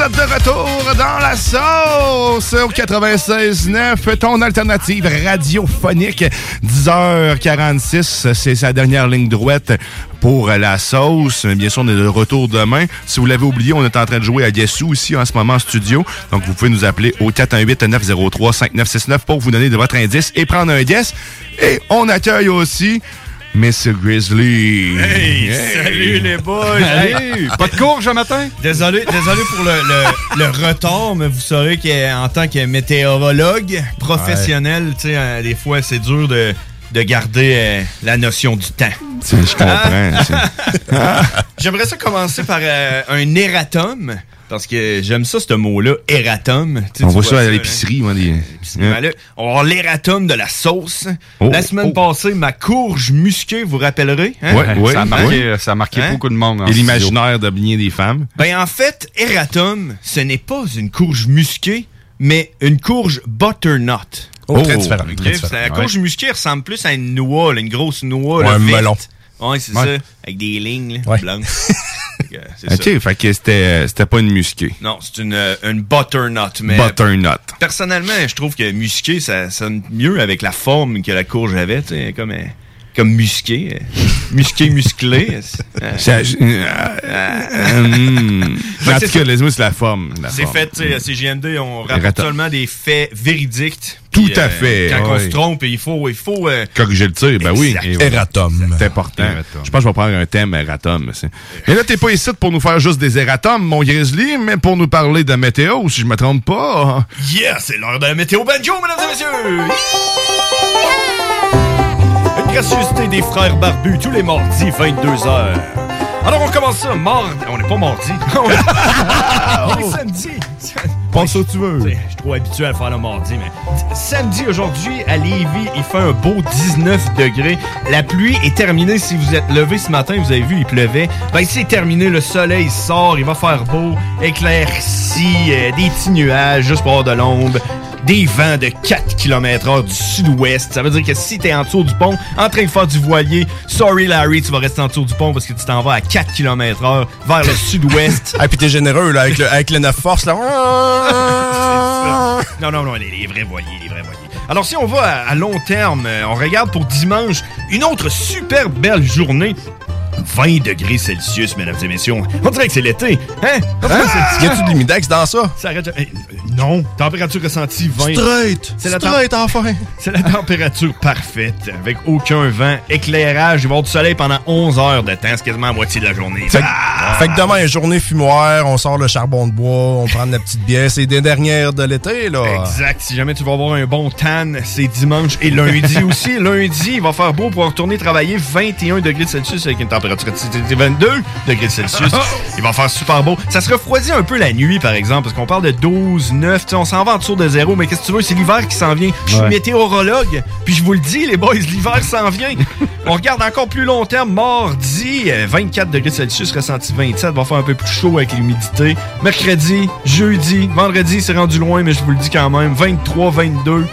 De retour dans la sauce au 96.9, ton alternative radiophonique. 10h46, c'est sa dernière ligne droite pour la sauce. Bien sûr, on est de retour demain. Si vous l'avez oublié, on est en train de jouer à Guessou ici en ce moment en studio. Donc, vous pouvez nous appeler au 418-903-5969 pour vous donner de votre indice et prendre un guess. Et on accueille aussi Mr. Grizzly.
Hey, salut les boys!
Hey, pas de courge un matin?
Désolé, désolé pour le, le- le retard, mais vous saurez qu'en tant que météorologue professionnel, tu sais, euh, des fois, c'est dur de, de garder euh, la notion du temps.
Je comprends.
Ah. J'aimerais ça commencer par euh, un erratum. Parce que j'aime ça, ce mot-là, erratum. Tu sais,
On
tu
voit ça à l'épicerie, moi. Des...
Ben là, on va avoir l'erratum de la sauce.
Oh,
la semaine passée, ma courge musquée, vous rappellerez? hein?
Ouais, ouais,
Ça a marqué,
ouais.
ça a marqué beaucoup de monde.
Et l'imaginaire de bien des femmes.
Ben en fait, erratum, ce n'est pas une courge musquée, mais une courge butternut.
Oh, très différent, très différent.
La
Ouais.
courge musquée ressemble plus à une noix, là, une grosse noix.
Ouais,
là,
un
verte.
melon.
Ouais, c'est
Ouais.
ça. Avec des lignes là,
Ouais.
blanches. C'est ça.
OK, fait que c'était c'était pas une musquée.
Non, c'est une, euh, une butternut. Mais
Butternut.
Personnellement, je trouve que musqué, ça sonne mieux avec la forme que la courge avait, tu sais, comme, euh, comme musqué. euh, musqué, musclé. Euh,
euh,
euh,
hum. En
c'est
tout cas, laisse-moi sur la forme.
C'est fait, tu sais, à CGMD, on rapporte seulement des faits véridiques.
Tout à fait,
Quand on
ouais.
se trompe, il faut. Il faut
Corriger le tir, ben oui.
Erratum.
C'est important.
Erratum.
Je pense que je vais prendre un thème erratum. c'est- Et là, t'es pas ici pour nous faire juste des erratums, mon grizzly, mais pour nous parler de météo, si je me trompe pas.
Yeah, c'est l'heure de la météo banjo, mesdames et messieurs! Gracieuseté des frères barbus tous les mardis, 22h. Alors, on commence ça mardi. On n'est pas mardi. on est samedi.
Pense où tu veux.
Je suis trop habitué à faire le mardi, mais samedi aujourd'hui à Lévis, il fait un beau 19 degrés. La pluie est terminée. Si vous êtes levé ce matin, vous avez vu, il pleuvait. Ben, c'est terminé. Le soleil sort. Il va faire beau, éclairci, euh, des petits nuages juste pour avoir de l'ombre. Des vents de 4 km h du sud-ouest. Ça veut dire que si t'es en dessous du pont, en train de faire du voilier, sorry Larry, tu vas rester en dessous du pont parce que tu t'en vas à 4 km h vers le sud-ouest.
Ah, puis t'es généreux, là, avec le, avec le 9 force, là.
Non, non, non, les, les vrais voiliers, les vrais voiliers. Alors, si on va à, à long terme, euh, on regarde pour dimanche une autre super belle journée. 20 degrés Celsius, mesdames et messieurs. On dirait que c'est l'été. Hein? C'est-
Y a-tu de l'humidex dans ça?
Ça arrête- eh, non, température ressentie 20.
Straight.
C'est la
Straight, enfin.
C'est la température parfaite, avec aucun vent, éclairage, il va y avoir du soleil pendant 11 heures de temps, c'est quasiment la moitié de la journée.
Fait, que-
Ah!
fait que demain, journée fumoire, on sort le charbon de bois, on prend de la petite bière. C'est des dernières de l'été, là.
Exact. Si jamais tu vas avoir un bon tan, c'est dimanche et lundi aussi. Lundi, il va faire beau pour retourner travailler 21 degrés Celsius avec une température de 22 degrés Celsius? Il va faire super beau. Ça se refroidit un peu la nuit, par exemple, parce qu'on parle de 12, 9. tu sais, On s'en va en dessous de zéro, mais qu'est-ce que tu veux? C'est l'hiver qui s'en vient. Je suis
Ouais.
météorologue, puis je vous le dis, les boys, l'hiver s'en vient. On regarde encore plus long terme. Mardi, euh, 24 degrés Celsius, ressenti 27. Va faire un peu plus chaud avec l'humidité. Mercredi, jeudi, vendredi, c'est rendu loin, mais je vous le dis quand même. 23, 22,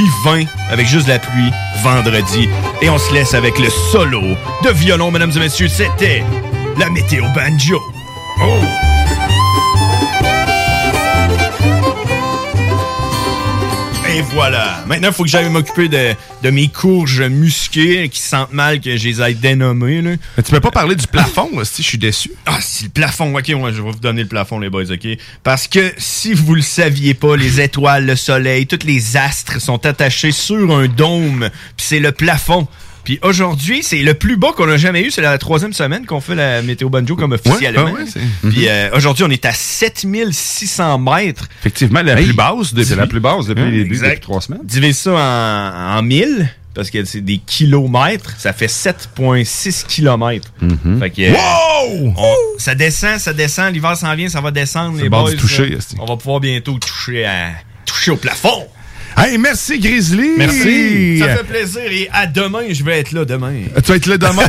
puis 20 avec juste la pluie vendredi. Et on se laisse avec le solo de violon, mesdames et messieurs. C'était la météo banjo. Oh! Et voilà. Maintenant, il faut que j'aille m'occuper de, de mes courges musquées qui sentent mal que je les aille. Là.
Mais tu peux pas parler du plafond, si je suis déçu.
Ah, si le plafond. Ok, ouais, je vais vous donner le plafond, les boys, ok? Parce que si vous le saviez pas, les étoiles, le soleil, tous les astres sont attachés sur un dôme, puis c'est le plafond. Puis aujourd'hui, c'est le plus bas qu'on a jamais eu. C'est la troisième semaine qu'on fait la météo banjo comme officiellement.
ah ouais,
Puis euh, aujourd'hui, on est à 7600 mètres.
Effectivement, la plus basse depuis-
C'est
la plus basse depuis les
Exact.
depuis trois semaines.
Divise ça en, en 1000, parce que c'est des kilomètres, ça fait 7,6 kilomètres.
Mm-hmm.
Fait que, euh, on- ça descend, ça descend, l'hiver s'en vient, ça va descendre, les
le
boys.
toucher, esti.
on va pouvoir bientôt toucher, à, toucher au plafond.
Hey, merci Grizzly!
Merci. Ça fait plaisir et à demain, je vais être là demain.
Tu vas être là demain.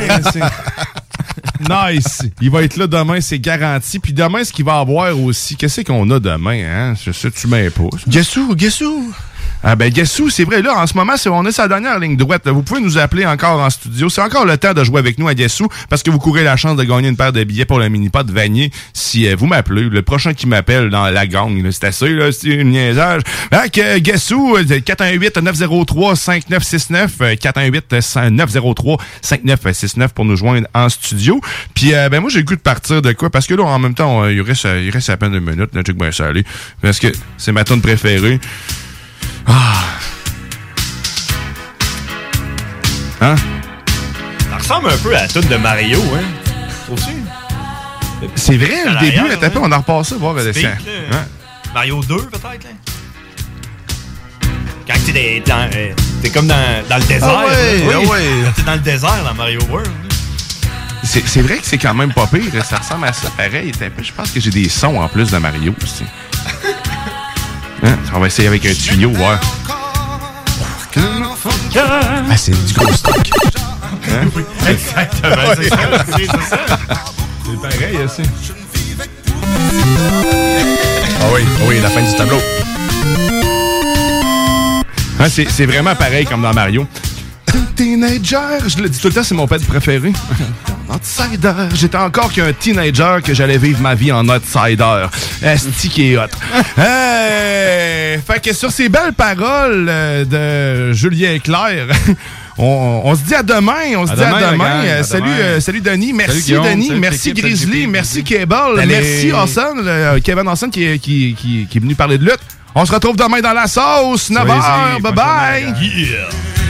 nice. Il va être là demain, c'est garanti. Puis demain, ce qu'il va avoir aussi, qu'est-ce qu'on a demain, hein? Je sais, tu mets pas.
Guess who? Guess who?
Ah ben Guessou, c'est vrai, là, en ce moment, on est sa dernière ligne droite. Vous pouvez nous appeler encore en studio. C'est encore le temps de jouer avec nous à Guessou parce que vous courez la chance de gagner une paire de billets pour le mini-pot Vanier si euh, vous m'appelez. Le prochain qui m'appelle dans la gang, c'est assez, là, c'est une niaisage. Fait que Guessou, euh, 418-903-5969, euh, 418-903-5969 pour nous joindre en studio. Puis euh, ben moi, j'ai le goût de partir de quoi? Parce que là, en même temps, on- il reste, il reste à peine une minute. Là, check bien ça. Parce que c'est ma tune préférée. Ah. Hein?
Ça ressemble un peu à la de Mario, hein? Trouves-tu?
C'est vrai, le début, pas, on en repassé voir le
Speak,
dessin.
là. Mario 2, peut-être, là? Quand t'es dans, euh, t'es comme dans, dans le désert.
Ah ouais,
là.
ah ouais.
Quand t'es dans le désert dans Mario World.
C'est c'est vrai que c'est quand même pas pire. Ça ressemble à ça. Pareil, t'as un peu- je pense que j'ai des sons en plus de Mario aussi. Hein? On va essayer avec un tuyau, voir.
Ah, c'est du gros stock.
Hein?
Exactement, c'est ça, c'est
pareil, aussi.
Ah oui, ah oui, la fin du tableau.
Hein, c'est vraiment pareil comme dans Mario. Teenager, je le dis tout le temps, c'est mon pet préféré. Outsider, j'étais encore qu'un teenager que j'allais vivre ma vie en outsider. Esti qui est hot. Hey! Fait que sur ces belles paroles euh, de Julien Clerc, on, on se dit à demain. On se dit à
demain,
Euh, salut, euh, salut Denis. Merci
Salut.
Denis.
Salut,
merci Grizzly. Merci Cable. Merci euh, Kevin Hassan qui, est- qui, qui, qui est venu parler de lutte. On se retrouve demain dans la sauce. 9h.
Soyez-y.
Bye bye.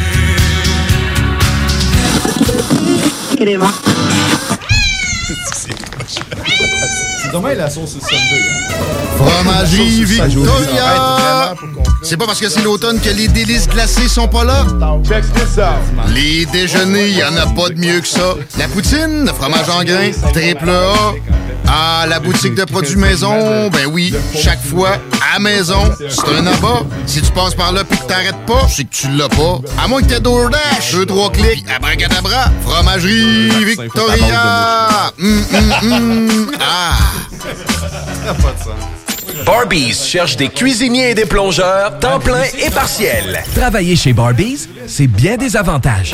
C'est dommage la sauce Sunday.
Fromagerie
Ça joue.
Victoria! C'est pas parce que c'est l'automne que les délices glacées sont pas là? Les déjeuners, y en a pas de mieux que ça. La poutine, le fromage en grains, triple A. Ah, la boutique de produits maison, ben oui, chaque fois, à maison, c'est un abat. Si tu passes par là pis que t'arrêtes pas, c'est que tu l'as pas. À moins que t'aies DoorDash, deux, trois clics, abracadabra, fromagerie Victoria! Hum, hum, hum. Ah!
Barbies cherche des cuisiniers et des plongeurs, temps plein et partiel. Travailler chez Barbies, c'est bien des avantages.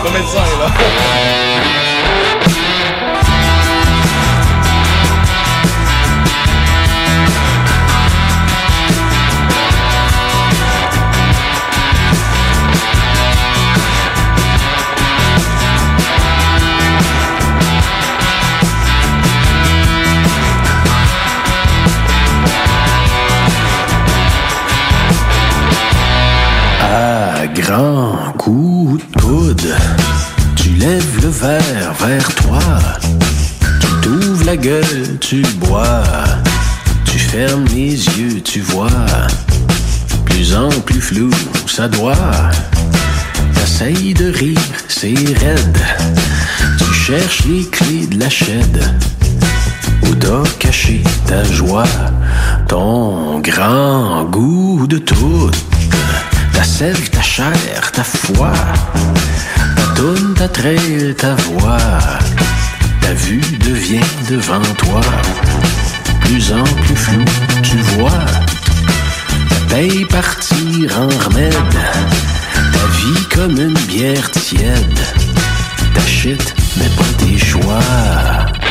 C'est pas là.
À grand vers toi. Tu t'ouvres la gueule, tu bois. Tu fermes les yeux, tu vois. Plus en plus flou, ça doit. T'essayes de rire, c'est raide. Tu cherches les clés de la chaîne. Où t'as caché ta joie, ton grand goût de tout. Ta sève, ta chair, ta foi, toune, ta traîne, ta voix. Ta vue devient devant toi. Plus en plus flou, tu vois. Ta paye partir en remède. Ta vie comme une bière tiède. Ta shit, mais pas tes choix.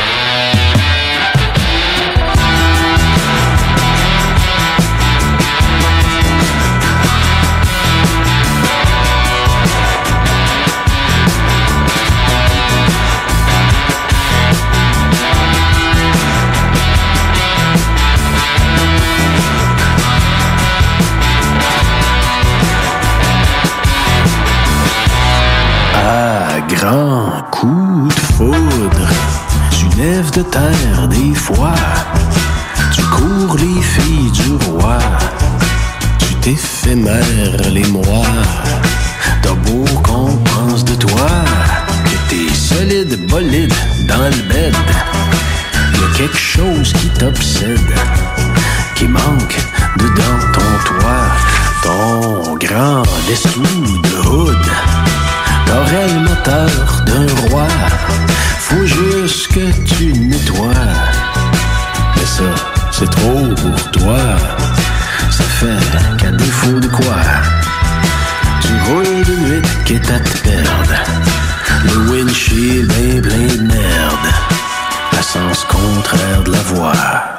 Grand coup de foudre, tu lèves de terre des fois. Tu cours les filles du roi. Tu t'éphémères les mois. T'as beau qu'on pense de toi. Que t'es solide, bolide dans le bed. Y a quelque chose qui t'obsède. Qui manque dedans ton toit. Ton grand dessous de hood. T'aurais le moteur d'un roi. Faut juste que tu nettoies. Mais ça, c'est trop pour toi. Ça fait qu'à défaut de quoi, tu roules de nuit quitte à te perdre. Le windshield est plein de merde. Sens contraire de la voie.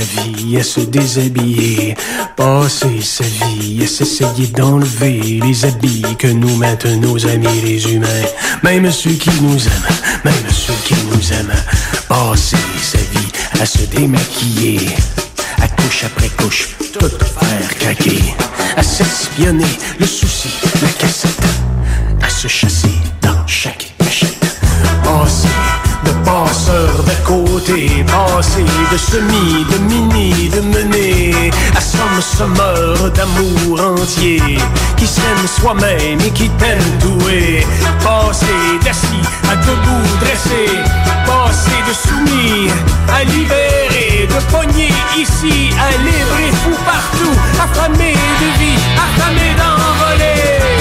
Vie à se déshabiller, passer sa vie à s'essayer d'enlever les habits que nous mettent nos amis les humains, même ceux qui nous aiment, même ceux qui nous aiment, passer sa vie à se démaquiller, à couche après couche, tout faire craquer, à s'espionner le souci, la cassette, à se chasser passer de semi, de mini, de mener à somme sommeur d'amour entier, qui s'aime soi-même et qui t'aime doué, passer d'assis à debout dressé, passer de soumis à libéré, de pogné ici à et fou partout, affamé de vie, affamé d'envoler,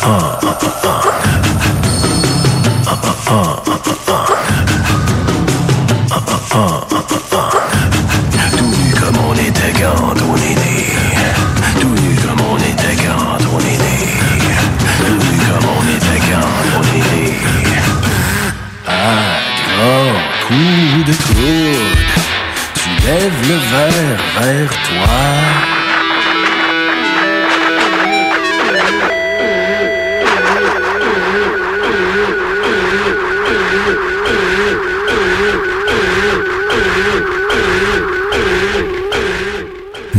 Tout nu comme on était quand on est né. Tout nu comme on était quand on est né. Tout nu comme on était quand on est né. À grand coup de coude, tu lèves le verre vers toi.